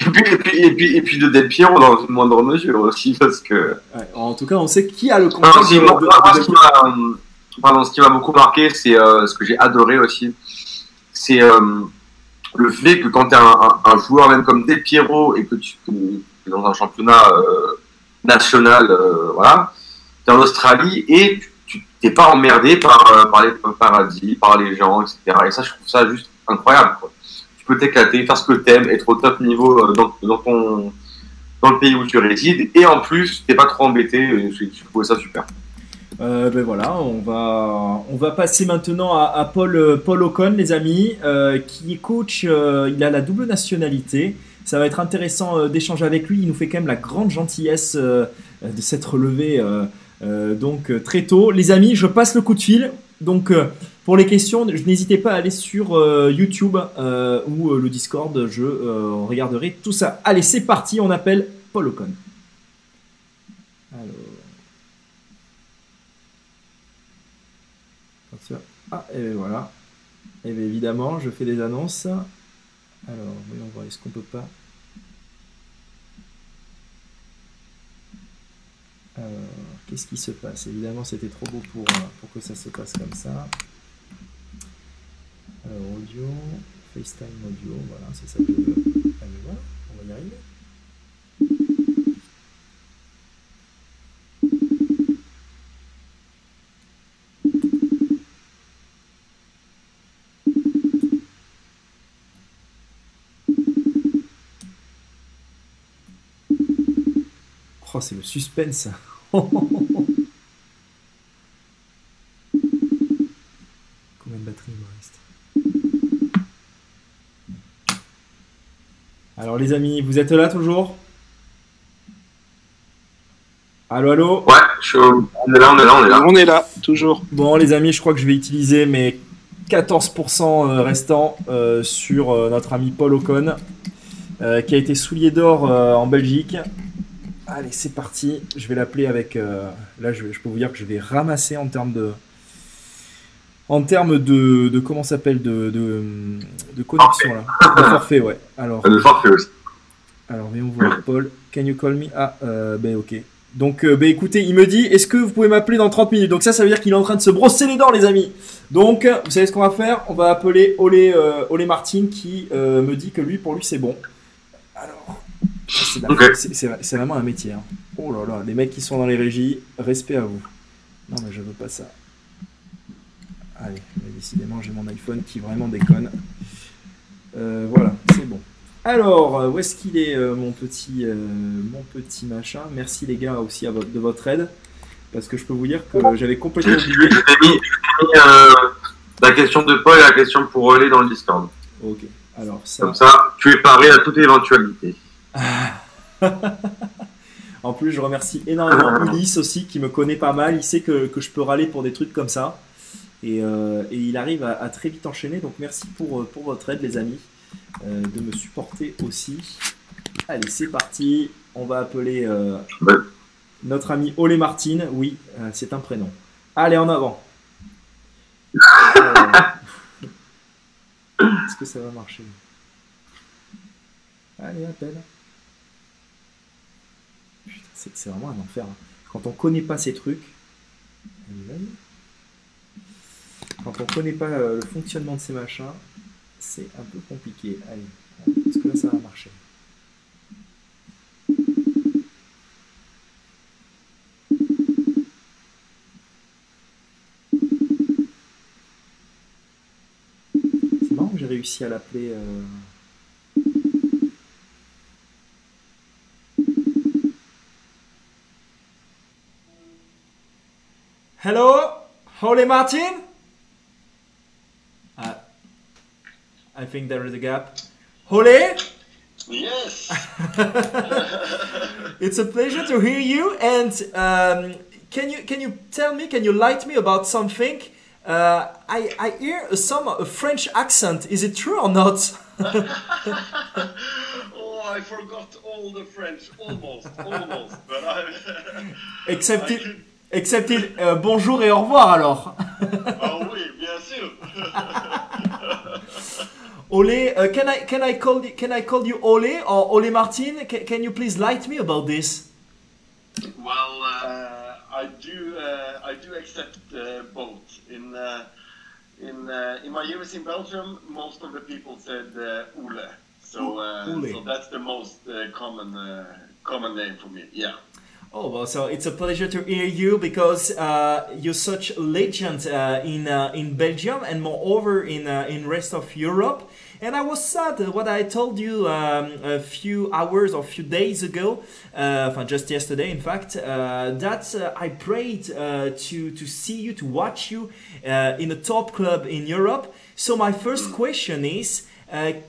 Et, puis, et, puis, et, puis, et puis de Del Piero dans une moindre mesure aussi, parce que. Ouais, en tout cas, on sait qui a le contact si, de, moi, de- moi, moi, de- ce qui m'a, euh, pardon, ce qui m'a beaucoup marqué, c'est euh, ce que j'ai adoré aussi, c'est euh, le fait que quand tu es un, un, un joueur même comme Del Piero et que tu es dans un championnat euh, national, voilà, tu es en Australie et tu t'es pas emmerdé par, par les paradis, par les gens, etc. Et ça, je trouve ça juste incroyable. Quoi. Peux t'éclater, faire ce que t'aimes, être au top niveau euh, dans, dans ton dans le pays où tu résides et en plus t'es pas trop embêté je, je trouvais ça super. Euh, ben voilà, on va on va passer maintenant à, Paul euh, Paul Ocon, les amis, euh, qui est coach. euh, il a la double nationalité. Ça va être intéressant euh, d'échanger avec lui. Il nous fait quand même la grande gentillesse euh, de s'être levé euh, euh, donc euh, très tôt. Les amis, je passe le coup de fil. Donc euh, pour les questions, je n'hésitez pas à aller sur euh, YouTube euh, ou euh, le Discord. Je regarderai tout ça. Allez, c'est parti. On appelle Paul Ocon. Alors. Ah, et voilà. Et bien évidemment, je fais des annonces. Alors, voyons voir, est-ce qu'on peut pas? Alors, qu'est-ce qui se passe? Évidemment, c'était trop beau pour, pour que ça se passe comme ça. Alors, audio, FaceTime audio, voilà, c'est ça que je veux. Ah, mais voilà, on va y arriver. Oh, c'est le suspense. les amis, vous êtes là toujours? Allô, allô? Ouais, je suis au- on est là, on est là, on est là. On est là, toujours. Bon les amis, je crois que je vais utiliser mes 14% euh, restants euh, sur euh, notre ami Paul Ocon, euh, qui a été soulier d'or en Belgique. Allez, c'est parti. Je vais l'appeler avec. là, je peux vous dire que je vais ramasser en termes de. En termes de, de comment ça s'appelle de, de, de connexion là. De forfait, ouais. Alors, Le forfait aussi. alors voyons voir Paul. Can you call me? Ah, euh, ben ok. Donc, euh, ben écoutez, il me dit, est-ce que vous pouvez m'appeler dans 30 minutes? Donc ça, ça veut dire qu'il est en train de se brosser les dents, les amis. Donc, vous savez ce qu'on va faire? On va appeler Olé, euh, Olé Martin qui euh, me dit que lui, pour lui, c'est bon. Alors, c'est la- Ok. c'est- c'est c'est vraiment un métier. hein. Oh là là, les mecs qui sont dans les régies, respect à vous. Non, mais je veux pas ça. Allez, mais décidément, j'ai mon iPhone qui vraiment déconne. Euh, voilà, c'est bon. Alors, euh, où est-ce qu'il est, euh, mon petit, mon petit machin? Merci les gars aussi à votre- de votre aide, parce que je peux vous dire que j'avais complètement oublié. je mis, la question de Paul et la question pour Relais dans le Discord. Ok, alors ça. Comme ça, tu es paré à toute éventualité. En plus, je remercie énormément Ulysse aussi, qui me connaît pas mal. Il sait que, que je peux râler pour des trucs comme ça. Et, euh, et il arrive à, à très vite enchaîner. Donc merci pour, euh, pour votre aide, les amis, euh, de me supporter aussi. Allez, c'est parti. On va appeler euh, notre ami Olé Martin. Oui, c'est un prénom. Allez, en avant. Est-ce que ça va marcher? Allez, appelle. Putain, c'est c'est vraiment un enfer. hein. Quand on connaît pas ces trucs, quand on connaît pas euh, le fonctionnement de ces machins, c'est un peu compliqué. Allez, est-ce que là ça va marcher C'est marrant que j'ai réussi à l'appeler. euh, Hello, Holy Martin? I think there is a gap. Holy, Yes. it's a pleasure to hear you. And um, can you can you tell me? Can you light me about something? Uh, I I hear a, some a French accent. Is it true or not? oh, I forgot all the French, almost, almost. But I. Except it, except it, uh, bonjour et au revoir alors. Oh oui, bien sûr. Ole, uh, can I can I call you, can I call you Ole or Ole Martin? Can, can you please light me about this? well, uh, I do. Uh, I do accept uh, both. In uh, in uh, in my years in Belgium, most of the people said uh, Ule. So, uh, Ule. so that's the most uh, common uh, common name for me. Yeah. Oh well, so it's a pleasure to hear you because uh, you're such legend uh, in uh, in Belgium and moreover in uh, in rest of Europe. And I was sad what I told you um, a few hours or few days ago, uh, just yesterday, in fact, uh, that I prayed to to see you, to watch you in a top club in Europe. So my first question is.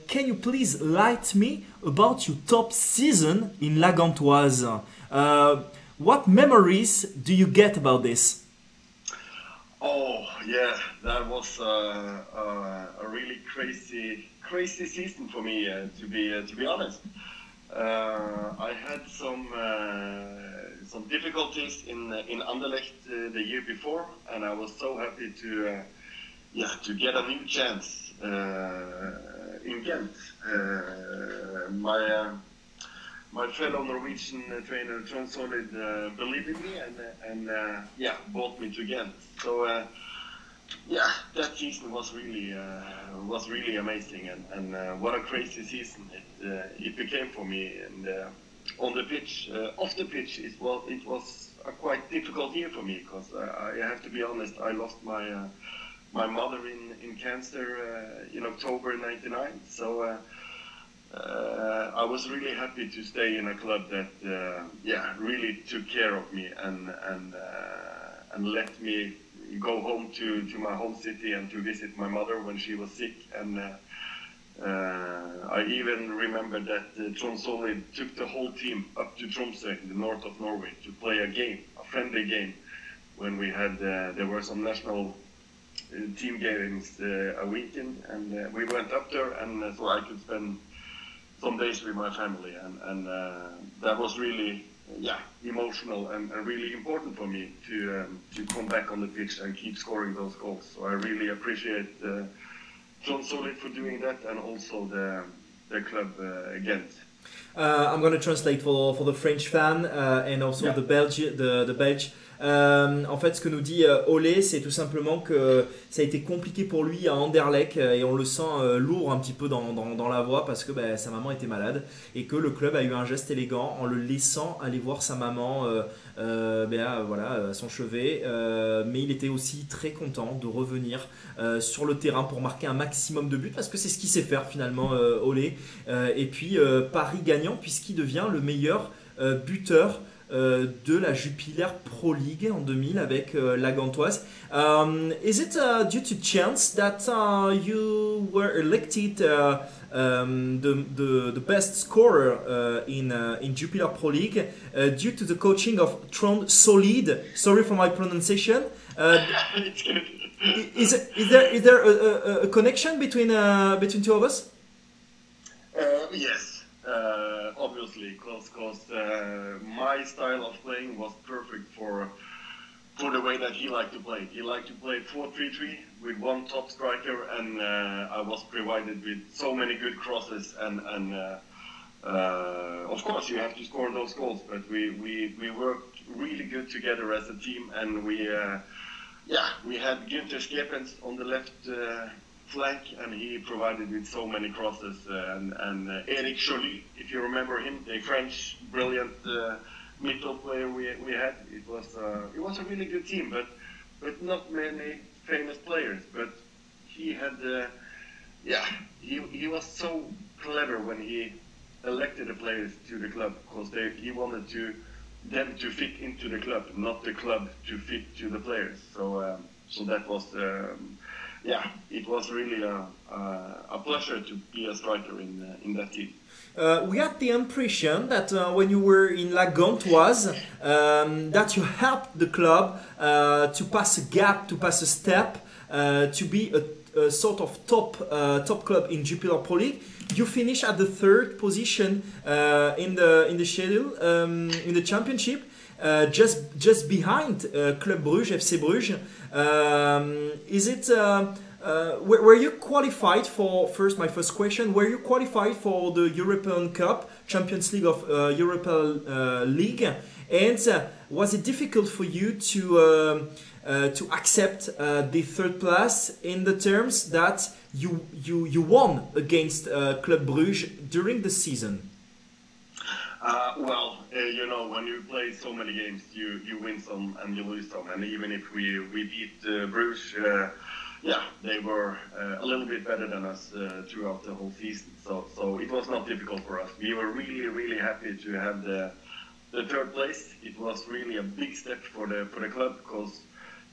Can you please light me about your top season in La Gantoise? Uh, what memories do you get about this? Oh, yeah, that was uh, uh, a really crazy, crazy season for me. Uh, to be uh, to be honest, I had some some difficulties in in Anderlecht the year before, and I was so happy to yeah to get a new chance in Ghent. My my fellow Norwegian trainer John Solid uh, believed in me and and uh, yeah brought me to Ghent. So uh, yeah, that season was really uh, was really amazing and, and uh, what a crazy season it uh, it became for me. And on the pitch, off the pitch, it was it was a quite difficult year for me because I have to be honest, I lost my my mother in in cancer in October '99. So. Uh, I was really happy to stay in a club that, uh, yeah, really took care of me and and uh, and let me go home to, to my home city and to visit my mother when she was sick. And uh, uh, I even remember that uh, Solid took the whole team up to Tromsø in the north of Norway to play a game, a friendly game, when we had uh, there were some national team games a weekend, and we went up there, and so I could spend some days with my family, and and uh, that was really yeah emotional and, and really important for me to um, to come back on the pitch and keep scoring those goals. So I really appreciate uh, John Solid for doing that, and also the the club uh, Ghent. Uh, I'm going to translate for, for the French fan uh, and also Yeah. the Belge. The, the Belge. Euh, en fait, ce que nous dit euh, Olé, c'est tout simplement que ça a été compliqué pour lui à Anderlecht euh, et on le sent lourd un petit peu dans, dans, la voix parce que bah, sa maman était malade et que le club a eu un geste élégant en le laissant aller voir sa maman euh, à, voilà, à son chevet. Mais il était aussi très content de revenir sur le terrain pour marquer un maximum de buts parce que c'est ce qu'il sait faire finalement, Olé. Et puis Paris gagnant puisqu'il devient le meilleur buteur de la Jupiler Pro League en 2000 avec euh, la Gantoise. Um, is it uh, due to chance that uh, you were elected uh, um, the, the, best scorer uh, in, uh, in Jupiler Pro League uh, due to the coaching of Trond Solid? Sorry for my pronunciation. Is, is there, is there a, a, a connection between, between two of us? Yes, uh, obviously, because uh, my style of playing was perfect for for the way that he liked to play. He liked to play 4-3-3 with one top striker, and uh, I was provided with so many good crosses and and. Uh, uh, of course, you have to score those goals, but we, we, we worked really good together as a team, and we uh, yeah we had Günther Skepens on the left uh, flank, and he provided with so many crosses, uh, and and uh, Eric Joly, if you remember him, the French brilliant uh, middle player we, we had, it was it was a really good team, but but not many famous players, but he had yeah he he was so clever when he elected the players to the club because they he wanted to them to fit into the club, not the club to fit to the players. So um, so that was um, yeah, it was really a, a, a pleasure to be a striker in uh, in that team. Uh, we had the impression that uh, when you were in La Gantoise, um, that you helped the club uh, to pass a gap, to pass a step, uh, to be a, a sort of top uh, top club in Jupiler Pro League. You finish at the third position in the in the schedule um, in the championship, just just behind Club Bruges, FC Bruges. Um, is it? Uh, uh, were, you qualified for first? My first question: Were you qualified for the European Cup, Champions League of uh, European uh, League? And uh, was it difficult for you to um, uh, to accept the third place in the terms that you you you won against Club Bruges during the season? Uh, well, uh, you know, when you play so many games, you, you win some and you lose some. And even if we, we beat uh, Bruges, uh, yeah, they were uh, a little bit better than us uh, throughout the whole season. So, so it was not difficult for us. We were really, really happy to have the, the third place. It was really a big step for the for the club because,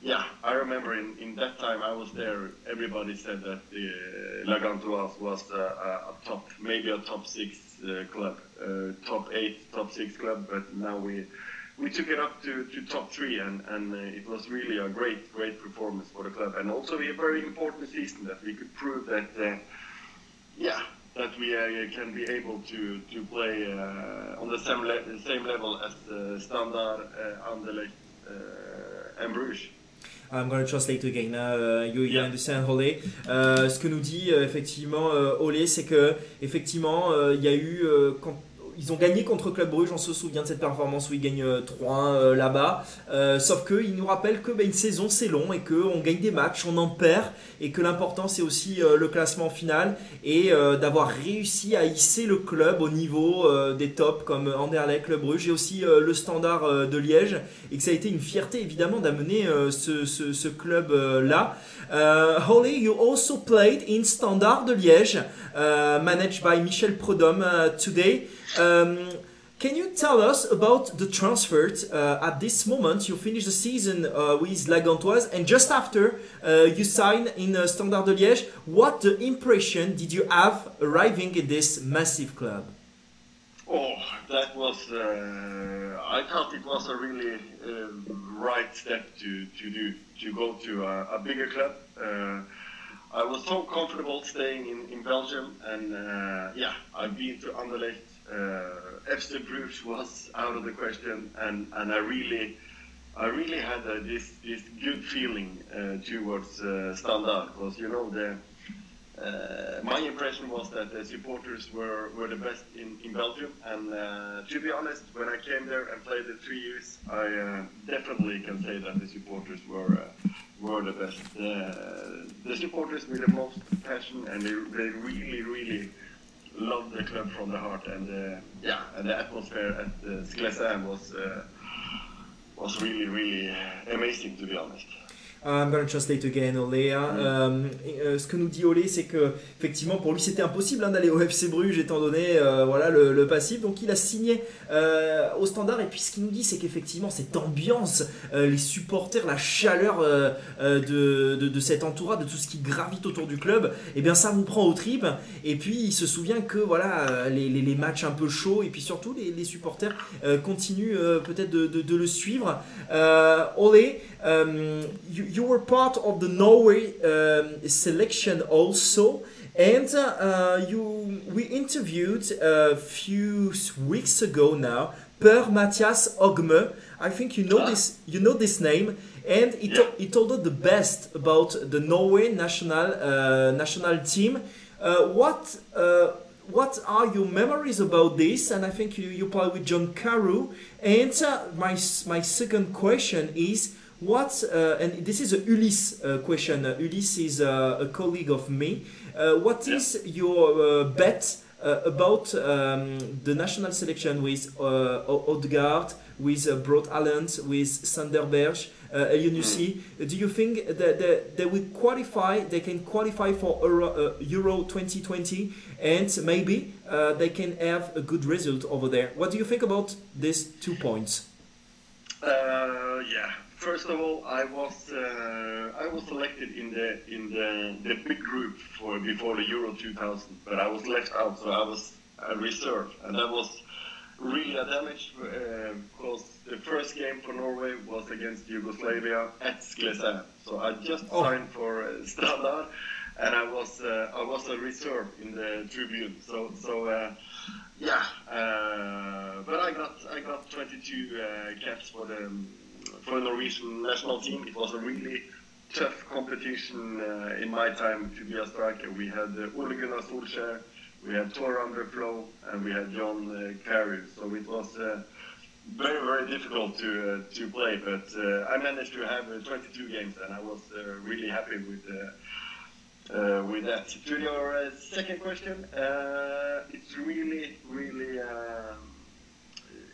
yeah, I remember in, in that time I was there. Everybody said that uh, La Gantoise was a, top, maybe a top six uh, club, top eight, top six club. But now we we took it up to, to top three, and, and uh, it was really a great, great performance for the club, and also a very important season that we could prove that, uh, yeah, that we uh, can be able to to play uh, on the same, le- same level as uh, Standard, uh, Anderlecht, uh, and Bruges. I'm going to translate again. Uh, you, you Yeah. understand, Olé. Euh, ce que nous dit euh, effectivement euh, Olé, c'est que effectivement, euh, il y a eu euh, quand ils ont gagné contre Club Bruges, on se souvient de cette performance où ils gagnent euh, 3-1 euh, là-bas. Euh, sauf qu'il nous rappelle que bah, une saison c'est long et qu'on gagne des matchs, on en perd et que l'important c'est aussi euh, le classement final et euh, d'avoir réussi à hisser le club au niveau euh, des tops comme Anderlecht, Club Bruges et aussi euh, le Standard euh, de Liège et que ça a été une fierté évidemment d'amener euh, ce, club euh, là. Holly, you also played in Standard de Liège, managed by Michel Prodhomme today. Um, can you tell us about the transfer uh, at this moment? You finish the season uh, with La Gantoise, and just after uh, you sign in uh, Standard de Liège, what the impression did you have arriving in this massive club? Oh, that was. Uh, I thought it was a really um, right step to, to do to go to a, a bigger club. Uh, I was so comfortable staying in, in Belgium, and uh, yeah, I've been to Anderlecht. Uh, FC was out of the question, and, and I really, I really had uh, this this good feeling uh, towards uh, Standard because you know the uh, my impression was that the supporters were, were the best in, in Belgium, and uh, to be honest, when I came there and played the three years, I uh, definitely can say that the supporters were uh, were the best. The supporters with the most passion, and they, they really, really loved the club from the heart, and uh, yeah, and the atmosphere at uh, Sclessin was uh, was really, really amazing, to be honest. I'm gonna translate again, Olé. hein. Euh, et, euh, ce que nous dit Olé, c'est que effectivement pour lui c'était impossible hein, d'aller au FC Bruges étant donné euh, voilà le, le passif. Donc il a signé euh, au Standard. Et puis ce qu'il nous dit, c'est qu'effectivement cette ambiance, euh, les supporters, la chaleur euh, euh, de, de, de cet entourage, de tout ce qui gravite autour du club, et bien ça vous prend aux tripes. Et puis il se souvient que voilà euh, les, les- les matchs un peu chauds et puis surtout les, les supporters euh, continuent euh, peut-être de, de- le suivre. Euh, Olé, you, you were part of the Norway um, selection also, and uh, you we interviewed a few weeks ago now Per Mathias Ogme. I think you know Ah. this you know this name, and he, to- Yeah. he told us the best about the Norway national uh, national team. Uh, what uh, what are your memories about this? And I think you, you play with John Carew. And uh, my my second question is what? Uh, and this is a Ulysse uh, question. Uh, Ulysse is uh, a colleague of me. Uh, what Yeah. is your uh, bet uh, about um, the national selection with uh, O- Odegaard, with uh, Broad with Sanderberg, uh, Elionussi? Do you think that, that they will qualify? They can qualify for Euro, uh, Euro 2020, and maybe uh, they can have a good result over there. What do you think about these two points? Uh, yeah. First of all, I was uh, I was selected in the in the, the big group for before the Euro 2000, but I was left out, so I was a reserve, and that was really a damage uh, because the first game for Norway was against Yugoslavia at Sclessin. So I just Oh. signed for uh, Standard, and I was uh, I was a reserve in the tribune. So so. Uh, yeah, uh, but I got I got 22 uh, caps for the for the Norwegian national team. It was a really tough competition uh, in my time to be a striker. We had uh, Ole Gunnar Solskjær, we had Tor Andre Flo, and we had John uh, Carew. So it was uh, very very difficult to uh, to play. But uh, I managed to have uh, 22 games, and I was really happy with. With that. To your second question, it's really, really um,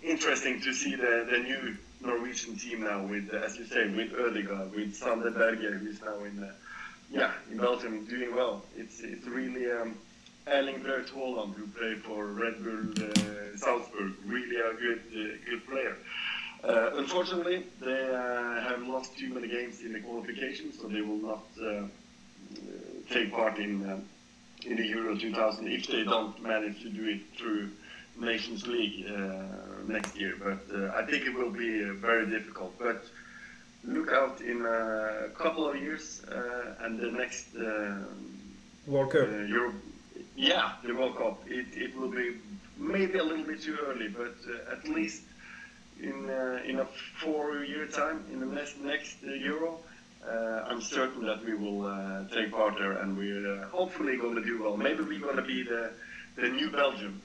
interesting to see the, the new Norwegian team now with, uh, as you say, with Ødegaard, with Sander Berge, who's now in, uh, yeah, in Belgium doing well. It's it's really um, Erling Braut Haaland, who played for Red Bull uh, Salzburg, really a good uh, good player. Uh, unfortunately, they uh, have lost too many games in the qualification, so they will not take part in in the Euro 2000 if they don't manage to do it through Nations League uh, next year, but uh, I think it will be uh, very difficult. But look out in a couple of years uh, and the next uh, World uh, Cup. Yeah, the World Cup. It, it will be maybe a little bit too early, but uh, at least in uh, in a four-year time, in the next next uh, Euro, uh, I'm certain that we will uh, take part there, and we're uh, hopefully going to do well. Maybe we're going to be the the new Belgium.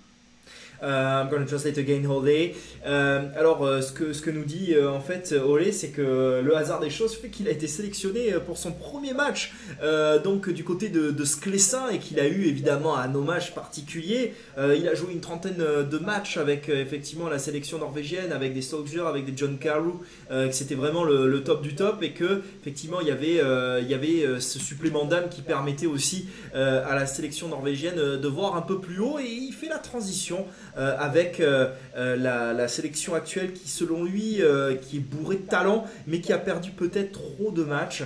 Uh, I'm gonna translate again, Olé. Euh, alors, euh, ce, que, nous dit euh, en fait Olé, c'est que le hasard des choses fait qu'il a été sélectionné euh, pour son premier match, euh, donc du côté de, de Sclessin, et qu'il a eu évidemment un hommage particulier. Euh, il a joué une trentaine euh, de matchs avec euh, effectivement la sélection norvégienne, avec des Soldiers, avec des John Carew, euh, que c'était vraiment le, top du top, et que effectivement il y avait, euh, euh, ce supplément d'âme qui permettait aussi euh, à la sélection norvégienne euh, de voir un peu plus haut, et il fait la transition euh, avec euh, euh, la, sélection actuelle qui selon lui qui est bourrée de talent mais qui a perdu peut-être trop de matchs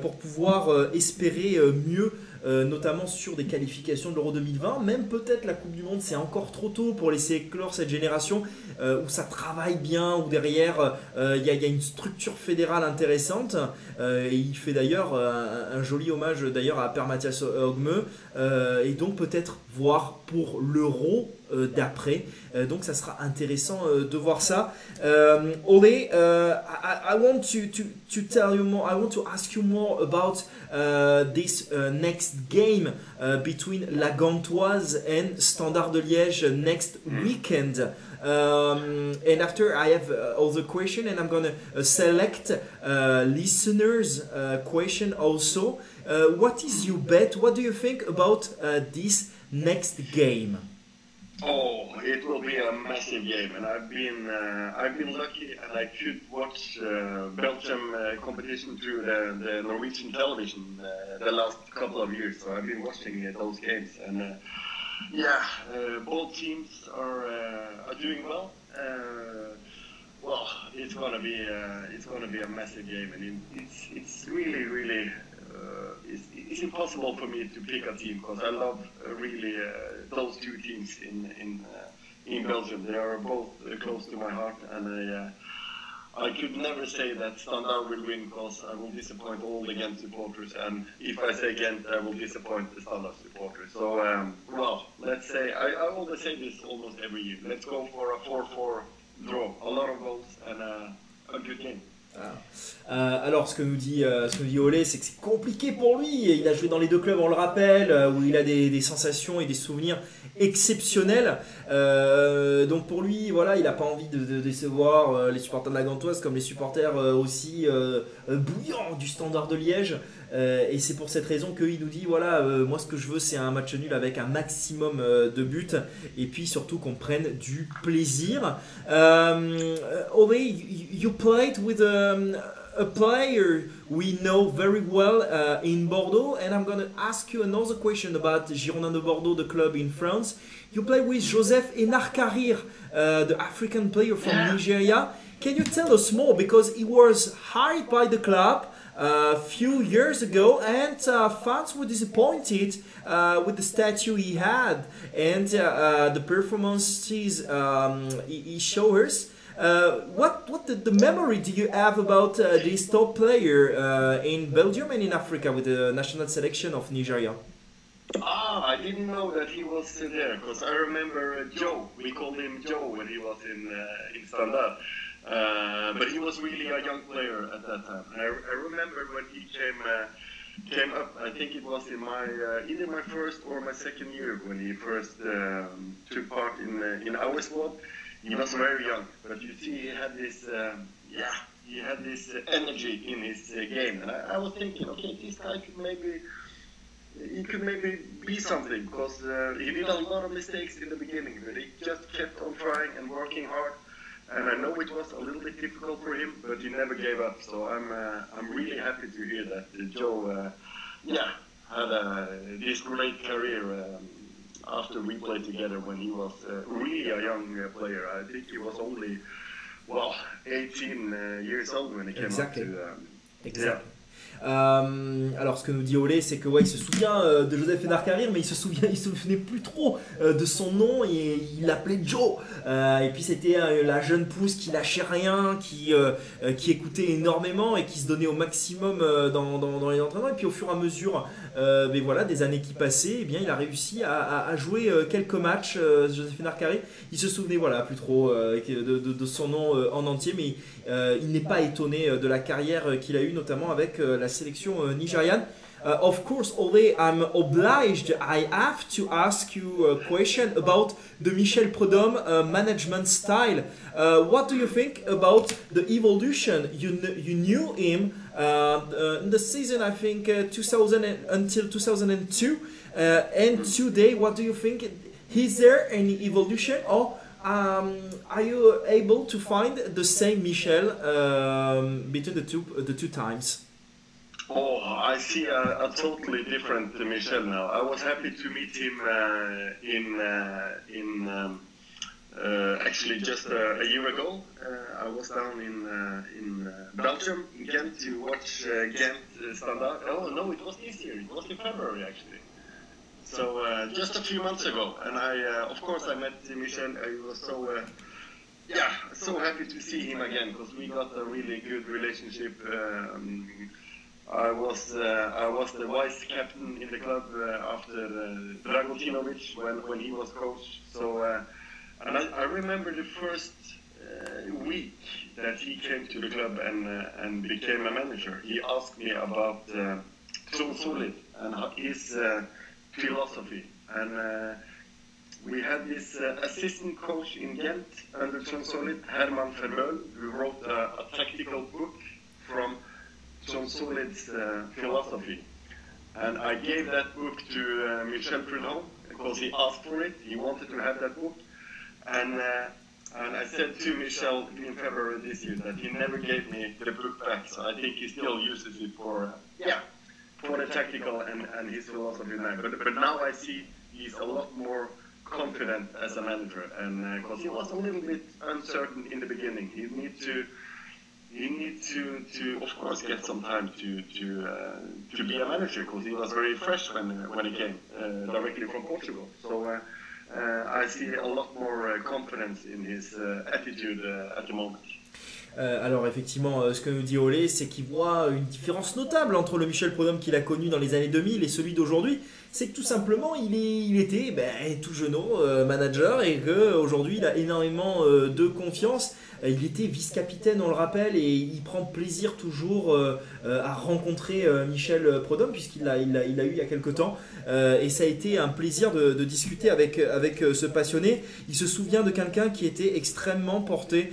pour pouvoir espérer mieux notamment sur des qualifications de l'Euro 2020 même peut-être la Coupe du Monde c'est encore trop tôt pour laisser éclore cette génération où ça travaille bien où derrière il y, a- une structure fédérale intéressante. Et il fait d'ailleurs un, joli hommage d'ailleurs à Per Mathias Hogme euh, et donc peut-être voir pour l'euro euh, d'après. Euh, donc ça sera intéressant euh, de voir ça. Um, Ole, uh, I, I want to, to, to tell you more. I want to ask you more about uh, this uh, next game uh, between La Gantoise and Standard de Liège next weekend. Um, and after I have uh, all the question, and I'm gonna uh, select uh, listeners' uh, question also. Uh, what is your bet? What do you think about uh, this next game? Oh, it will be a massive game, and I've been uh, I've been lucky, and I could watch uh, Belgium uh, competition through the, the Norwegian television uh, the last couple of years. So I've been watching those games, and uh, yeah, uh, both teams are are doing well. Well, it's gonna be it's gonna be a massive game, and it's it's really really it's, it's impossible for me to pick a team because I love uh, really uh, those two teams in in uh, in Belgium. They are both uh, close to my heart, and I. Uh, I could never say that Standard will win because I will disappoint all the Ghent supporters, and if I say Ghent, I will disappoint the Standard supporters. So, um, well, let's say I, I always say this almost every year. Let's go for a 4-4 draw, a lot of goals and uh, a good game. Euh, alors, ce que nous dit, euh, ce Olé, c'est que c'est compliqué pour lui. Il a joué dans les deux clubs, on le rappelle, euh, où il a des, sensations et des souvenirs exceptionnels. Donc pour lui, voilà, il n'a pas envie de, décevoir les supporters de la Gantoise comme les supporters aussi bouillants du Standard de Liège. Euh, et c'est pour cette raison qu'il nous dit voilà, euh, moi ce que je veux, c'est un match nul avec un maximum euh, de buts et puis surtout qu'on prenne du plaisir. Um, Ole, you, played with um, a player we know very well uh, in Bordeaux, and I'm going to ask you another question about Girondins de Bordeaux, the club in France. You play with Joseph Enarkarir, uh, the African player from Nigeria. Can you tell us more? Because he was hired by the club a few years ago, and uh, fans were disappointed uh, with the statue he had and uh, the performances um, he, he showed us. Uh, what what the, the memory do you have about uh, this top player uh, in Belgium and in Africa with the national selection of Nigeria? Ah, I didn't know that he was uh, there because I remember Joe. We called him Joe when he was in in Standard. Uh, but he was really a young player at that time. I, I remember when he came uh, came up. I think it was in my uh, either my first or my second year when he first um, took part in uh, in our squad. He was very young, but you see, he had this um, yeah, he had this uh, energy in his uh, game, and I, I was thinking, okay, this guy could maybe he could maybe be something because he did a lot of mistakes in the beginning, but he just kept on trying and working hard. And I know it was a little bit difficult for him, but he never gave up. So I'm uh, I'm really happy to hear that Joe, uh, yeah, had uh, this great career um, after we played together when he was uh, really a young uh, player. I think he was only well 18 uh, years old when he came Exactly. up to. Um, Exactly. Euh, alors, ce que nous dit Olé, c'est que ouais, il se souvient euh, de Joseph Hénard Carrère, mais il se souvient, il se souvenait plus trop euh, de son nom et il l'appelait Joe. Et puis c'était la jeune pousse qui lâchait rien, qui, qui écoutait énormément et qui se donnait au maximum dans, les entraînements. Et puis au fur et à mesure, mais voilà, des années qui passaient, eh bien, il a réussi à, jouer quelques matchs. Joseph Hénard Carré, il se souvenait voilà plus trop de, de- son nom en entier, mais il n'est pas étonné de la carrière qu'il a eue, notamment avec euh, la sélection euh, nigériane. Uh, of course, Ole, I'm obliged. I have to ask you a question about the Michel Prudhomme uh, management style. Uh, what do you think about the evolution? You, kn- you knew him uh, uh, in the season, I think, uh, 2000 and- until 2002. Uh, and today, what do you think? Is there any evolution or um, are you able to find the same Michel um, between the two, the two times? Oh, I see a, a totally different Michel now. I was happy to meet him uh, in uh, in um, uh, actually just uh, a year ago. Uh, I was down in uh, in Belgium, in Ghent, to watch Ghent Standard. Oh no, it was this year. It was in February actually. So just a few months ago, and I of course I met Michel. I was so. Yeah, so happy to see him again because we got a really good relationship. Um, I was uh, I was the vice captain in the club uh, after uh, Dragutinovic when, when he was coach. So uh, and I, I remember the first uh, week that he came to the club and uh, and became a manager. He asked me about uh, Solid and his philosophy and. We had this assistant coach in Ghent under John Solid, Herman Vermeulen, who wrote a tactical book from John Solid's uh, philosophy. And I gave that book to uh, Michel Prudhomme because he asked for it. He wanted to have that book. And, uh, and I said to Michel in February this year that he never gave me the book back. So I think he still uses it for, uh, yeah, for the tactical and, and his philosophy now. But, but now I see he's a lot more confident as a manager, and because he was a little bit uncertain in the beginning, he needs to he need to, to of course get some time to to uh, to be a manager because he was very fresh when when he came uh, directly from Portugal. So. Uh, uh, I see a lot more uh, confidence in his uh, attitude uh, at the moment. Euh, alors effectivement, euh, ce que nous dit Olé, c'est qu'il voit une différence notable entre le Michel Prudhomme qu'il a connu dans les années 2000 et celui d'aujourd'hui. C'est que tout simplement, il, est, il était ben, tout jeunot euh, manager et qu'aujourd'hui, il a énormément euh, de confiance. Euh, il était vice-capitaine, on le rappelle, et il prend plaisir toujours euh, euh, à rencontrer Michel Prudhomme puisqu'il l'a il a, il a eu il y a quelques temps. Et ça a été un plaisir de, de discuter avec, avec ce passionné. Il se souvient de quelqu'un qui était extrêmement porté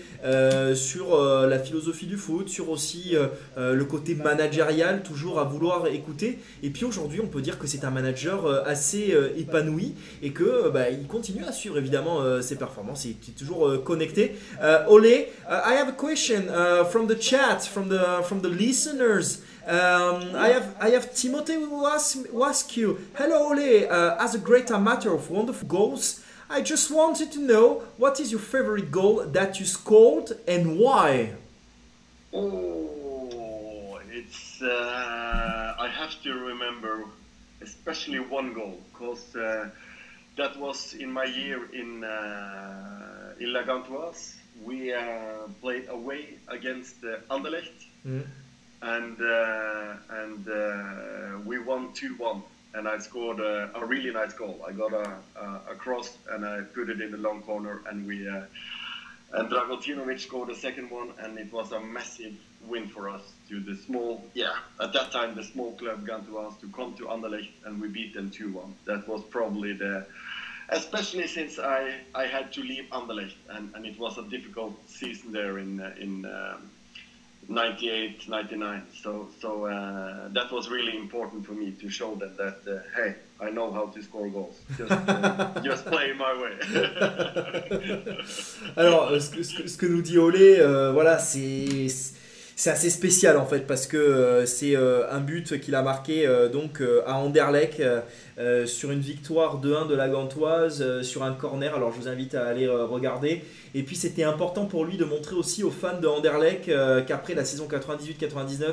sur la philosophie du foot, sur aussi le côté managérial, toujours à vouloir écouter. Et puis aujourd'hui, on peut dire que c'est un manager assez épanoui et que bah, il continue à suivre évidemment ses performances qui est toujours connecté. Euh, Olé, uh, I have a question uh, from the chat, from the from the listeners. Um, I have I have Timothy who you, hello Ole, uh, as a great amateur of wonderful goals, I just wanted to know what is your favorite goal that you scored and why. Oh, it's. Uh, I have to remember, especially one goal, because uh, that was in my year in uh, in La Gantoise. We uh, played away against uh, Anderlecht, Mm. and uh, and uh, we won two one. And I scored a, a really nice goal. I got a, a, cross and I put it in the long corner, and we. Uh, and Dragotinovic scored the second one, and it was a massive win for us to the small, yeah, at that time the small club got to us to come to Anderlecht, and we beat them 2 1. That was probably the, especially since I, I had to leave Anderlecht, and, and it was a difficult season there in, uh, in um, 98, 99. So, so uh, that was really important for me to show them that, uh, hey, I know how to score goals. Just, uh, just play my way. Alors, ce que, ce que- ce que nous dit Olé, euh, voilà, c'est c'est assez spécial en fait parce que euh, c'est euh, un but qu'il a marqué euh, donc à Anderlecht sur une victoire 2-1 de la Gantoise sur un corner. Alors je vous invite à aller regarder. Et puis c'était important pour lui de montrer aussi aux fans de Anderlecht qu'après la saison 98-99,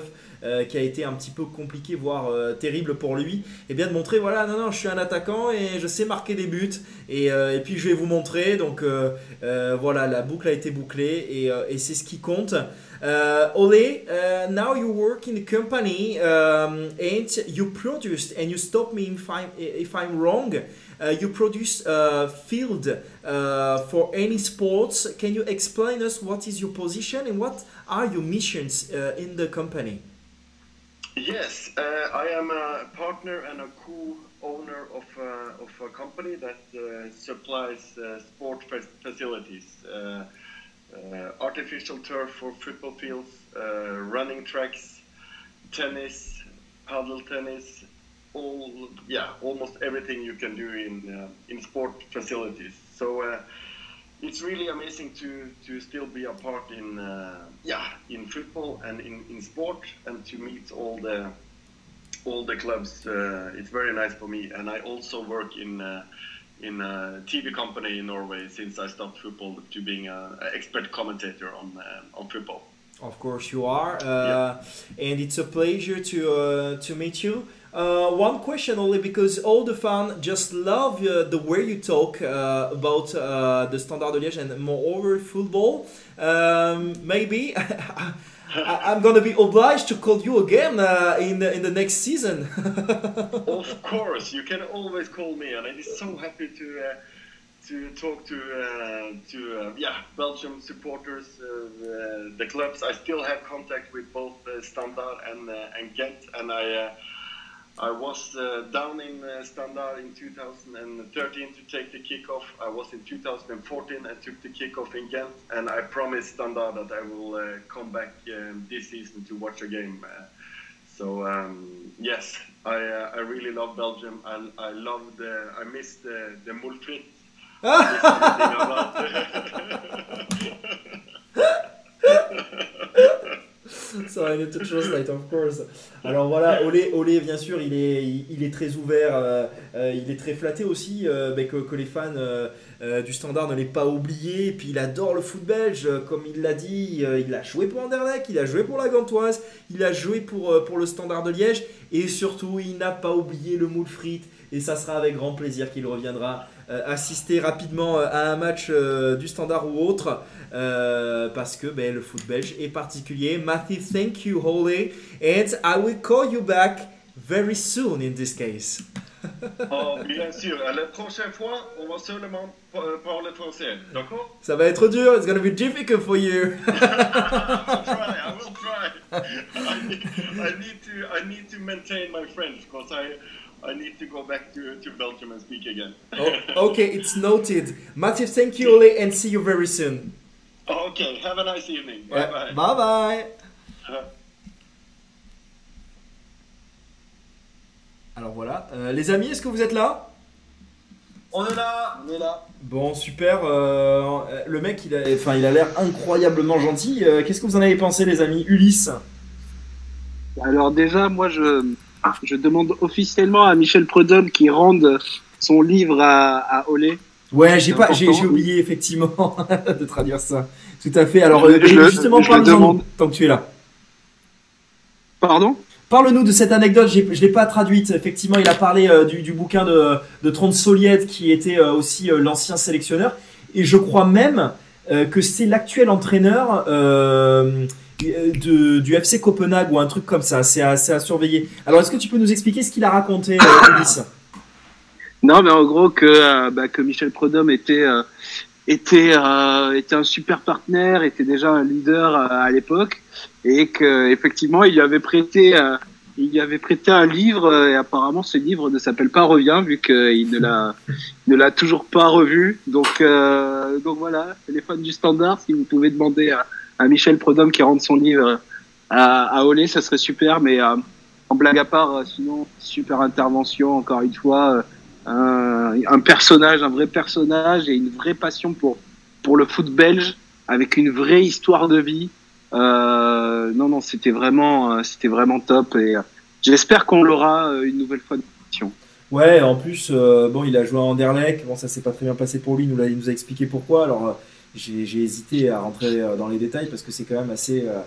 euh, qui a été un petit peu compliquée, voire terrible pour lui, et bien de montrer voilà, non, non, je suis un attaquant et je sais marquer des buts. Et, puis je vais vous montrer. Donc voilà, la boucle a été bouclée et c'est ce qui compte. Uh, Ole, uh, now you work in the company um, and you produced, and you stop me if I'm, if I'm wrong, uh, you produce uh, field uh, for any sports. Can you explain us what is your position and what are your missions uh, in the company? Yes, I am a partner and a co-owner of, uh, of a company that supplies sport facilities, artificial turf for football fields, uh, running tracks, tennis, paddle tennis, all yeah, almost everything you can do in uh, in sport facilities. So. Uh, it's really amazing to, to still be a part in uh, yeah in football and in, in sport and to meet all the all the clubs. Uh, it's very nice for me, and I also work in uh, in a TV company in Norway since I stopped football to being an expert commentator on uh, on football. Of course you are, uh, and it's a pleasure to uh, to meet you. Uh, one question only because all the fans just love uh, the way you talk uh, about uh, the Standard de Liège and moreover football. Um, maybe I, I'm gonna be obliged to call you again uh, in the, in the next season. of course, you can always call me, and I'm so happy to. Uh, to talk to uh, to uh, yeah Belgium supporters, uh, the, clubs. I still have contact with both uh, Standard and and Ghent, and I I was uh, down in uh, Standard in 2013 to take the kickoff. I was in 2014 and took the kickoff in Ghent, and I promised Standard that I will uh, come back um, this season to watch a game. Uh, so um, yes, I uh, I really love Belgium. I I love the I miss the the Mulfrit. So I need to translate, of course. Alors voilà, Olé, Olé bien sûr, il est, il, est très ouvert, euh, euh, il est très flatté aussi euh, ben, que, les fans du Standard ne l'aient pas oublié. Puis il adore le foot belge, comme il l'a dit. il a joué pour Anderlecht, il a joué pour la Gantoise, il a joué pour, pour le Standard de Liège. Et surtout, il n'a pas oublié le moule frite. Et ça sera avec grand plaisir qu'il reviendra euh, assister rapidement euh, à un match euh, du Standard ou autre. parce que ben, le foot belge est particulier. Matthew, thank you, Holly. And I will call you back very soon in this case. Oh, bien sûr. La prochaine fois, on va seulement pa- parler français. D'accord? Ça va être dur, it's gonna be difficult for you. I'll try. I will try. I need, I need to. I need to maintain my French because I. I need to go back to, to Belgium and speak again. Oh, okay, it's noted. Matthew, thank you, Ole, and see you very soon. okay. Have a nice evening. Bye bye. Bye bye. Alors voilà, Euh, les amis, est-ce que vous êtes là? On est là On est là. Bon, super. euh, le mec, il a, enfin, il a l'air incroyablement gentil. Euh, Qu'est-ce que vous en avez pensé, les amis? Ulysse? Alors déjà, moi, je, je demande officiellement à Michel Prudhomme qu'il rende son livre à, à Olé. Ouais, j'ai pas, j'ai oublié effectivement de traduire ça. Tout à fait. Alors, Je- euh, je justement, parle-nous tant que tu es là. Pardon? Parle-nous de cette anecdote, je ne l'ai pas traduite. Effectivement, il a parlé euh, du, du bouquin de, de Trond Solied, qui était euh, aussi euh, l'ancien sélectionneur. Et je crois même que c'est l'actuel entraîneur de, du FC Copenhague ou un truc comme ça. C'est à, à surveiller. Alors, est-ce que tu peux nous expliquer ce qu'il a raconté, euh, Ulysse? Non, mais en gros que, euh, bah, que Michel Prudhomme était euh, était euh, était un super partenaire, était déjà un leader euh, à l'époque, et que effectivement il lui avait prêté euh, il lui avait prêté un livre et apparemment ce livre ne s'appelle pas Revient vu qu'il ne l'a ne l'a toujours pas revu. Donc euh, donc voilà, les fans du Standard, si vous pouvez demander à, à Michel Prudhomme qui rende son livre à, à Olé, ça serait super. Mais euh, en blague à part, euh, sinon super intervention encore une fois. euh, un, personnage, un vrai personnage et une vraie passion pour, pour le foot belge avec une vraie histoire de vie. Euh, non, non, c'était vraiment, euh, c'était vraiment top et euh, j'espère qu'on l'aura euh, une nouvelle fois. Ouais, en plus, euh, bon, il a joué à Anderlecht. Bon, ça s'est pas très bien passé pour lui. Il nous, il nous a expliqué pourquoi. Alors, euh, j'ai hésité à rentrer euh, dans les détails parce que c'est quand même assez, euh,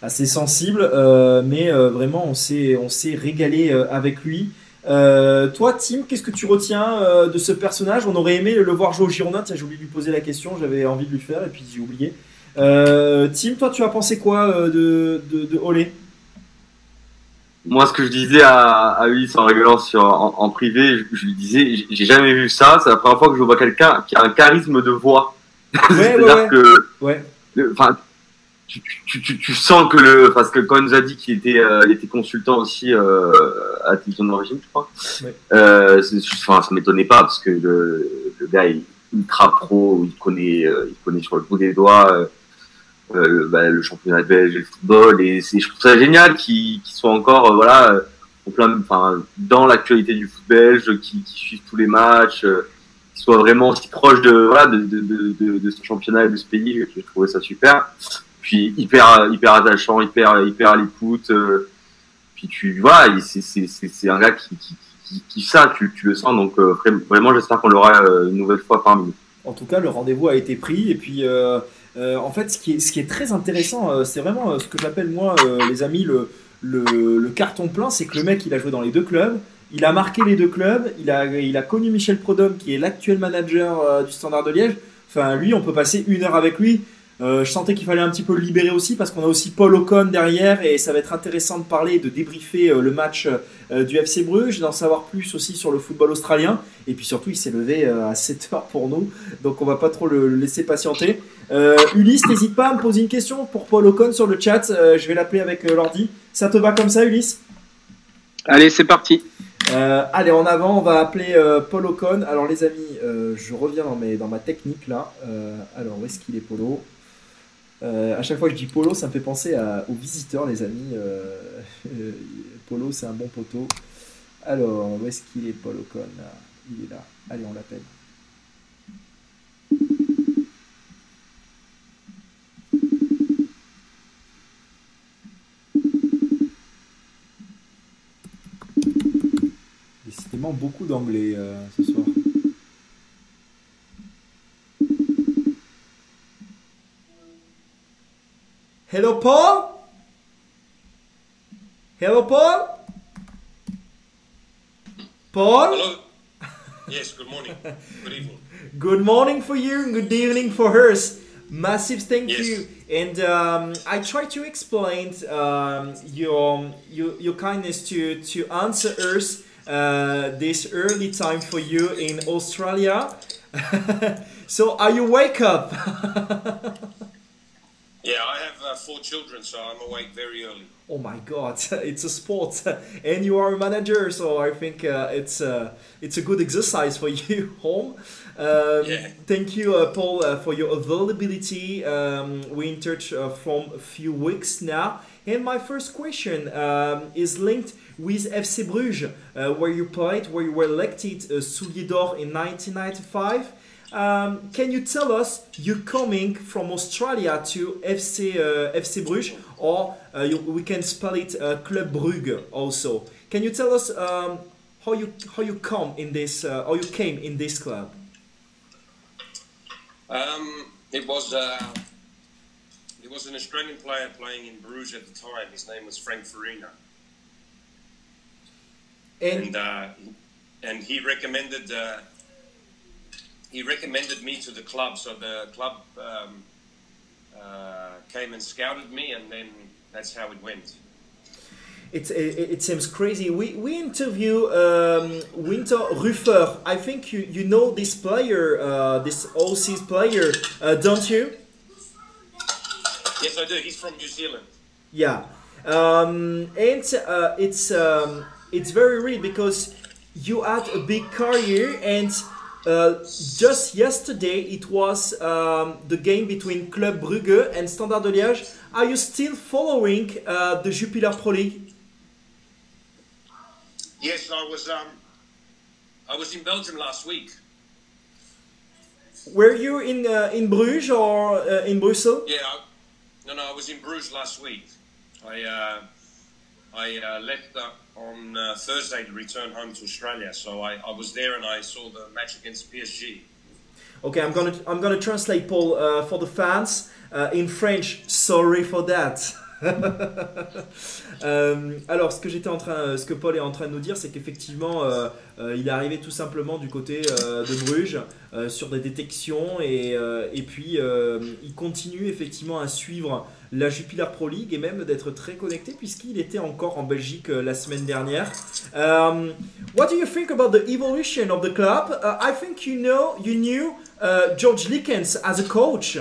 assez sensible. Euh, mais vraiment, on s'est, régalé avec lui. Toi, Tim, qu'est-ce que tu retiens de ce personnage? On aurait aimé le voir jouer au Girondin. Tiens, j'ai oublié de lui poser la question. J'avais envie de lui faire et puis j'ai oublié. Tim, toi, tu as pensé quoi de, de, de Olé? Moi, ce que je disais à, à Ulysse en rigolant en, privé, je, je lui disais, j'ai jamais vu ça. C'est la première fois que je vois quelqu'un qui a un charisme de voix. Ouais, ouais, que, Ouais. le- enfin, tu, tu, tu, tu sens que le, parce que quand il nous a dit qu'il était, euh, il était consultant aussi euh, à Tilton d'origine, je crois. Ouais. Euh, enfin, ça m'étonnait pas parce que le, le gars est ultra pro, il connaît, euh, il connaît sur le bout des doigts. euh, euh, le, bah, le championnat belge et le football et c'est je trouve ça génial qu'il qu'il soit encore voilà en plein enfin dans l'actualité du foot belge qui, qui suivent tous les matchs euh, qu'il soit vraiment aussi proche de voilà de, de, de, ce championnat et de ce pays j'ai trouvé ça super puis hyper hyper attachant hyper hyper à l'écoute euh, puis tu vois c'est un gars qui qui ça tu, tu le sens donc euh, vra- vraiment j'espère qu'on l'aura euh, une nouvelle fois parmi nous En tout cas, le rendez-vous a été pris. Et puis, en fait, ce qui est, ce qui est très intéressant, c'est vraiment ce que j'appelle, moi, les amis, le, le, le carton plein. C'est que le mec, il a joué dans les deux clubs. Il a marqué les deux clubs. Il a, connu Michel Prodhomme, qui est l'actuel manager euh, du Standard de Liège. Enfin, lui, on peut passer une heure avec lui. Euh, je sentais qu'il fallait un petit peu le libérer aussi parce qu'on a aussi Paul Ocon derrière et ça va être intéressant de parler, de débriefer euh, le match du FC Bruges, d'en savoir plus aussi sur le football australien. Et puis surtout, il s'est levé à 7 heures pour nous, donc on va pas trop le laisser patienter. Ulysse, n'hésite pas à me poser une question pour Paul Ocon sur le chat. Je vais l'appeler avec l'ordi. Ça te va comme ça, Ulysse? Allez, c'est parti. Euh, allez, en avant, on va appeler euh, Paul Ocon. Alors, les amis, euh, je reviens dans, ma technique là. Euh, alors, où est-ce qu'il est, Polo? À chaque fois que je dis Polo, ça me fait penser aux visiteurs, les amis. Polo, c'est un bon poteau. Alors, où est-ce qu'il est, Paul Ocon? Là Il est là. Allez, on l'appelle. Beaucoup d'anglais euh, ce soir. Hello, Paul? Hello, Paul? Paul? Hello. Yes, good morning. Good evening. Good morning for you and good evening for hers. Massive thank Yes. you. And um, I try to explain um, your, your your kindness to to answer us uh, this early time for you in Australia. so are you wake up? Yeah, I have uh, four children, so I'm awake very early. oh my God, it's a sport, and you are a manager, so I think uh, it's uh, it's a good exercise for you home. Um, Yeah. Thank you, uh, Paul, uh, for your availability. Um, we're in touch uh, from a few weeks now. And my first question um, is linked with FC Bruges, uh, where you played, where you were elected uh, Soulier d'Or in 1995. Um, can you tell us you coming from Australia to FC uh, FC Bruges, or uh, you, we can spell it uh, Club Brugge also? Can you tell us um, how you how you come in this, uh, how you came in this club? Um, it was uh, it was an Australian player playing in Bruges at the time. His name was Frank Farina, And and uh, and he recommended uh, he recommended me to the club. So the club um, uh, came and scouted me, and then that's how it went. It, it, it seems crazy. We, we interview um, Winter Ruffer. I think you, you know this player, uh, this OC's player, uh, don't you? Yes, I do. He's from New Zealand. Yeah. Um, and uh, it's, um, it's very real because you had a big career and uh, just yesterday it was um, the game between Club Brugge and Standard de Liège. Are you still following uh, the Jupiler Pro League? Yes, I was. Um, I was in Belgium last week. Were you in uh, in Bruges or uh, in Brussels? Yeah, I, no, no, I was in Bruges last week. I uh, I uh, left uh, on uh, Thursday to return home to Australia. So I, I was there and I saw the match against PSG. Okay, I'm gonna I'm gonna translate Paul uh, for the fans uh, in French. Sorry for that. Euh, alors, ce que j'étais en train, ce que Paul est en train de nous dire, c'est qu'effectivement, euh, euh, il est arrivé tout simplement du côté euh, de Bruges sur des détections et, et puis il continue effectivement à suivre la Jupiler Pro League et même d'être très connecté puisqu'il était encore en Belgique euh, la semaine dernière. Um, what do you think about the evolution of the club? Uh, I think you know you knew uh, George Likens as a coach.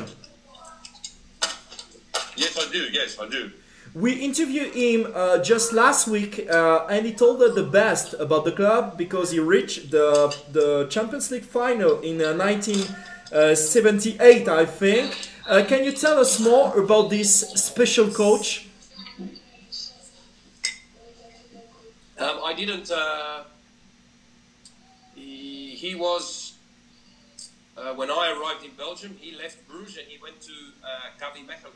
Yes, I do. Yes, I do. We interviewed him uh, just last week, uh, and he told us the best about the club because he reached the the Champions League final in uh, 1978, I think. Uh, can you tell us more about this special coach? Um, I didn't. Uh, he, he was. Uh, when I arrived in Belgium, he left Bruges and he went to uh, Gavi Mechelen.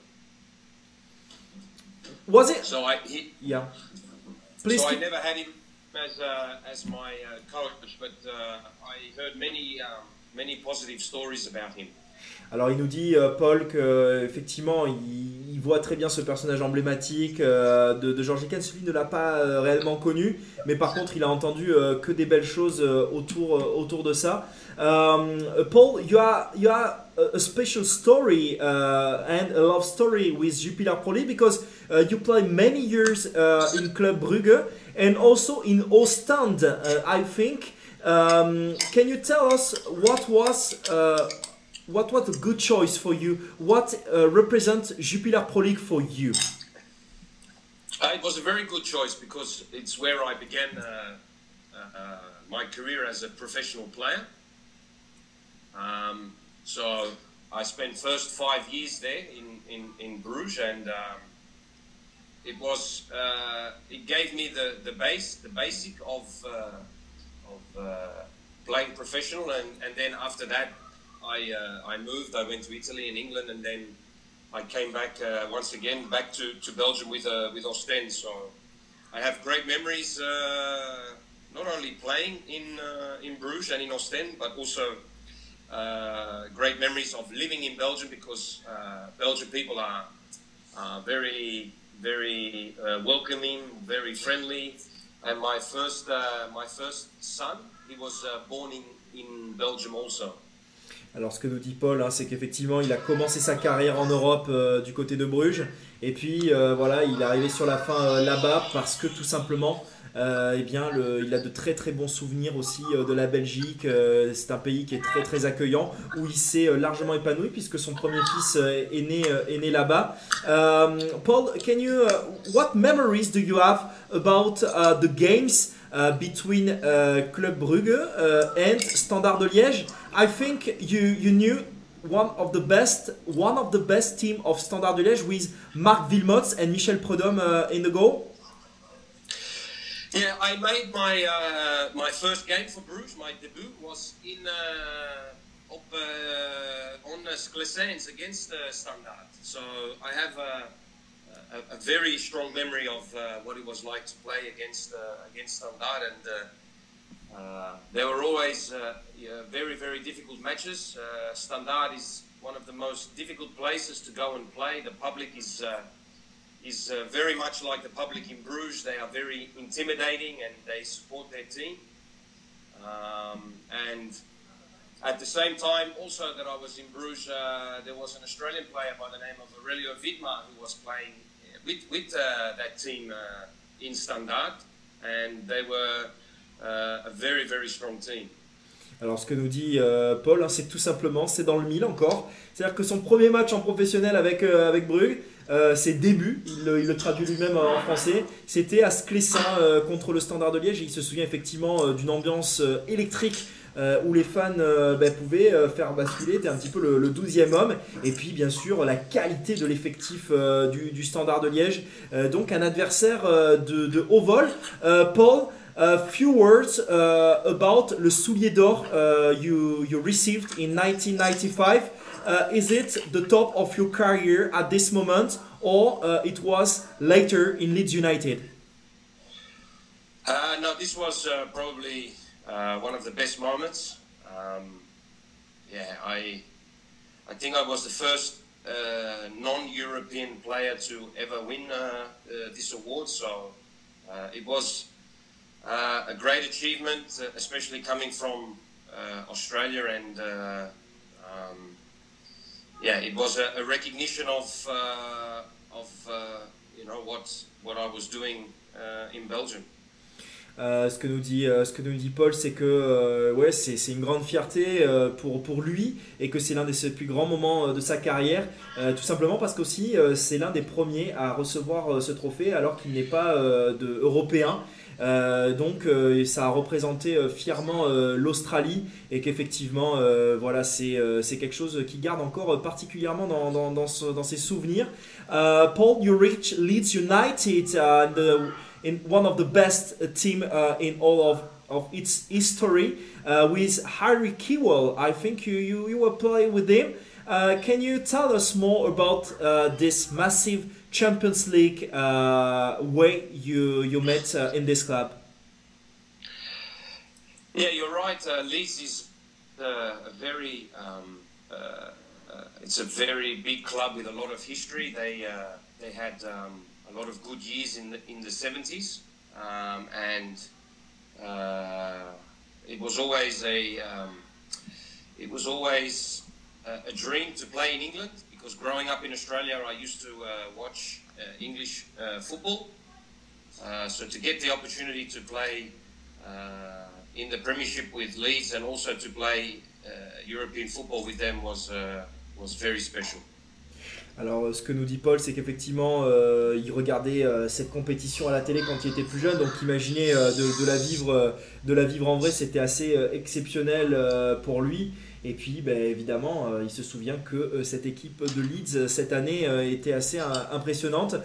Was it? So I he, Yeah. Please. so I never had him as uh, as my uh, coach, but uh, I heard many um, many positive stories about him. Alors il nous dit euh, Paul que effectivement il, il voit très bien ce personnage emblématique euh, de, de George Likens. Lui ne l'a pas euh, réellement connu, mais par contre il a entendu euh, que des belles choses euh, autour euh, autour de ça. Paul, you are you are a, special story uh, and a love story with Jupiler Pro League because uh, you play many years uh, in Club Brugge and also in Ostend, uh, I think. Um, can you tell us what was uh, what was a good choice for you? What uh, represents Jupiler Pro League for you? Uh, it was a very good choice because it's where I began uh, uh, my career as a professional player. Um, so I spent first five years there in, in, in Bruges, and um, it was uh, it gave me the, the base the basic of uh, of playing professional, and, and then after that I uh, I moved. I went to Italy and England, and then I came back uh, once again back to, to Belgium with uh, with Ostend. So I have great memories, uh, not only playing in uh, in Bruges and in Ostend, but also uh, great memories of living in Belgium because Belgian people are are very very welcoming, very friendly. And my first my first son, he was born in in Belgium also. Alors ce que nous dit Paul, hein, c'est qu'effectivement il a commencé sa carrière en Europe euh, du côté de Bruges et puis euh, voilà il est arrivé sur la fin euh, là-bas parce que tout simplement eh bien il a de très très bons souvenirs aussi de la Belgique. C'est un pays qui est très très accueillant où il s'est largement épanoui puisque son premier fils est né est né là-bas. Paul, can you uh, what memories do you have about uh, the games uh, between uh, Club Brugge and Standard de Liège? I think you you knew one of the best one of the best team of Standard de Liège with Marc Wilmots and Michel Prudhomme uh, in the goal. Yeah, I made my uh, my first game for Bruges. My debut was in uh, up uh, on uh, against uh, Standard. So I have a, a, a very strong memory of uh, what it was like to play against against Standard, and they were always uh, yeah, very very difficult matches. Uh, Standard is one of the most difficult places to go and play. The public is. Uh, is uh, very much like the public in Bruges. They are very intimidating and they support their team. Um, and at the same time, also that I was in Bruges, uh, there was an Australian player by the name of Aurelio Vidmar who was playing uh, with, with uh, that team uh, in Standard, and they were uh, a very, very strong team. Alors ce que nous dit euh, Paul, hein, c'est tout simplement, c'est dans le mille encore. C'est-à-dire que son premier match en professionnel avec, euh, avec Brugge, euh, ses débuts, il, le- traduit lui-même en français, c'était à Sclessin euh, contre le Standard de Liège. Il se souvient effectivement euh, d'une ambiance euh, électrique euh, où les fans euh, ben, pouvaient euh, faire basculer, était un petit peu le, le 12e homme. Et puis bien sûr la qualité de l'effectif euh, du, Standard de Liège. Euh, donc un adversaire euh, de, haut vol. Euh, Paul, a few words uh, about le soulier d'or uh, you, you received in 1995. Uh, is it the top of your career at this moment, or it was later in Leeds United? No, this was probably one of the best moments. Um, yeah, I, I think I was the first uh, non-European player to ever win uh, uh, this award. So it was uh, a great achievement, uh, especially coming from uh, Australia. And uh, um, yeah, it was a, a recognition of of you know what what I was doing in Belgium. Euh, ce que nous dit, euh, ce que nous dit Paul, c'est que euh, ouais, c'est une grande fierté euh, pour, pour lui et que c'est l'un des ses plus grands moments euh, de sa carrière, euh, tout simplement parce qu'aussi c'est l'un des premiers à recevoir ce trophée alors qu'il n'est pas de européen. Euh, donc euh, ça a représenté euh, fièrement l'Australie et qu'effectivement voilà c'est quelque chose qui garde encore particulièrement dans, dans, ses souvenirs. Paul, you Leeds United, uh, the, in one of the best team uh, in all of, of its history uh, with Harry Kewell. I think you, you, you were playing with him. Uh, can you tell us more about uh, this massive Champions League uh, way you, you met uh, in this club? Yeah, you're right. Uh, Leeds is uh, a very um, uh, uh, it's a very big club with a lot of history. They they had um, a lot of good years in the in the 70s, um, and it was always a um, it was always a dream to play in England because growing up in Australia, I used to uh, watch uh, English uh, football. So to get the opportunity to play in the Premiership with Leeds and also to play European football with them was was very special. Alors, ce que nous dit Paul, c'est qu'effectivement, euh, il regardait euh, cette compétition à la télé quand il était plus jeune, donc imaginez euh, de, de la vivre, euh, de la vivre en vrai, c'était assez euh, exceptionnel euh, pour lui. Et puis, ben, évidemment, euh, il se souvient que euh, cette équipe de Leeds euh, cette année euh, était assez impressionnante.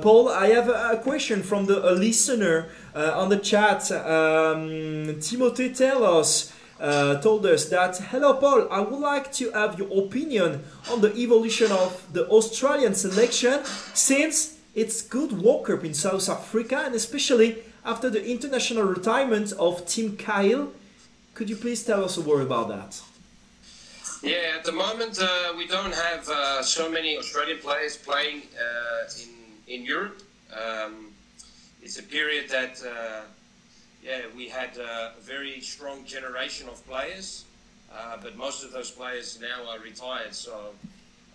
Paul, I have a question from the a listener uh, on the chat. Um, us. uh, told us that hello paul i would like to have your opinion on the evolution of the australian selection since it's good world cup in south africa and especially after the international retirement of tim cahill could you please tell us a word about that? Yeah, at the moment uh, we don't have uh, so many Australian players playing uh, in in Europe. Um, it's a period that uh, yeah we had uh, a very strong generation of players, but most of those players now are retired. So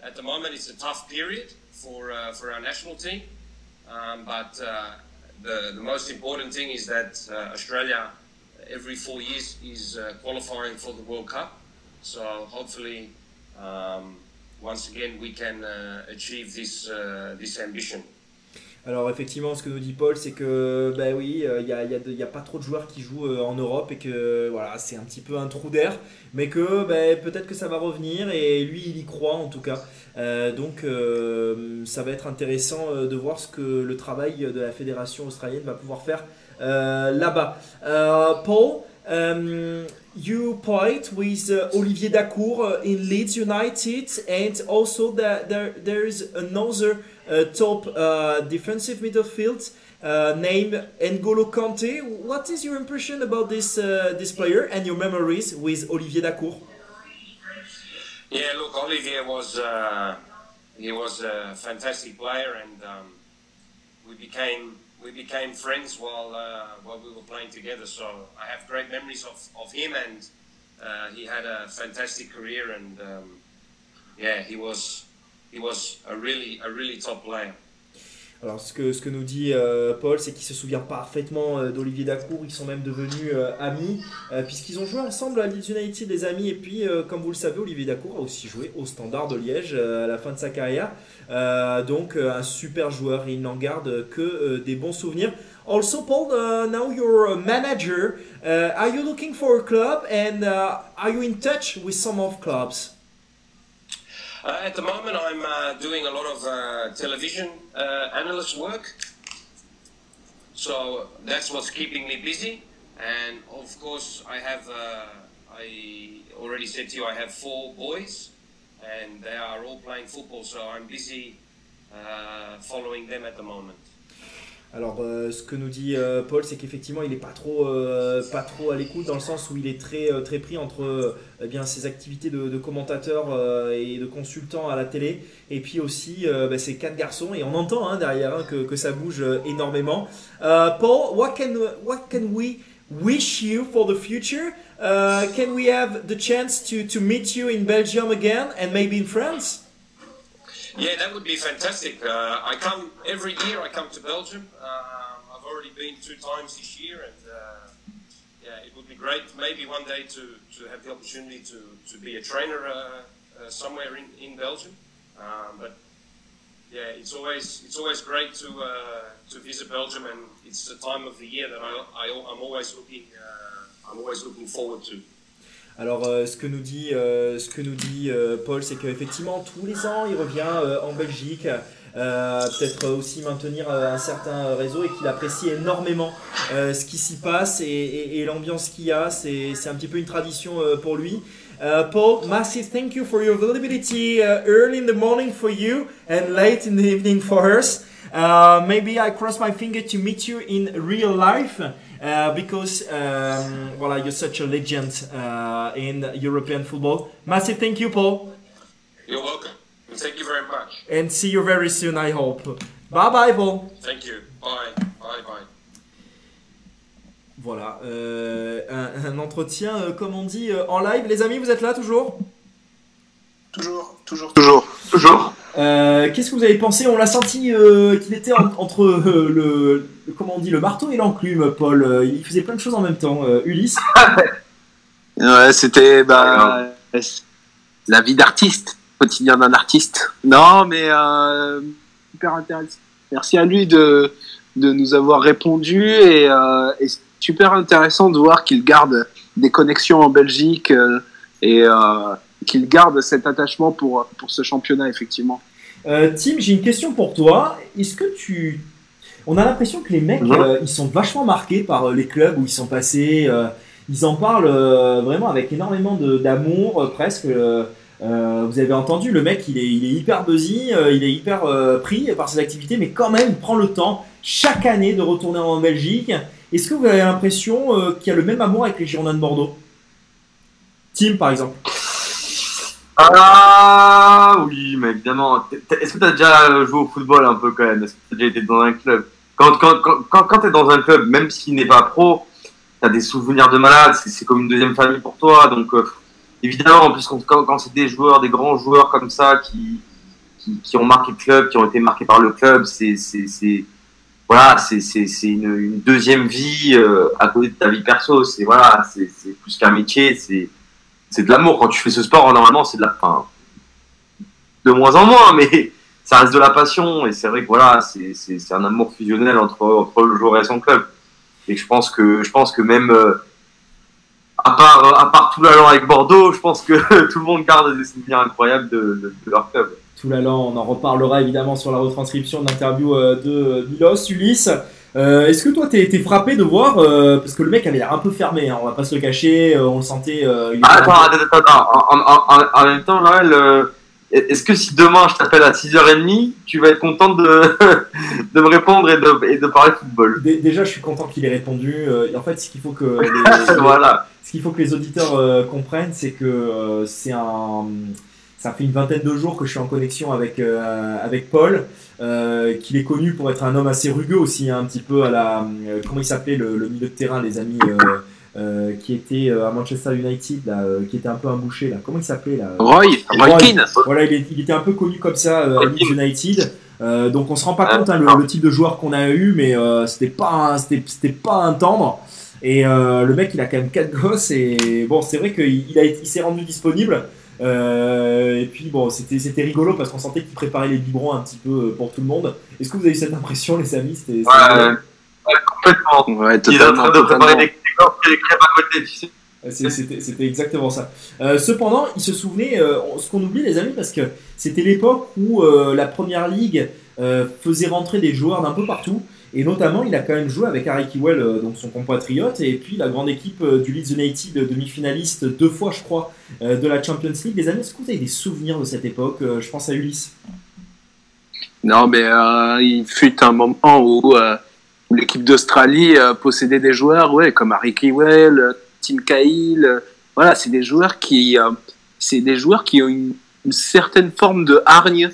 at the moment it's a tough period for for our national team. Um, but the the most important thing is that uh, Australia every four years is uh, qualifying for the World Cup. So hopefully, um, once again, we can uh, achieve this uh, this ambition. Alors effectivement, ce que nous dit Paul, c'est que bah oui, il n'y a, y a y a pas trop de joueurs qui jouent euh, en Europe et que voilà, c'est un petit peu un trou d'air, mais que bah, peut-être que ça va revenir et lui, il y croit en tout cas. Euh, donc euh, ça va être intéressant euh, de voir ce que le travail de la fédération australienne va pouvoir faire euh, là-bas. Euh, Paul, you played with uh, Olivier Dacour uh, in Leeds United, and also that there there is another uh, top defensive midfield uh, named N'Golo Kante. What is your impression about this uh, this player and your memories with Olivier Dacour? Yeah, look, Olivier was uh, he was a fantastic player, and um, we became we became friends while uh, while we were playing together. So I have great memories of, of him, and uh, he had a fantastic career, and um, yeah, he was he was a really a really top player. Alors ce que, ce que nous dit euh, Paul, c'est qu'il se souvient parfaitement euh, d'Olivier Dacour, ils sont même devenus euh, amis, puisqu'ils ont joué ensemble à Leeds United, des amis, et puis comme vous le savez, Olivier Dacour a aussi joué au Standard de Liège à la fin de sa carrière, donc un super joueur, il n'en garde que des bons souvenirs. Also Paul, uh, now you're a manager, uh, are you looking for a club? And uh, are you in touch with some of clubs? Uh, at the moment, I'm uh, doing a lot of uh, television uh, analyst work. So that's what's keeping me busy. And of course, I have, uh, I already said to you, I have four boys, and they are all playing football. So I'm busy uh, following them at the moment. Alors, euh, ce que nous dit euh, Paul, c'est qu'effectivement, il n'est pas trop, euh, pas trop à l'écoute dans le sens où il est très, euh, très pris entre eh bien, ses activités de, commentateur et de consultant à la télé, et puis aussi bah, ses quatre garçons. Et on entend hein, derrière hein, que, que ça bouge énormément. Paul, what can, what can we wish you for the future? Uh, can we have the chance to, to meet you in Belgium again and maybe in France? Yeah, that would be fantastic. Uh, I come every year. I come to Belgium. Um, I've already been two times this year, and uh, yeah, it would be great. Maybe one day to, to have the opportunity to, to be a trainer uh, uh, somewhere in, in Belgium. Um, but yeah, it's always it's always great to uh, to visit Belgium, and it's the time of the year that I, I I'm always looking uh, I'm always looking forward to. Alors, euh, ce que nous dit, euh, ce que nous dit euh, Paul, c'est qu'effectivement, tous les ans, il revient en Belgique, peut-être aussi maintenir un certain réseau et qu'il apprécie énormément ce qui s'y passe et, l'ambiance qu'il y a. C'est un petit peu une tradition pour lui. Paul, massive thank you for your availability uh, early in the morning for you and late in the evening for us. Uh, maybe I cross my finger to meet you in real life uh, because um, well, you're such a legend uh, in European football. Massive thank you, Paul, You're welcome. Thank you very much. and see you very soon. I hope. Bye bye, Paul. Thank you. Bye. Bye. Bye. Voilà, euh, un, un entretien, euh, comme on dit, euh, en live. Les amis, vous êtes là toujours? Toujours, toujours, Toujours. Toujours. Euh, Qu'est-ce que vous avez pensé? On l'a senti euh, qu'il était en- entre euh, le, le- comment on dit, le marteau et l'enclume, Paul. Il faisait plein de choses en même temps. Euh, Ulysse Ouais, c'était bah, la vie d'artiste, quotidien d'un artiste. Non, mais euh, super intéressant. Merci à lui de, de nous avoir répondu et, euh, et c'est super intéressant de voir qu'il garde des connexions en Belgique euh, et euh, qu'il garde cet attachement pour, pour ce championnat, effectivement. Euh, Tim, j'ai une question pour toi. Est-ce que tu. On a l'impression que les mecs, Mhm. euh, ils sont vachement marqués par euh, les clubs où ils sont passés. euh, ils en parlent euh, vraiment avec énormément de- d'amour, presque. euh, euh, vous avez entendu, le mec, il est, il est hyper busy, euh, il est hyper euh, pris par ses activités, mais quand même, il prend le temps chaque année de retourner en Belgique. Est-ce que vous avez l'impression euh, qu'il y a le même amour avec les Girondins de Bordeaux? Tim, par exemple. Ah oui, mais évidemment. Est-ce que tu as déjà joué au football un peu quand même? Est-ce que tu as déjà été dans un club? Quand, quand, quand, quand, tu es dans un club, même s'il n'est pas pro, tu as des souvenirs de malade, c'est comme une deuxième famille pour toi. Donc euh, évidemment, en plus quand, quand, c'est des joueurs, des grands joueurs comme ça qui, qui, qui ont marqué le club, qui ont été marqués par le club, c'est voilà, c'est une, une deuxième vie euh, à côté de ta vie perso. C'est voilà, c'est plus qu'un métier, c'est c'est de l'amour. Quand tu fais ce sport, normalement, c'est de la, enfin, de moins en moins, mais ça reste de la passion. Et c'est vrai que voilà, c'est, un amour fusionnel entre, entre le joueur et son club. Et je pense que, je pense que même, euh, à part, à part tout l'allant avec Bordeaux, je pense que tout le monde garde des souvenirs incroyables de, de, de leur club. Tout l'allant, on en reparlera évidemment sur la retranscription de l'interview euh, de Milos, Ulysse. Euh, Est-ce que toi t'es t'es frappé de voir, euh, parce que le mec avait l'air un peu fermé, hein, on va pas se le cacher, euh, on le sentait. euh, il Ah, attends, attends, attends, attends. En, en, en, en même temps, Noël, euh, est-ce que si demain je t'appelle à 6h30, tu vas être content de, de me répondre et de, et de parler football? Dé- Déjà, je suis content qu'il ait répondu. euh, en fait, ce qu'il faut que les, Voilà. ce qu'il faut que les auditeurs euh, comprennent, c'est que euh, c'est un, ça fait une vingtaine de jours que je suis en connexion avec euh, avec Paul, euh, qu'il est connu pour être un homme assez rugueux aussi, hein, un petit peu à la, euh, comment il s'appelait le, le milieu de terrain, les amis, euh, euh, qui était euh, à Manchester United, là, euh, qui était un peu un boucher là. Comment il s'appelait là? Roy, Roy Roy. Keane. Voilà, il, est- il était un peu connu comme ça euh, à United. Euh, donc on se rend pas Ah, compte hein, le, le type de joueur qu'on a eu, mais euh, c'était pas un- c'était c'était pas un tendre. Et euh, le mec, il a quand même quatre gosses et bon, c'est vrai qu'il il il s'est rendu disponible. Euh, et puis bon, c'était c'était rigolo parce qu'on sentait qu'il préparait les biberons un petit peu euh, pour tout le monde. Est-ce que vous avez eu cette impression, les amis? C'était c'était Ouais, complètement. Ouais, Il est en train de préparer totalement. des crêpes à côté, tu sais. C'est- C'était exactement ça. Euh, cependant, il se souvenait, euh, ce qu'on oublie les amis, parce que c'était l'époque où euh, la première ligue euh, faisait rentrer des joueurs d'un peu partout, et notamment il a quand même joué avec Harry Kewell, euh, donc son compatriote, et puis la grande équipe euh, du Leeds United, demi-finaliste deux fois je crois euh, de la Champions League. Les amis, est-ce que vous avez des souvenirs de cette époque Euh, Je pense à Ulysse. Non, mais euh, il fut un moment où euh, l'équipe d'Australie euh, possédait des joueurs, ouais, comme Harry Kewell, euh, Tim Cahill. euh, voilà, c'est des joueurs qui, euh, des joueurs qui ont une, certaine forme de hargne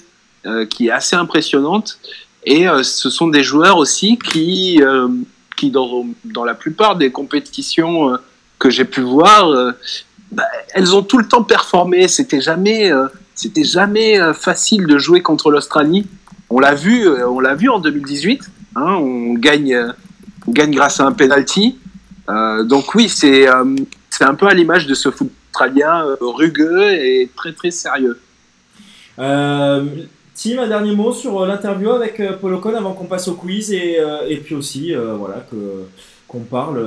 euh, qui est assez impressionnante. Et euh, ce sont des joueurs aussi qui, euh, qui dans, la plupart des compétitions euh, que j'ai pu voir, bah, elles ont tout le temps performé. C'était jamais, c'était jamais facile de jouer contre l'Australie. On l'a vu, on l'a vu en 2018. Hein, on gagne, on gagne grâce à un penalty. Donc oui, c'est, c'est un peu à l'image de ce foot australien rugueux et très très sérieux. Tim, un dernier mot sur euh, l'interview avec euh, Paul Ocon avant qu'on passe au quiz et, euh, et puis aussi voilà qu'on parle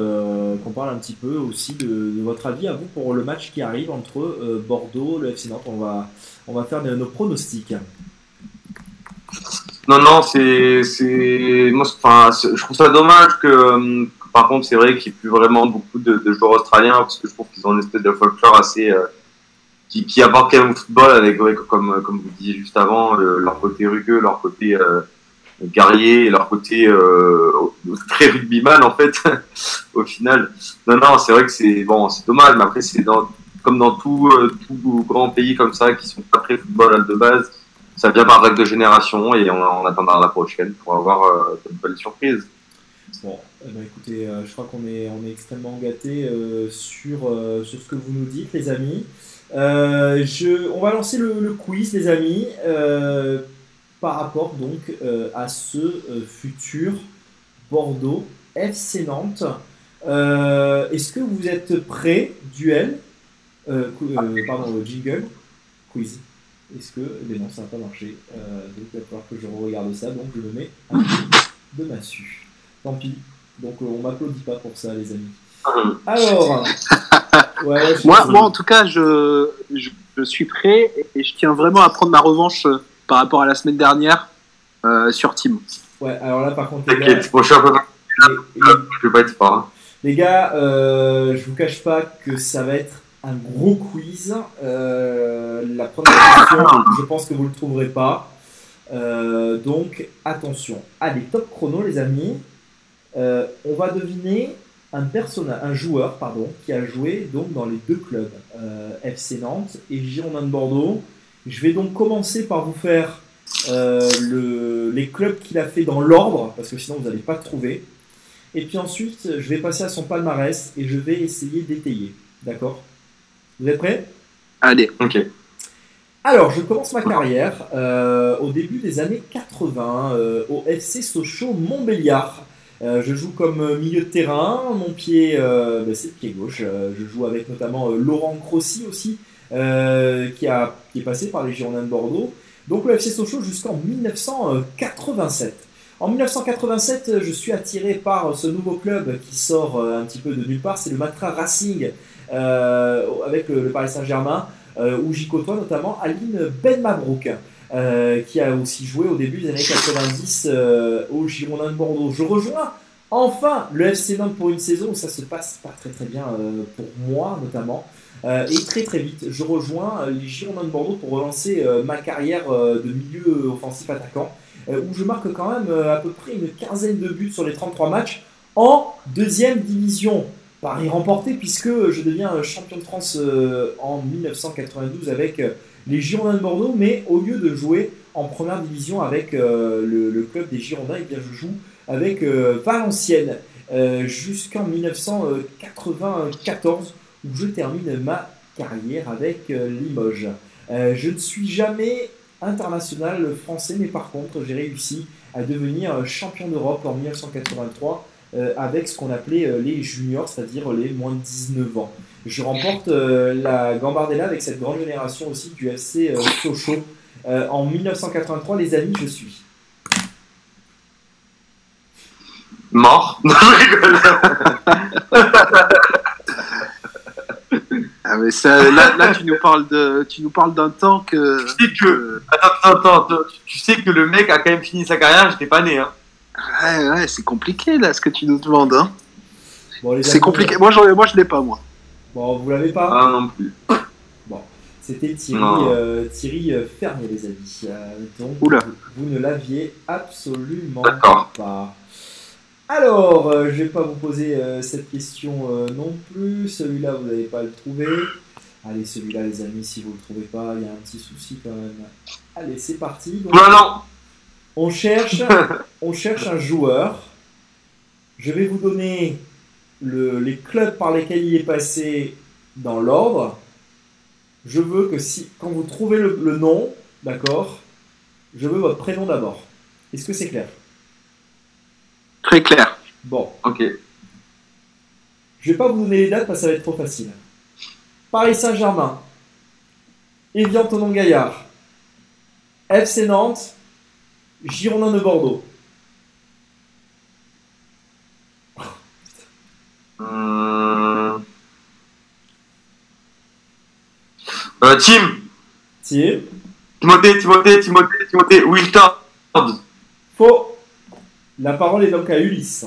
qu'on parle un petit peu aussi de, votre avis à vous pour le match qui arrive entre Bordeaux, le FC Nantes. On va on va faire nos, nos pronostics. Non, non, c'est, c'est, enfin, je trouve ça dommage que, par contre, c'est vrai qu'il n'y ait plus vraiment beaucoup de, joueurs australiens parce que je trouve qu'ils ont une espèce de folklore assez, qui, qui apporte quand même au football avec, comme, comme vous disiez juste avant, le- leur côté rugueux, leur côté euh, guerrier leur côté euh, très rugbyman en fait, au final. Non, non, c'est vrai que c'est bon, c'est dommage, mais après, c'est dans, comme dans tout, euh, tout grand pays comme ça qui sont pas très football de base ça vient par règle de génération et on, on attendra la prochaine pour avoir euh, de belles surprises. Bon, ben, écoutez, euh, je crois qu'on est, on est extrêmement gâtés euh, sur, euh, sur ce que vous nous dites, les amis. Euh, je, on va lancer le, le quiz, les amis, euh, par rapport donc euh, à ce euh, futur Bordeaux FC Nantes. Euh, Est-ce que vous êtes prêts Duel? Euh, euh, Pardon, jingle? Quiz. Est-ce que. Mais non, ça n'a pas marché. Euh, donc il va falloir que je regarde ça. Donc je me mets un peu de massue. Tant pis. Donc on m'applaudit pas pour ça, les amis. Alors. Ouais, Moi, moi, en tout cas, je, je, je suis prêt et je tiens vraiment à prendre ma revanche euh, par rapport à la semaine dernière euh, sur Team. Ouais, alors là, par contre, les gars, bon, je suis un peu les- les- je vais pas être fort. hein. Les gars, euh, je vous cache pas que ça va être un gros quiz. Euh, la première question, je pense que vous le trouverez pas. Euh, donc attention. Allez, top chrono, les amis. Euh, on va deviner un personnage, un joueur, pardon, qui a joué donc dans les deux clubs, euh, FC Nantes et Girondin de Bordeaux. Je vais donc commencer par vous faire euh, le- les clubs qu'il a fait dans l'ordre, parce que sinon vous n'allez pas trouver. Et puis ensuite, je vais passer à son palmarès et je vais essayer d'étayer. D'accord? Vous êtes prêts? Allez, Ok. Alors, je commence ma carrière euh, au début des années 80 euh, au FC Sochaux Montbéliard. Euh, je joue comme euh, milieu de terrain. Mon pied, euh, ben, c'est le pied gauche. Je joue avec notamment Laurent Crossi aussi, qui, a, qui est passé par les Girondins de Bordeaux. Donc le FC Sochaux jusqu'en 1987. En 1987, euh, je suis attiré par ce nouveau club qui sort un petit peu de nulle part. C'est le Matra Racing avec le, Paris Saint-Germain où j'y côtoie notamment Aline Ben Mabrouk, euh, qui a aussi joué au début des années 90 euh, au Girondin de Bordeaux. Je rejoins enfin le FC Nantes pour une saison où ça se passe pas très très bien euh, pour moi notamment. Euh, et très très vite, je rejoins les Girondins de Bordeaux pour relancer ma carrière de milieu offensif attaquant, où je marque quand même à peu près une quinzaine de buts sur les 33 matchs en deuxième division. Paris remporté puisque je deviens champion de France en 1992 avec les Girondins de Bordeaux, mais au lieu de jouer en première division avec euh, le, club des Girondins, eh bien je joue avec euh, Valenciennes euh, jusqu'en 1994 où je termine ma carrière avec Limoges. Je ne suis jamais international français, mais par contre j'ai réussi à devenir champion d'Europe en 1983 euh, avec ce qu'on appelait les juniors, c'est-à-dire les moins de 19 ans. Je remporte euh, la Gambardella avec cette grande génération aussi du FC euh, Sochaux. Euh, en 1983, les amis, je suis. Mort. Non, je rigole. Ah, mais ça, là, là, tu nous parles de, tu nous parles d'un temps que. Tu sais que, attends, attends, attends, tu sais que le mec a quand même fini sa carrière, j'étais pas né. Hein. Ouais, ouais, c'est compliqué là, ce que tu nous demandes. Hein. Bon, C'est compliqué. Moi, j'en- moi, je l'ai pas, moi. Bon, vous l'avez pas Ah non plus. C'était Thierry, euh, Thierry euh, Fernier, les amis. Euh, donc, Oula. vous ne l'aviez absolument pas. Alors, euh, je vais pas vous poser cette question non plus. Celui-là, vous n'allez pas le trouver. Allez, celui-là, les amis, si vous le trouvez pas, il y a un petit souci quand même. Allez, c'est parti. Donc, Non, non. on cherche, on cherche un joueur. Je vais vous donner le- les clubs par lesquels il est passé dans l'ordre. Je veux que si, quand vous trouvez le, le nom, d'accord, je veux votre prénom d'abord. Est-ce que c'est clair? Très clair. Bon, Ok. je vais pas vous donner les dates parce que ça va être trop facile. Paris Saint-Germain, Evian Tonon Gaillard, FC Nantes, Girondin de Bordeaux. Euh, Tim. Tim, Timothée, Timothée, Timothée, Timothée. Wilton. faux. La parole est donc à Ulysse.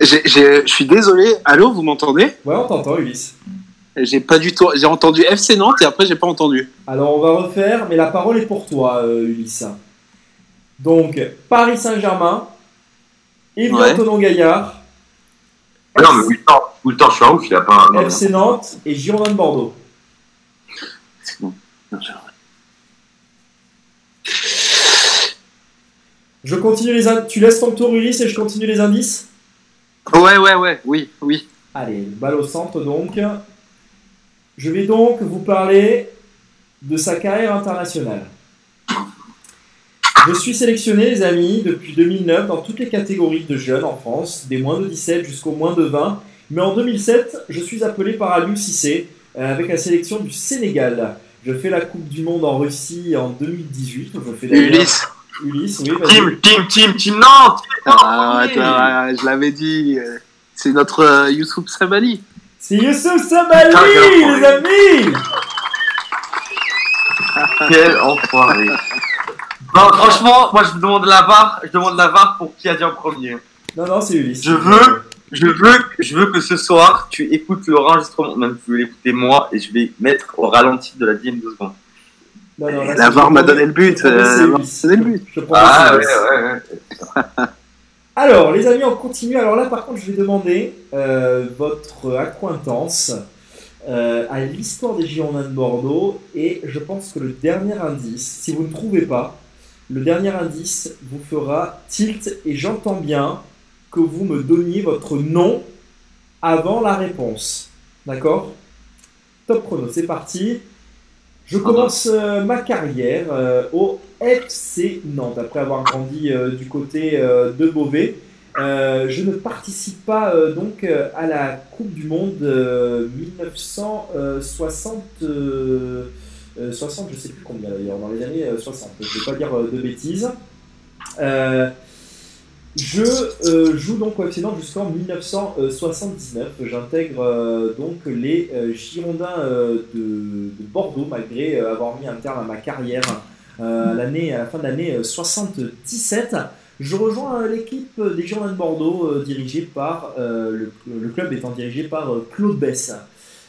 Je suis désolé. Allô, vous m'entendez? Ouais, on t'entend, Ulysse. J'ai pas du tout. J'ai entendu FC Nantes et après j'ai pas entendu. Alors on va refaire, mais la parole est pour toi, euh, Ulysse. Donc, Paris Saint-Germain, Evian Ouais. Tonon Gaillard, Ah non, mais Wilton, Wilton, je suis un ouf, il a pas. non, FC Nantes et Girondin de Bordeaux. C'est bon. Je continue les indices. Tu laisses ton tour, Ulysse, et je continue les indices? Ouais, ouais, ouais. Oui, oui. Allez, balle au centre donc. Je vais donc vous parler de sa carrière internationale. Je suis sélectionné, les amis, depuis 2009 dans toutes les catégories de jeunes en France, des moins de 17 jusqu'au moins de 20. Mais en 2007, je suis appelé par Aliou Cissé avec la sélection du Sénégal. Je fais la Coupe du Monde en Russie en 2018. Je fais d'ailleurs- Ulysse. Ulysse, oui. Tim, Tim, Tim, Tim, non Ah, attends, je l'avais dit. euh, C'est notre euh, Youssouf Sabali. C'est Youssef Sabali, Putain, enfoiré. les amis Quel enfoiré. Non, franchement, moi je demande la VAR, je demande la VAR pour qui a dit en premier. Non, non, c'est Ulysse. Je veux- Je veux, je veux que ce soir, tu écoutes l'enregistrement, même tu veux l'écouter moi, et je vais mettre au ralenti de la dixième de seconde. Non, non, là, La VAR m'a donné le but. euh, c'est donné le but. Ah c'est ouais, ouais, ouais. Alors, les amis, on continue. Alors là, par contre, je vais demander euh, votre acquaintance euh, à l'histoire des Girondins de Bordeaux. Et je pense que le dernier indice, si vous ne trouvez pas, le dernier indice vous fera tilt. Et j'entends bien que vous me donniez votre nom avant la réponse. D'accord? Top chrono, c'est parti. Je commence euh, ma carrière euh, au FC Nantes après avoir grandi euh, du côté de Beauvais. Je ne participe pas donc à la Coupe du Monde euh, 1960, euh, euh, 60, je sais plus combien d'ailleurs, dans les années euh, 60. Je ne vais pas dire de bêtises. Je euh, joue donc Nantes jusqu'en 1979. J'intègre euh, donc les euh, Girondins euh, de, de Bordeaux malgré euh, avoir mis un terme à ma carrière euh, à, la fin de l'année euh, 77. Je rejoins l'équipe des Girondins de Bordeaux dirigée par le, le club étant dirigé par Claude Bess.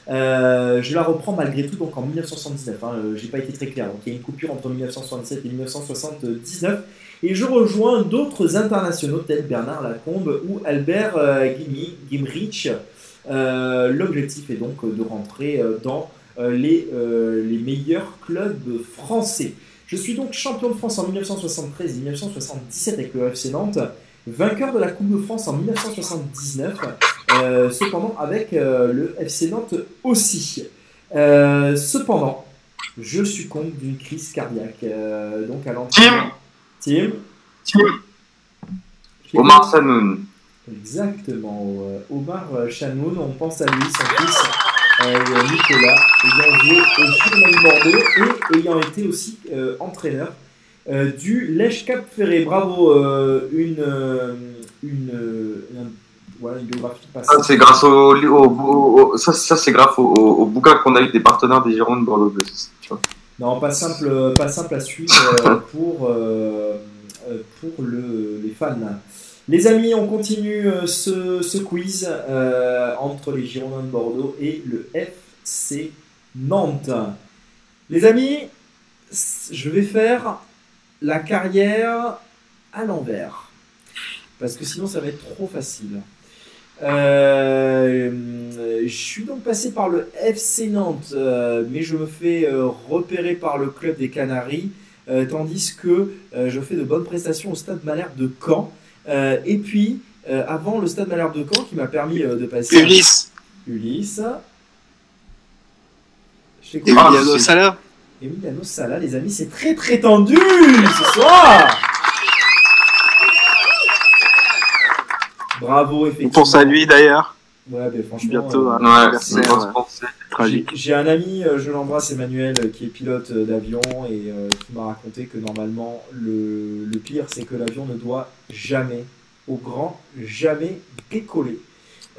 Euh, je la reprends malgré tout donc en 1979. Hein, euh, J'ai pas été très clair. Il y a une coupure entre 1967 et 1979. Et je rejoins d'autres internationaux tels Bernard Lacombe ou Albert euh, Gimrich. L'objectif est donc de rentrer dans les, les meilleurs clubs français. Je suis donc champion de France en 1973 et 1977 avec le FC Nantes, vainqueur de la Coupe de France en 1979, euh, cependant avec euh, le FC Nantes aussi. Euh, cependant, je succombe d'une crise cardiaque. euh, donc à l'entraînement. Tim. Tim. Tim. Omar Sanoun. Exactement, Omar Chanoun, on pense à lui, son fils euh, Nicolas, ayant joué au de Bordeaux et ayant été aussi euh, entraîneur euh, du Lèche Cap Ferré. Bravo, euh, une, euh, une, un- voilà, une biographie passée. Ça, c'est grâce au, au, au- ça, ça, c'est grâce au, au, bouquin qu'on a eu des partenaires des Girondins de Bordeaux. tu vois. Non, pas simple, pas simple à suivre pour, pour le, les fans. Les amis, on continue ce, ce quiz euh, entre les Girondins de Bordeaux et le FC Nantes. Les amis, je vais faire la carrière à l'envers. parce que sinon ça va être trop facile. Euh, je suis donc passé par le FC Nantes, euh, mais je me fais euh, repérer par le club des Canaries, euh, tandis que euh, je fais de bonnes prestations au Stade Malherbe de Caen. Euh, et puis, euh, avant le Stade Malherbe de Caen, qui m'a permis euh, de passer... Ulysse. Ulysse. Je t'écoute. Ah, Emiliano Sala. Emiliano Sala, les amis, c'est très très tendu ce soir. Bravo, On effectivement. pense à lui d'ailleurs. Ouais, mais franchement. Bientôt, euh, hein. Ouais, Anniversaire, c'est ouais. pensée. Tragique. J'ai un ami, euh, je l'embrasse, Emmanuel, euh, qui est pilote euh, d'avion et euh, qui m'a raconté que normalement, le, le pire, c'est que l'avion ne doit jamais, au grand, jamais décoller.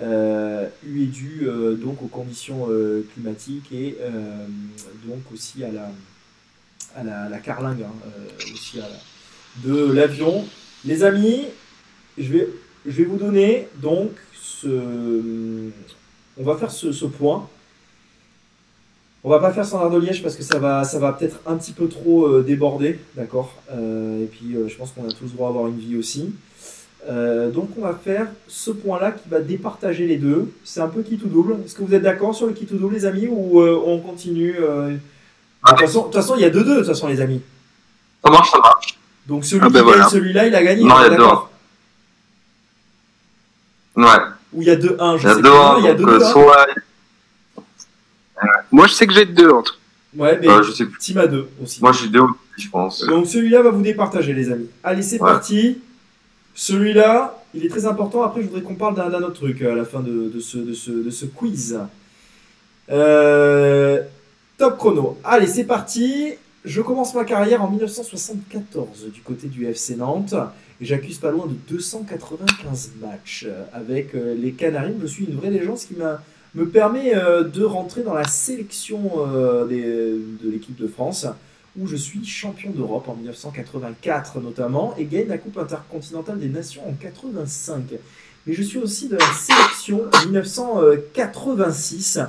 Euh, est dû euh, donc aux conditions euh, climatiques et euh, donc aussi à la, à la, à la carlingue, hein, euh, aussi à la- de l'avion. Les amis, je vais, je vais vous donner donc ce. On va faire ce, ce point. On va pas faire standard de Liège parce que ça va, ça va peut-être un petit peu trop euh, déborder, d'accord? Et puis je pense qu'on a tous droit à avoir une vie aussi. Euh, donc on va faire ce point-là qui va départager les deux. C'est un peu qui tout double. Est-ce que vous êtes d'accord sur le qui tout double, les amis, ou euh, on continue euh? De toute façon, il y a deux deux, de toute façon, les amis. Ça marche, ça marche. Donc celui Ah qui ben gagne voilà. celui-là, il a gagné. Non, il y a deux, Ouais. Ou il y a 2-1, je Il y a sais deux, pas. hein, Il y a donc 2-2. euh, hein. soit. Moi, je sais que j'ai deux entre. Ouais, mais je sais plus. team à 2 aussi. Moi, j'ai deux, je pense. Donc celui-là va vous départager, les amis. Allez, c'est Ouais. parti. Celui-là, il est très important. Après, je voudrais qu'on parle d'un autre truc euh, à la fin de, ce, quiz. Euh, top chrono. Allez, c'est parti. Je commence ma carrière en 1974 du côté du FC Nantes. Et j'accuse pas loin de 295 matchs euh, avec les Canaries. Je suis une vraie légende, ce qui me permet de rentrer dans la sélection de l'équipe de France, où je suis champion d'Europe en 1984 notamment, et gagne la Coupe intercontinentale des Nations en 85. Mais je suis aussi de la sélection en 1986.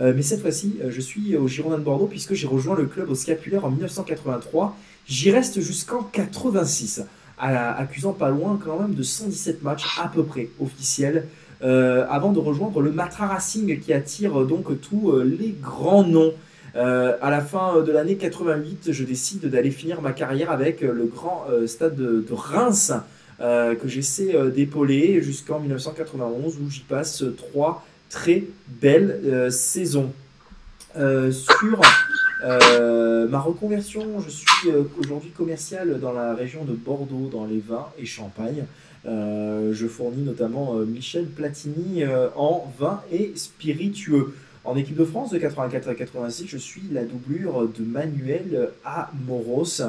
euh, mais cette fois-ci, euh, je suis au Girondin de Bordeaux puisque j'ai rejoint le club au Scapulaire en 1983. J'y reste jusqu'en 86, à accusant pas loin quand même de 117 matchs à peu près officiels euh, avant de rejoindre le Matra Racing qui attire euh, donc tous les grands noms. Euh, à la fin euh, de l'année 88, je décide d'aller finir ma carrière avec euh, le grand euh, stade de, Reims que j'essaie d'épauler jusqu'en 1991 où j'y passe trois très belles saisons. Sur ma reconversion, je suis aujourd'hui commercial dans la région de Bordeaux, dans les vins et champagne. Je fournis notamment Michel Platini en vin et spiritueux. En équipe de France de 84 à 86, je suis la doublure de Manuel Amoros.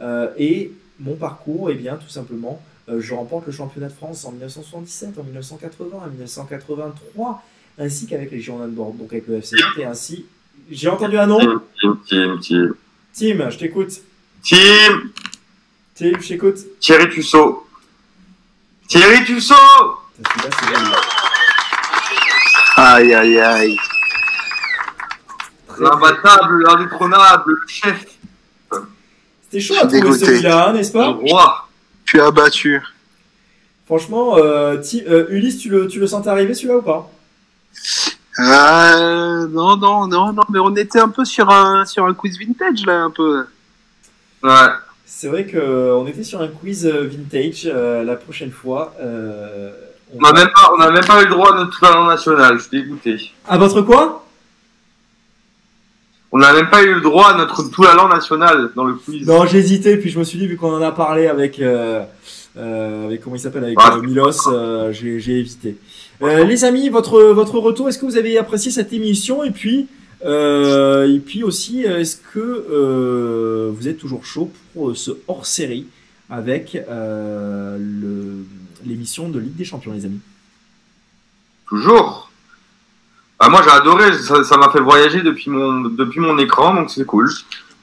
Euh, et mon parcours, eh bien, tout simplement, euh, je remporte le championnat de France en 1977, en 1980, en 1983, ainsi qu'avec les Girondins de Bordeaux, donc avec le FC Nantes, et ainsi. J'ai entendu un nom? Team, team, team, team. Tim, je t'écoute. Team Tim, je t'écoute. Thierry Tussaud. Thierry Tussaud. Aïe, aïe, aïe. L'imbattable, l'indétrônable, le chef, C'était chaud à trouver celui-là, hein, n'est-ce le pas roi. Tu es abattu. Franchement, euh, Ti- euh, Ulysse, tu le, tu le sentais arriver celui-là ou pas? Euh, non, non, non, non, mais on était un peu sur un, sur un quiz vintage, là, un peu. Ouais. C'est vrai qu'on était sur un quiz euh, vintage euh, la prochaine fois. euh, on n'a va- même, même pas eu le droit à notre talent national, je suis dégoûté. À votre quoi? On n'a même pas eu le droit à notre tout talent national dans le quiz. Non, j'ai hésité, puis je me suis dit, vu qu'on en a parlé avec, euh, euh, avec comment il s'appelle, avec Ah, euh, Milos, euh, j'ai j'ai évité. Euh, les amis, votre, votre retour, est-ce que vous avez apprécié cette émission? Et puis, euh, et puis aussi, est-ce que euh, vous êtes toujours chaud pour ce hors-série avec euh, l'émission de Ligue des Champions, les amis? Toujours. Ah, moi j'ai adoré, ça ça m'a fait voyager depuis mon, depuis mon écran, donc c'est cool.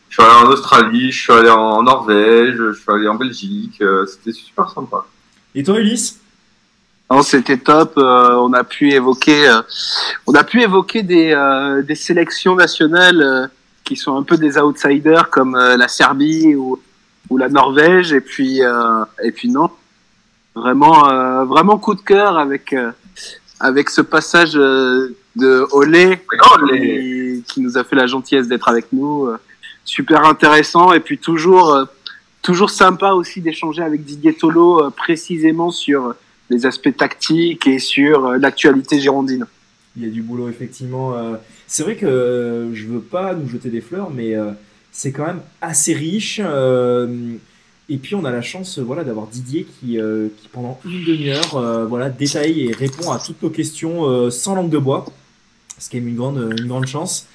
Je suis allé en Australie, je suis allé en Norvège, je suis allé en Belgique, euh, c'était super sympa. Et toi, Ulysse? Non, c'était top. euh, on a pu évoquer, euh, on a pu évoquer des, euh, des sélections nationales euh, qui sont un peu des outsiders comme euh, la Serbie ou, ou la Norvège. Et puis, euh, et puis non, Vraiment, euh, vraiment coup de cœur avec euh, avec ce passage euh, de Olé qui, qui nous a fait la gentillesse d'être avec nous. euh, super intéressant et puis toujours euh, toujours sympa aussi d'échanger avec Didier Tolo euh, précisément sur les aspects tactiques et sur l'actualité girondine. Il y a du boulot, effectivement. C'est vrai que je veux pas nous jeter des fleurs, mais c'est quand même assez riche. Et puis, on a la chance voilà, d'avoir Didier qui, euh, qui, pendant une demi-heure, euh, voilà, détaille et répond à toutes nos questions euh, sans langue de bois. Ce qui est une grande, une grande chance.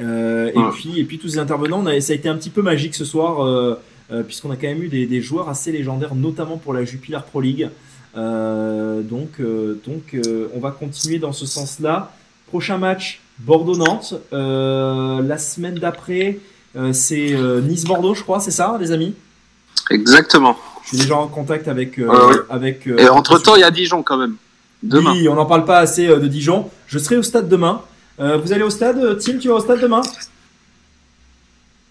Euh, et, Ouais. puis, et puis, tous les intervenants, on a- ça a été un petit peu magique ce soir, euh, euh, puisqu'on a quand même eu des, des joueurs assez légendaires, notamment pour la Jupiler Pro League. Euh, donc, euh, donc euh, on va continuer dans ce sens-là. Prochain match, Bordeaux-Nantes. Euh, la semaine d'après, euh, c'est euh, Nice-Bordeaux, je crois, c'est ça, les amis? Exactement. Je suis déjà en contact avec. euh, Ah oui. avec euh, Et entre temps, il y a Dijon quand même. Demain. Oui, on n'en parle pas assez de Dijon. Je serai au stade demain. Euh, vous allez au stade, euh, Tim, tu vas au stade demain?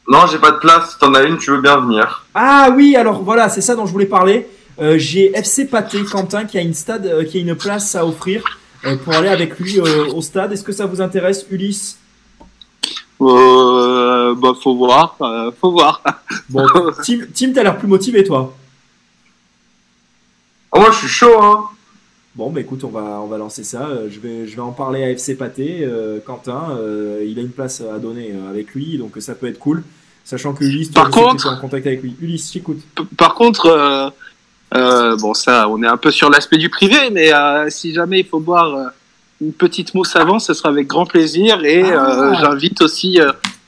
Non, j'ai pas de place. Si t'en as une, tu veux bien venir. Ah oui, alors voilà, c'est ça dont je voulais parler. Euh, J'ai FC Pâté, Quentin, qui a une stade, euh, qui a une place à offrir euh, pour aller avec lui euh, au stade. Est-ce que ça vous intéresse, Ulysse? Euh, bah, faut voir, euh, faut voir. Bon, Tim, Tim t'as l'air plus motivé, toi. Oh, moi, je suis chaud, hein. Bon, bah écoute, on va, on va lancer ça. Euh, Je vais, je vais en parler à FC Pâté. Euh, Quentin, euh, il a une place à donner avec lui, donc ça peut être cool. Sachant que Ulysse, Par contre- en contact avec lui. Ulysse, j'écoute. Par contre, euh, bon, ça, on est un peu sur l'aspect du privé, mais si jamais il faut boire une petite mousse avant, ce sera avec grand plaisir. Et Ah. j'invite aussi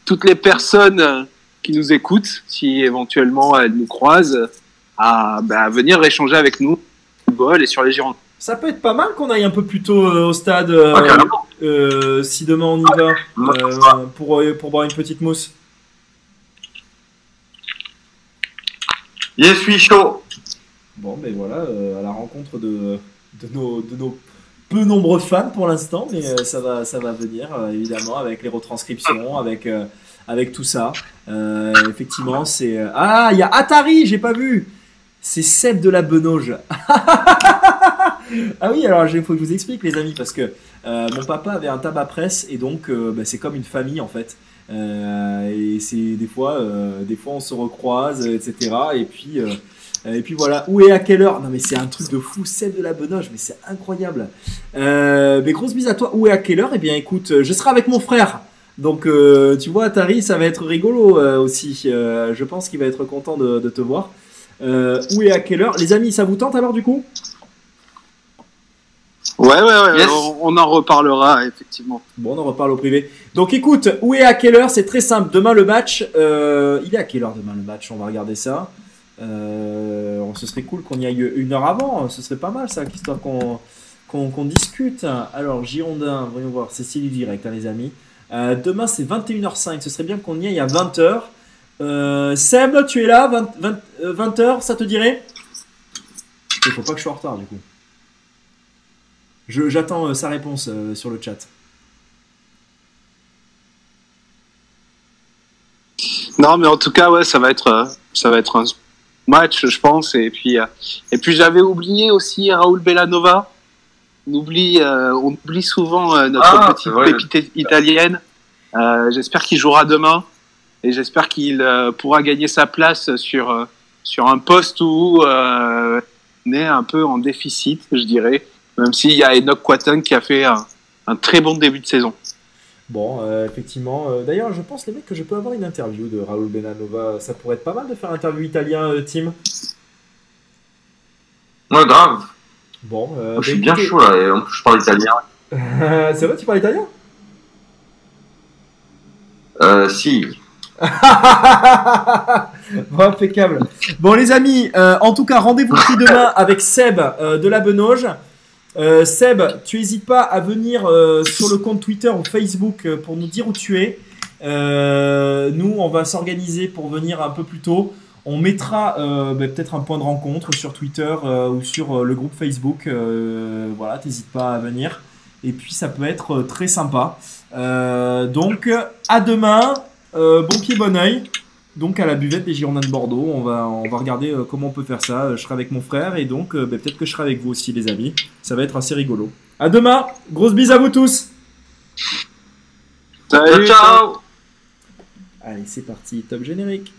toutes les personnes qui nous écoutent, si éventuellement elles nous croisent, à, bah, venir échanger avec nous et sur les Girondins. Ça peut être pas mal qu'on aille un peu plus tôt euh, au stade euh, Ah, euh, si demain on y va pour, pour boire une petite mousse. Je suis chaud. Bon, ben voilà, à la rencontre de, de, nos, de nos peu nombreux fans pour l'instant, mais ça, va, ça va venir évidemment avec les retranscriptions, avec, avec tout ça. Euh, effectivement, c'est. Ah, il y a Atari, j'ai pas vu C'est Seb de la Benauge. ah oui, alors il faut que je vous explique, les amis, parce que euh, mon papa avait un tabac presse et donc euh, bah, c'est comme une famille en fait. Euh, et c'est des fois, des fois on se recroise, etc. Et puis, et puis voilà. Où et à quelle heure? Non mais c'est un truc de fou, celle de la Benoche, mais c'est incroyable. Mais grosse bise à toi. Où et à quelle heure? Eh bien, écoute, je serai avec mon frère. Donc, tu vois, Atari, ça va être rigolo aussi. Je pense qu'il va être content de, de te voir. Où et à quelle heure? Les amis, ça vous tente alors du coup? Ouais, ouais, ouais, Yes. on, on en reparlera, effectivement. Bon, on en reparle au privé. Donc écoute, où et à quelle heure? C'est très simple. Demain le match. euh, il est à quelle heure demain le match? On va regarder ça. Euh, ce serait cool qu'on y aille une heure avant. Ce serait pas mal ça, histoire qu'on qu'on qu'on discute. Alors Girondin, voyons voir. C'est Céline direct, hein, les amis. Euh, demain c'est 21h05. Ce serait bien qu'on y aille à 20h. Euh, Seb, tu es là? 20, 20h, ça te dirait? Il faut pas que je sois en retard du coup. Je- J'attends euh, sa réponse euh, sur le chat. Non, mais en tout cas, ouais, ça va être, euh, ça va être un match, je pense. Et puis, et puis j'avais oublié aussi Raoul Bellanova. On oublie, euh, on oublie souvent euh, notre Ah, petite pépite italienne. Euh, j'espère qu'il jouera demain et j'espère qu'il euh, pourra gagner sa place sur euh, sur un poste où euh, on est un peu en déficit, je dirais. Même s'il y a Enoch Quaten qui a fait un, un très bon début de saison. Bon, euh, effectivement. euh, D'ailleurs, je pense, les mecs, que je peux avoir une interview de Raoul Benanova. Ça pourrait être pas mal de faire interview italien, euh, Tim. Ouais, grave. Bon, euh, je bah, suis bien écoutez- chaud là. Et en plus, je parle italien. C'est vrai, tu parles italien? Euh, si. bon, impeccable. Bon, les amis, euh, en tout cas, rendez-vous pris demain avec Seb euh, de la Benauge. Euh, Seb, tu n'hésites pas à venir euh, sur le compte Twitter ou Facebook euh, pour nous dire où tu es. Nous, on va s'organiser pour venir un peu plus tôt. On mettra bah, peut-être un point de rencontre sur Twitter ou sur le groupe Facebook. Voilà, t'hésites pas à venir. Et puis, ça peut être très sympa. Donc, à demain. Bon pied, bon oeil. Donc à la buvette des Girondins de Bordeaux. On va, on va regarder euh, comment on peut faire ça. Je serai avec mon frère et donc euh, bah, peut-être que je serai avec vous aussi, les amis. Ça va être assez rigolo. À demain. Grosse bise à vous tous. Salut, ciao Allez, c'est parti. Top générique.